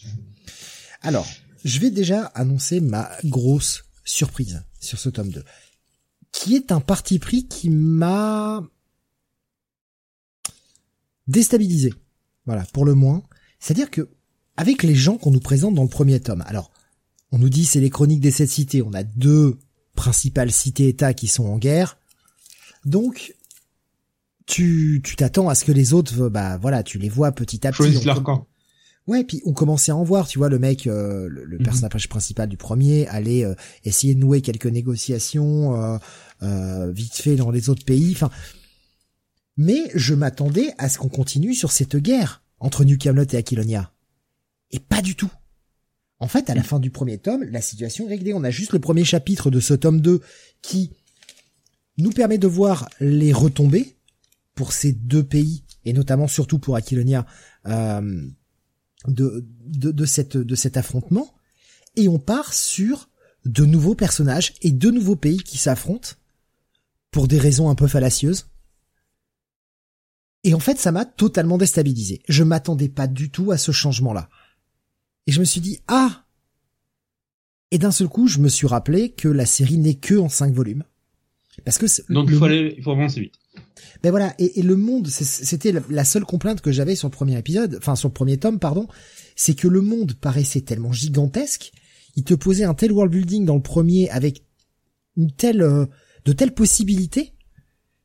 Alors, je vais déjà annoncer ma grosse surprise sur ce tome 2, qui est un parti pris qui m'a déstabilisé. Voilà, pour le moins. C'est-à-dire que, avec les gens qu'on nous présente dans le premier tome, alors, on nous dit c'est les chroniques des sept cités, on a deux principales cités-états qui sont en guerre, donc, tu tu t'attends à ce que les autres, bah voilà, tu les vois petit à petit. Choisissent On leur com- camp. Ouais, puis on commençait à en voir, tu vois, le mec, euh, le, le Mhm. personnage principal du premier allait euh, essayer de nouer quelques négociations euh, euh, vite fait dans les autres pays. Enfin, mais je m'attendais à ce qu'on continue sur cette guerre entre New Camelot et Aquilonia, et pas du tout. En fait, à la fin du premier tome, la situation est réglée. On a juste le premier chapitre de ce tome 2 qui nous permet de voir les retombées pour ces deux pays, et notamment surtout pour Aquilonia, euh, de, de, de, cette, de cet affrontement, et on part sur de nouveaux personnages et de nouveaux pays qui s'affrontent pour des raisons un peu fallacieuses. Et en fait, ça m'a totalement déstabilisé. Je m'attendais pas du tout à ce changement-là. Et je me suis dit, ah! Et d'un seul coup, je me suis rappelé que la série n'est que en cinq volumes. Parce que donc il faut aller, il faut avancer vite. Ben voilà, et, le monde, c'était la seule complainte que j'avais sur le premier épisode, enfin sur le premier tome, pardon, c'est que le monde paraissait tellement gigantesque, il te posait un tel world building dans le premier avec une telle, euh, de telles possibilités.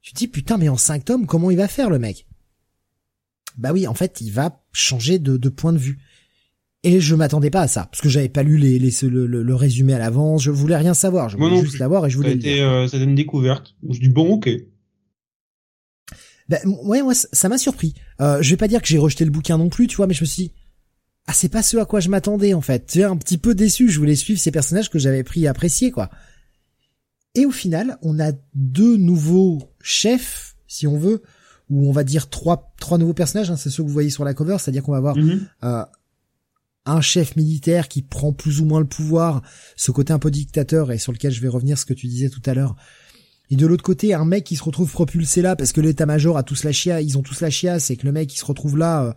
Tu te dis putain, mais en cinq tomes, comment il va faire le mec? Bah oui, en fait, il va changer de, de point de vue. Et je m'attendais pas à ça, parce que j'avais pas lu les, les le, résumé à l'avance, je voulais rien savoir, je voulais juste l'avoir et je voulais ça le euh, C'était une découverte. Je dis bon, ok. Ben, ouais, moi, ça m'a surpris. Euh, je vais pas dire que j'ai rejeté le bouquin non plus, tu vois, mais je me suis dit, ah, c'est pas ce à quoi je m'attendais, en fait. Tu un petit peu déçu, je voulais suivre ces personnages que j'avais pris à apprécier, quoi. Et au final, on a deux nouveaux chefs, si on veut, ou on va dire trois, trois nouveaux personnages, hein, c'est ceux que vous voyez sur la cover, c'est-à-dire qu'on va avoir mhm. euh, un chef militaire qui prend plus ou moins le pouvoir, ce côté un peu dictateur et sur lequel je vais revenir ce que tu disais tout à l'heure. Et de l'autre côté, un mec qui se retrouve propulsé là parce que l'état-major a tous la chia, ils ont tous la chia, c'est que le mec qui se retrouve là euh,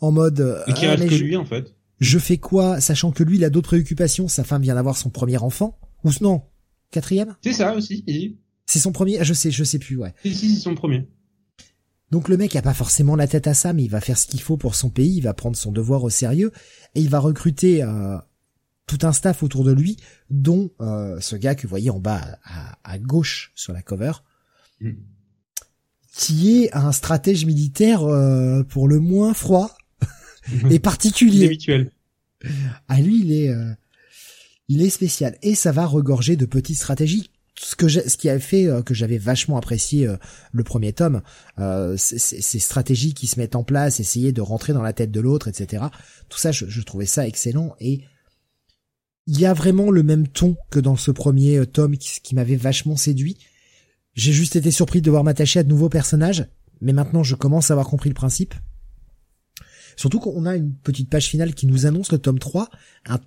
en mode euh, et qui reste ah, que lui en fait. Je fais quoi, sachant que lui il a d'autres préoccupations, sa femme vient d'avoir son premier enfant ou non, quatrième? C'est ça aussi. C'est son premier, je sais, je sais plus, ouais. Si, si, c'est son premier. Donc le mec a pas forcément la tête à ça, mais il va faire ce qu'il faut pour son pays, il va prendre son devoir au sérieux et il va recruter euh, tout un staff autour de lui, dont euh, ce gars que vous voyez en bas à, gauche sur la cover, mm. qui est un stratège militaire euh, pour le moins froid et particulier. Habituel. Ah lui, il est, il est spécial et ça va regorger de petites stratégies ce que ce qui a fait euh, que j'avais vachement apprécié euh, le premier tome, euh, ces stratégies qui se mettent en place, essayer de rentrer dans la tête de l'autre, etc. Tout ça, je, trouvais ça excellent et il y a vraiment le même ton que dans ce premier tome qui, m'avait vachement séduit. J'ai juste été surpris de devoir m'attacher à de nouveaux personnages, mais maintenant je commence à avoir compris le principe. Surtout qu'on a une petite page finale qui nous annonce le tome 3, un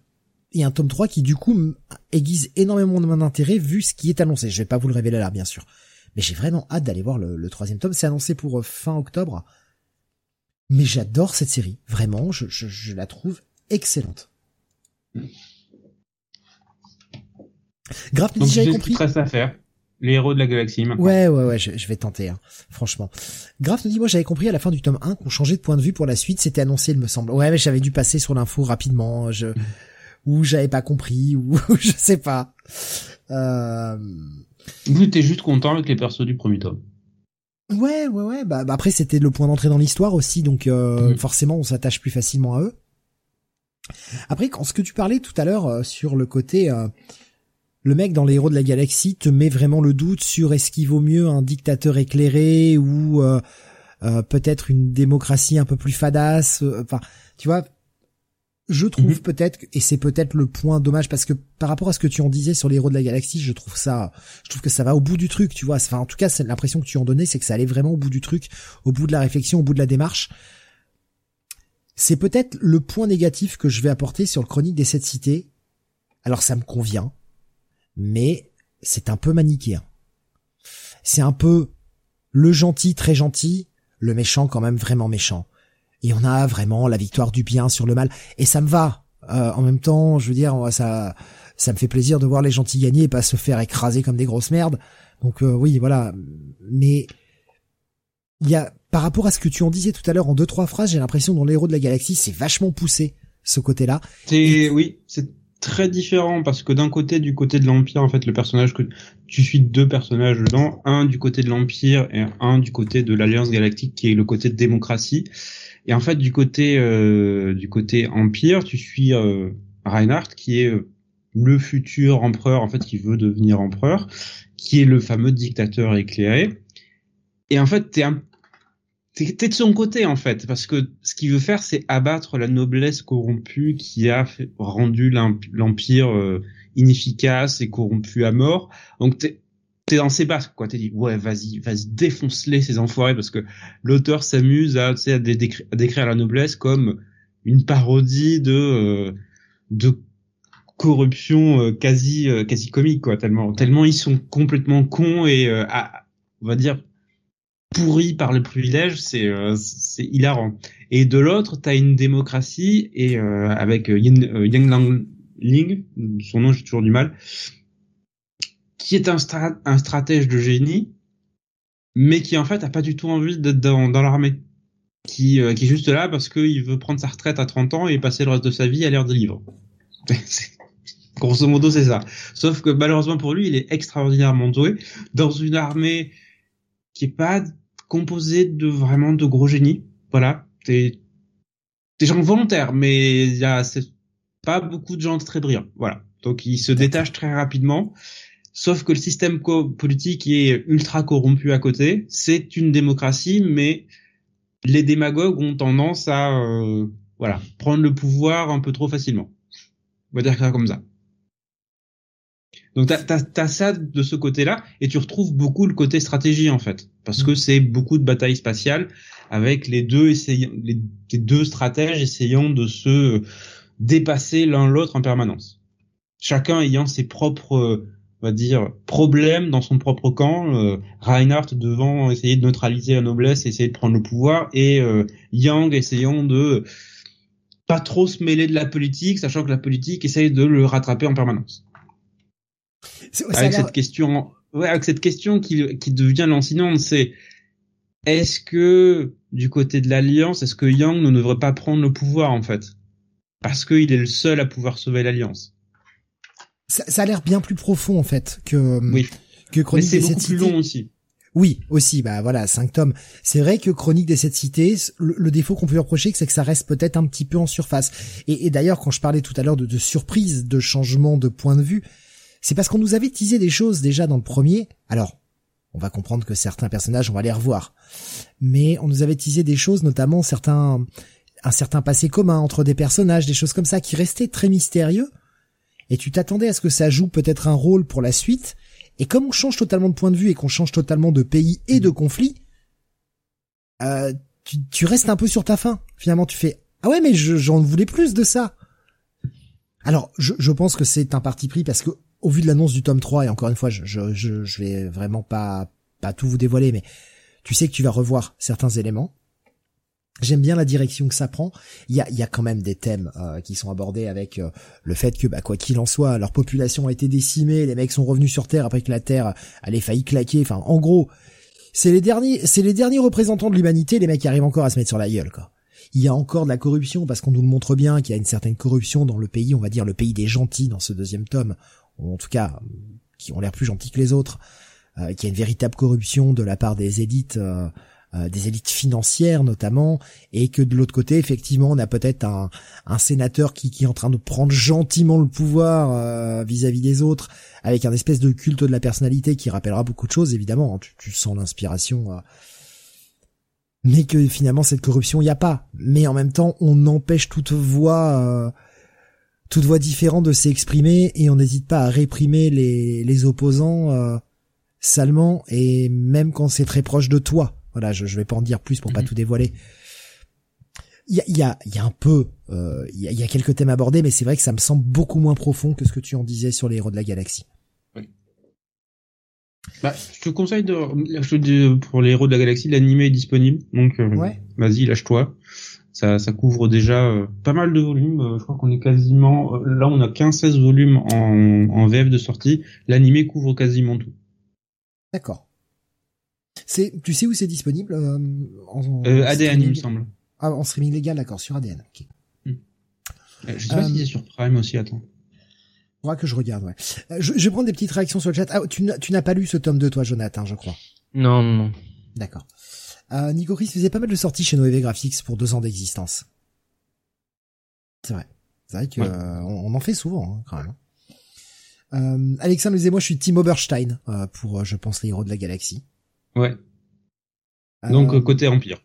et un tome 3 qui du coup aiguise énormément mon intérêt vu ce qui est annoncé. Je vais pas vous le révéler là bien sûr. Mais j'ai vraiment hâte d'aller voir le, troisième tome. C'est annoncé pour euh, fin octobre. Mais j'adore cette série. Vraiment, je, la trouve excellente. Grave, Donc j'avais compris. à faire. Les héros de la galaxie. Ouais, ouais, ouais, je, vais tenter, hein, franchement. Graf nous dit, moi j'avais compris à la fin du tome 1 qu'on changeait de point de vue pour la suite, c'était annoncé, il me semble. Ouais, mais j'avais dû passer sur l'info rapidement. Je, ou j'avais pas compris, ou je sais pas. Euh... Vous juste content avec les persos du premier tome. Ouais, ouais, ouais. Bah, bah après, c'était le point d'entrée dans l'histoire aussi, donc euh, mhm. forcément, on s'attache plus facilement à eux. Après, quand ce que tu parlais tout à l'heure euh, sur le côté, euh, le mec dans les héros de la galaxie te met vraiment le doute sur est-ce qu'il vaut mieux un dictateur éclairé ou peut-être une démocratie un peu plus fadasse. Enfin, tu vois, je trouve mhm. peut-être et c'est peut-être le point dommage parce que par rapport à ce que tu en disais sur les héros de la galaxie je trouve ça je trouve que ça va au bout du truc tu vois enfin en tout cas c'est l'impression que tu en donnais c'est que ça allait vraiment au bout du truc au bout de la réflexion au bout de la démarche c'est peut-être le point négatif que je vais apporter sur le chronique des sept cités alors ça me convient mais c'est un peu manichéen c'est un peu le gentil très gentil le méchant quand même vraiment méchant. Et on a vraiment la victoire du bien sur le mal. Et ça me va. Euh, en même temps je veux dire ça ça me fait plaisir de voir les gentils gagner et pas se faire écraser comme des grosses merdes. Donc euh, oui voilà. Mais il y a par rapport à ce que tu en disais tout à l'heure en deux trois phrases j'ai l'impression dans l'héros de la galaxie c'est vachement poussé ce côté là c'est oui c'est très différent parce que d'un côté du côté de l'empire en fait le personnage que tu suis deux personnages dedans un du côté de l'empire et un du côté de l'alliance galactique qui est le côté de démocratie et en fait, du côté euh, du côté empire, tu suis euh, Reinhardt qui est euh, le futur empereur en fait qui veut devenir empereur, qui est le fameux dictateur éclairé. Et en fait, t'es un t'es de son côté en fait parce que ce qu'il veut faire c'est abattre la noblesse corrompue qui a rendu l'empire euh, inefficace et corrompu à mort. Donc t'es t'es dans ses bases quoi. T'es dit ouais vas-y vas-y défonce-les ces enfoirés parce que l'auteur s'amuse à, à, décrire la noblesse comme une parodie de euh, de corruption euh, quasi euh, quasi comique quoi tellement tellement ils sont complètement cons et on va dire pourris par le privilège c'est c'est hilarant et de l'autre t'as une démocratie et avec Yang Lang Ling son nom j'ai toujours du mal qui est un, un stratège de génie mais qui en fait a pas du tout envie d'être dans, dans l'armée qui, qui est juste là parce qu'il veut prendre sa retraite à 30 ans et passer le reste de sa vie à lire des livres. Grosso modo, c'est ça. Sauf que malheureusement pour lui, il est extraordinairement doué dans une armée qui est pas composée de vraiment de gros génies. Voilà, des des gens volontaires, mais il y a pas beaucoup de gens très brillants. Voilà. Donc il se détache très rapidement. Sauf que le système politique est ultra corrompu à côté. C'est une démocratie, mais les démagogues ont tendance à euh, voilà prendre le pouvoir un peu trop facilement. On va dire ça comme ça. Donc t'as as, ça de ce côté-là, et tu retrouves beaucoup le côté stratégie en fait, parce que c'est beaucoup de batailles spatiales avec les deux essayant, les, deux stratèges essayant de se dépasser l'un l'autre en permanence. Chacun ayant ses propres, on va dire, problèmes dans son propre camp. Euh, Reinhardt devant essayer de neutraliser la noblesse, essayer de prendre le pouvoir, et euh, Yang essayant de pas trop se mêler de la politique, sachant que la politique essaye de le rattraper en permanence avec cette question, ouais, avec cette question qui, qui devient lancinante, c'est est-ce que du côté de l'alliance, est-ce que Yang ne devrait pas prendre le pouvoir en fait, parce qu'il est le seul à pouvoir sauver l'alliance. Ça, ça, a l'air bien plus profond en fait que oui. que Chronique Mais c'est beaucoup plus long aussi. Oui, aussi, bah voilà, cinq tomes. C'est vrai que Chronique des Sept Cités, le, défaut qu'on peut reprocher, c'est que ça reste peut-être un petit peu en surface. Et, et d'ailleurs, quand je parlais tout à l'heure de, de surprise, de changement de point de vue, c'est parce qu'on nous avait teasé des choses déjà dans le premier. Alors, on va comprendre que certains personnages, on va les revoir. Mais on nous avait teasé des choses, notamment certains, un certain passé commun entre des personnages, des choses comme ça, qui restaient très mystérieux. Et tu t'attendais à ce que ça joue peut-être un rôle pour la suite. Et comme on change totalement de point de vue et qu'on change totalement de pays et de conflit, euh, tu, restes un peu sur ta faim. Finalement, tu fais ah ouais mais j'en voulais plus de ça. Alors je, je pense que c'est un parti pris parce que au vu de l'annonce du tome 3, et encore une fois, je, je, vais vraiment pas, tout vous dévoiler, mais tu sais que tu vas revoir certains éléments. J'aime bien la direction que ça prend. Il y a, y a quand même des thèmes euh, qui sont abordés avec euh, le fait que, bah, quoi qu'il en soit, leur population a été décimée, les mecs sont revenus sur Terre après que la Terre allait failli claquer. Enfin, en gros, c'est les derniers, c'est les derniers représentants de l'humanité, les mecs qui arrivent encore à se mettre sur la gueule, quoi. Il y a encore de la corruption parce qu'on nous le montre bien qu'il y a une certaine corruption dans le pays, on va dire le pays des gentils dans ce deuxième tome en tout cas qui ont l'air plus gentils que les autres, euh, qui a une véritable corruption de la part des élites, euh, euh, des élites financières notamment, et que de l'autre côté, effectivement, on a peut-être un, sénateur qui, est en train de prendre gentiment le pouvoir vis-à-vis des autres, avec un espèce de culte de la personnalité qui rappellera beaucoup de choses, évidemment. Hein, tu, sens l'inspiration. mais que finalement cette corruption il n'y a pas. Mais en même temps, on empêche toute voix toute voix différente de s'exprimer et on n'hésite pas à réprimer les, les opposants euh, salement et même quand c'est très proche de toi. Voilà, je, je vais pas en dire plus pour pas mhm. tout dévoiler. Il y a, y, a, y a un peu, euh, il y, a, y, a, quelques thèmes abordés, mais c'est vrai que ça me semble beaucoup moins profond que ce que tu en disais sur les héros de la galaxie. Oui. Bah, je te conseille de, je te pour les héros de la galaxie, l'animé est disponible, donc euh, ouais. vas-y, lâche-toi ça, ça couvre déjà euh, pas mal de volumes. Euh, je crois qu'on est quasiment euh, là, on a 15-16 volumes en, en VF de sortie. L'animé couvre quasiment tout. D'accord. C'est, tu sais où c'est disponible en, ADN, il me semble. Ah, en streaming légal, d'accord, sur ADN. Ok. Hmm. je sais pas si c'est sur Prime aussi. Attends. Faudra que je regarde. Ouais. Je, je vais prendre des petites réactions sur le chat. Ah, tu n'as pas lu ce tome de toi, Jonathan, je crois. Non, non, non. D'accord. Euh, Nico Chris faisait pas mal de sorties chez Noévé Graphics pour deux ans d'existence. C'est vrai. C'est vrai que euh, on, en fait souvent hein, quand même. Euh, Alexandre disait moi je suis Tim Oberstein euh, pour je pense les héros de la galaxie. Ouais. Donc côté Empire.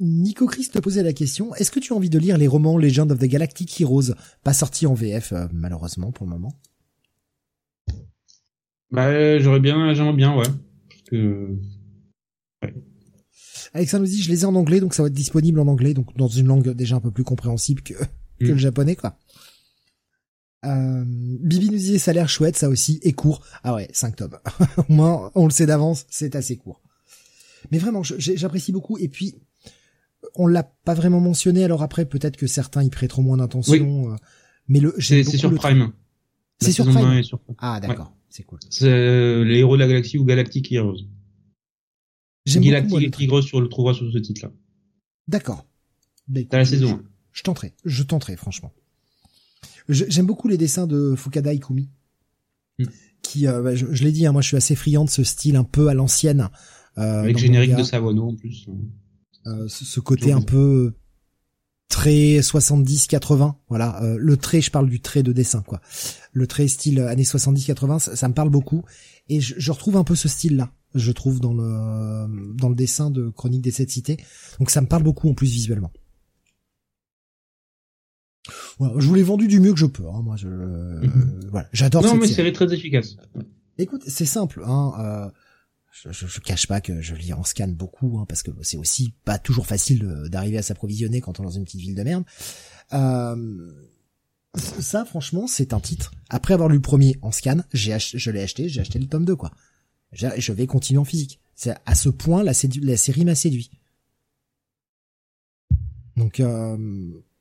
Nico Chris te posait la question est-ce que tu as envie de lire les romans Legend of the Galactic Heroes? Pas sortis en VF malheureusement pour le moment Bah j'aurais bien j'aimerais bien ouais. Parce que ouais. Alexandre nous dit, je les ai en anglais, donc ça va être disponible en anglais, donc dans une langue déjà un peu plus compréhensible que, que le mm. japonais, quoi. Euh, Bibi nous disait ça a l'air chouette, ça aussi, et court. Ah ouais, 5 tomes. Au moins, on le sait d'avance, c'est assez court. Mais vraiment, j'apprécie beaucoup. Et puis, on l'a pas vraiment mentionné, alors après, peut-être que certains y prêteront moins d'attention. Euh, mais le, c'est sur Prime. C'est sur Prime. Ah d'accord, c'est cool. C'est euh, les héros de la galaxie ou Galactic Heroes. Galactic Heroes sur le trouvera sur ce titre-là. D'accord. T'as la saison. Je, tenterai, je tenterai franchement. J'aime beaucoup les dessins de Fukada Ikumi. Hmm. Qui, euh, bah, je, l'ai dit, hein, moi je suis assez friand de ce style un peu à l'ancienne. Euh, Avec générique de Savono en plus. Euh, ce, côté un peu trait 70-80, voilà. Euh, le trait, je parle du trait de dessin, quoi. Le trait style années 70-80, ça, me parle beaucoup. Et je, je retrouve un peu ce style-là, je trouve, dans le dans le dessin de Chronique des Sept Cités. Donc ça me parle beaucoup en plus visuellement. Voilà, je vous l'ai vendu du mieux que je peux. Hein, moi, je, mhm. voilà, j'adore. Non, mais c'est très efficace. Écoute, c'est simple. Hein, euh, je, je, je, cache pas que je lis en scan beaucoup, hein, parce que c'est aussi pas toujours facile d'arriver à s'approvisionner quand on est dans une petite ville de merde. Euh, ça, franchement, c'est un titre. Après avoir lu le premier en scan, j'ai je l'ai acheté, j'ai acheté le tome 2, quoi. Je vais continuer en physique. C'est à ce point la, la série m'a séduit. Donc, euh,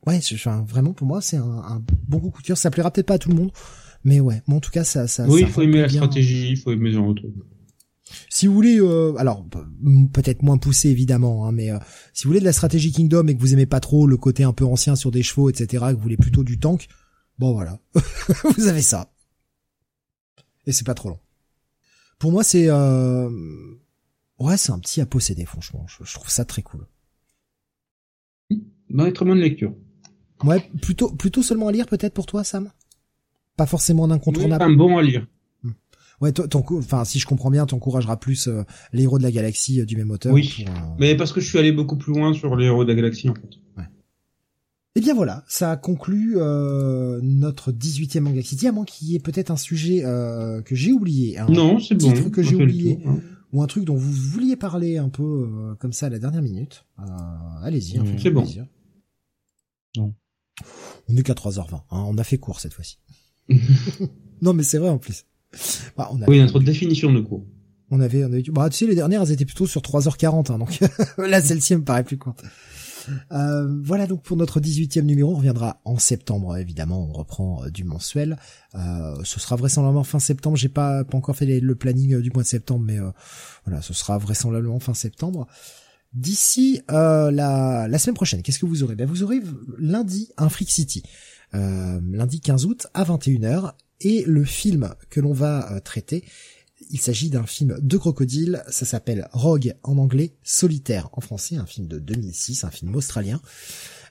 ouais, vraiment pour moi c'est un, un, bon coup de cœur. Ça plaira peut-être pas à tout le monde, mais ouais, moi en tout cas ça. ça oui, il faut aimer la stratégie, il faut aimer le retour. Si vous voulez, euh, alors peut-être moins poussé évidemment, hein, mais euh, si vous voulez de la stratégie Kingdom et que vous aimez pas trop le côté un peu ancien sur des chevaux, etc., que vous voulez plutôt du tank, bon voilà, vous avez ça. Et c'est pas trop long. Pour moi, c'est euh... ouais, c'est un petit à posséder, franchement. Je, trouve ça très cool. Dans très bonne lecture. Ouais, plutôt plutôt seulement à lire peut-être pour toi, Sam? Pas forcément un incontournable. un bon à lire. Ouais, ton, enfin, si je comprends bien, t'encourageras plus euh, les héros de la galaxie euh, du même auteur. Oui, euh, mais parce que je suis allé beaucoup plus loin sur les héros de la galaxie en fait. Ouais. Et eh bien voilà, ça conclut notre 18e Manga City, à moins qu'il y ait peut-être un sujet que j'ai oublié. Un non, c'est bon. titre que j'ai oublié. Hein. Ou un truc dont vous vouliez parler un peu comme ça à la dernière minute. Allez-y. c'est bon. Non. On est qu'à 3h20. Hein, on a fait court cette fois-ci. non mais c'est vrai en plus. Bah, on Oui, notre définition de cours. On avait, on avait, bah, tu sais, les dernières, elles étaient plutôt sur 3h40, hein, donc là, celle-ci me paraît plus courte. Euh, voilà donc pour notre 18e numéro, on reviendra en septembre évidemment, on reprend euh, du mensuel. Euh, ce sera vraisemblablement fin septembre, j'ai pas pas encore fait le planning euh, du mois de septembre, mais voilà, ce sera vraisemblablement fin septembre. D'ici la, la semaine prochaine, qu'est-ce que vous aurez? Ben, Vous aurez lundi un Freak City, lundi 15 août à 21h, et le film que l'on va euh, traiter, il s'agit d'un film de crocodile, ça s'appelle Rogue en anglais, Solitaire en français, un film de 2006, un film australien.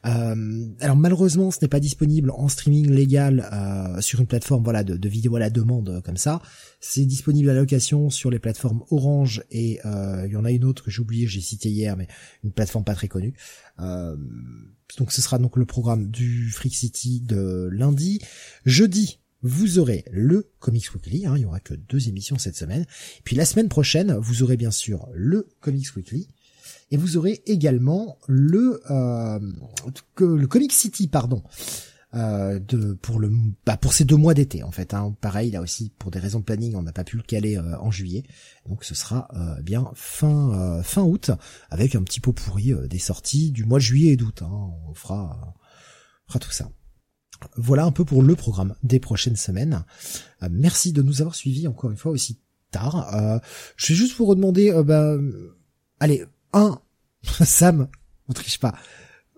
Euh, alors malheureusement, ce n'est pas disponible en streaming légal euh, sur une plateforme voilà de, de, vidéo à la demande comme ça. C'est disponible à la location sur les plateformes Orange et il y en a une autre que j'ai oublié, j'ai cité hier, mais une plateforme pas très connue. donc ce sera donc le programme du Freak City de lundi. Jeudi, vous aurez le Comics Weekly, hein, il y aura que deux émissions cette semaine. puis la semaine prochaine, vous aurez bien sûr le Comics Weekly. Et vous aurez également le, euh, le Comic City, pardon, euh, pour le bah, pour ces deux mois d'été en fait. Hein. Pareil là aussi pour des raisons de planning, on n'a pas pu le caler euh, en juillet, donc ce sera euh, bien fin fin août avec un petit pot pourri des sorties du mois de juillet et d'août. Hein. On fera fera tout ça. Voilà un peu pour le programme des prochaines semaines. Euh, merci de nous avoir suivis encore une fois aussi tard. Euh, je vais juste vous redemander, euh, bah, allez, un, Sam, on triche pas.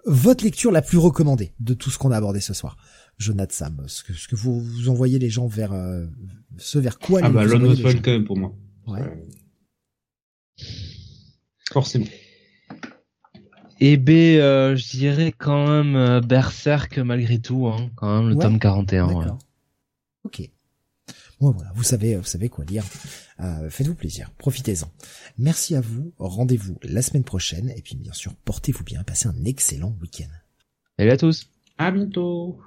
Votre lecture la plus recommandée de tout ce qu'on a abordé ce soir. Jonathan Sam, ce que, ce que vous, vous envoyez les gens vers ce vers quoi Ah bah Lone quand même pour moi. Ouais. Forcément. Et B, euh, je dirais quand même euh, Berserk malgré tout, hein, quand même le tome 41. Ouais. Ok. Bon voilà, vous savez, vous savez quoi lire. Euh, Faites-vous plaisir, profitez-en. Merci à vous. Rendez-vous la semaine prochaine et puis bien sûr portez-vous bien, passez un excellent week-end. Salut à tous. À bientôt.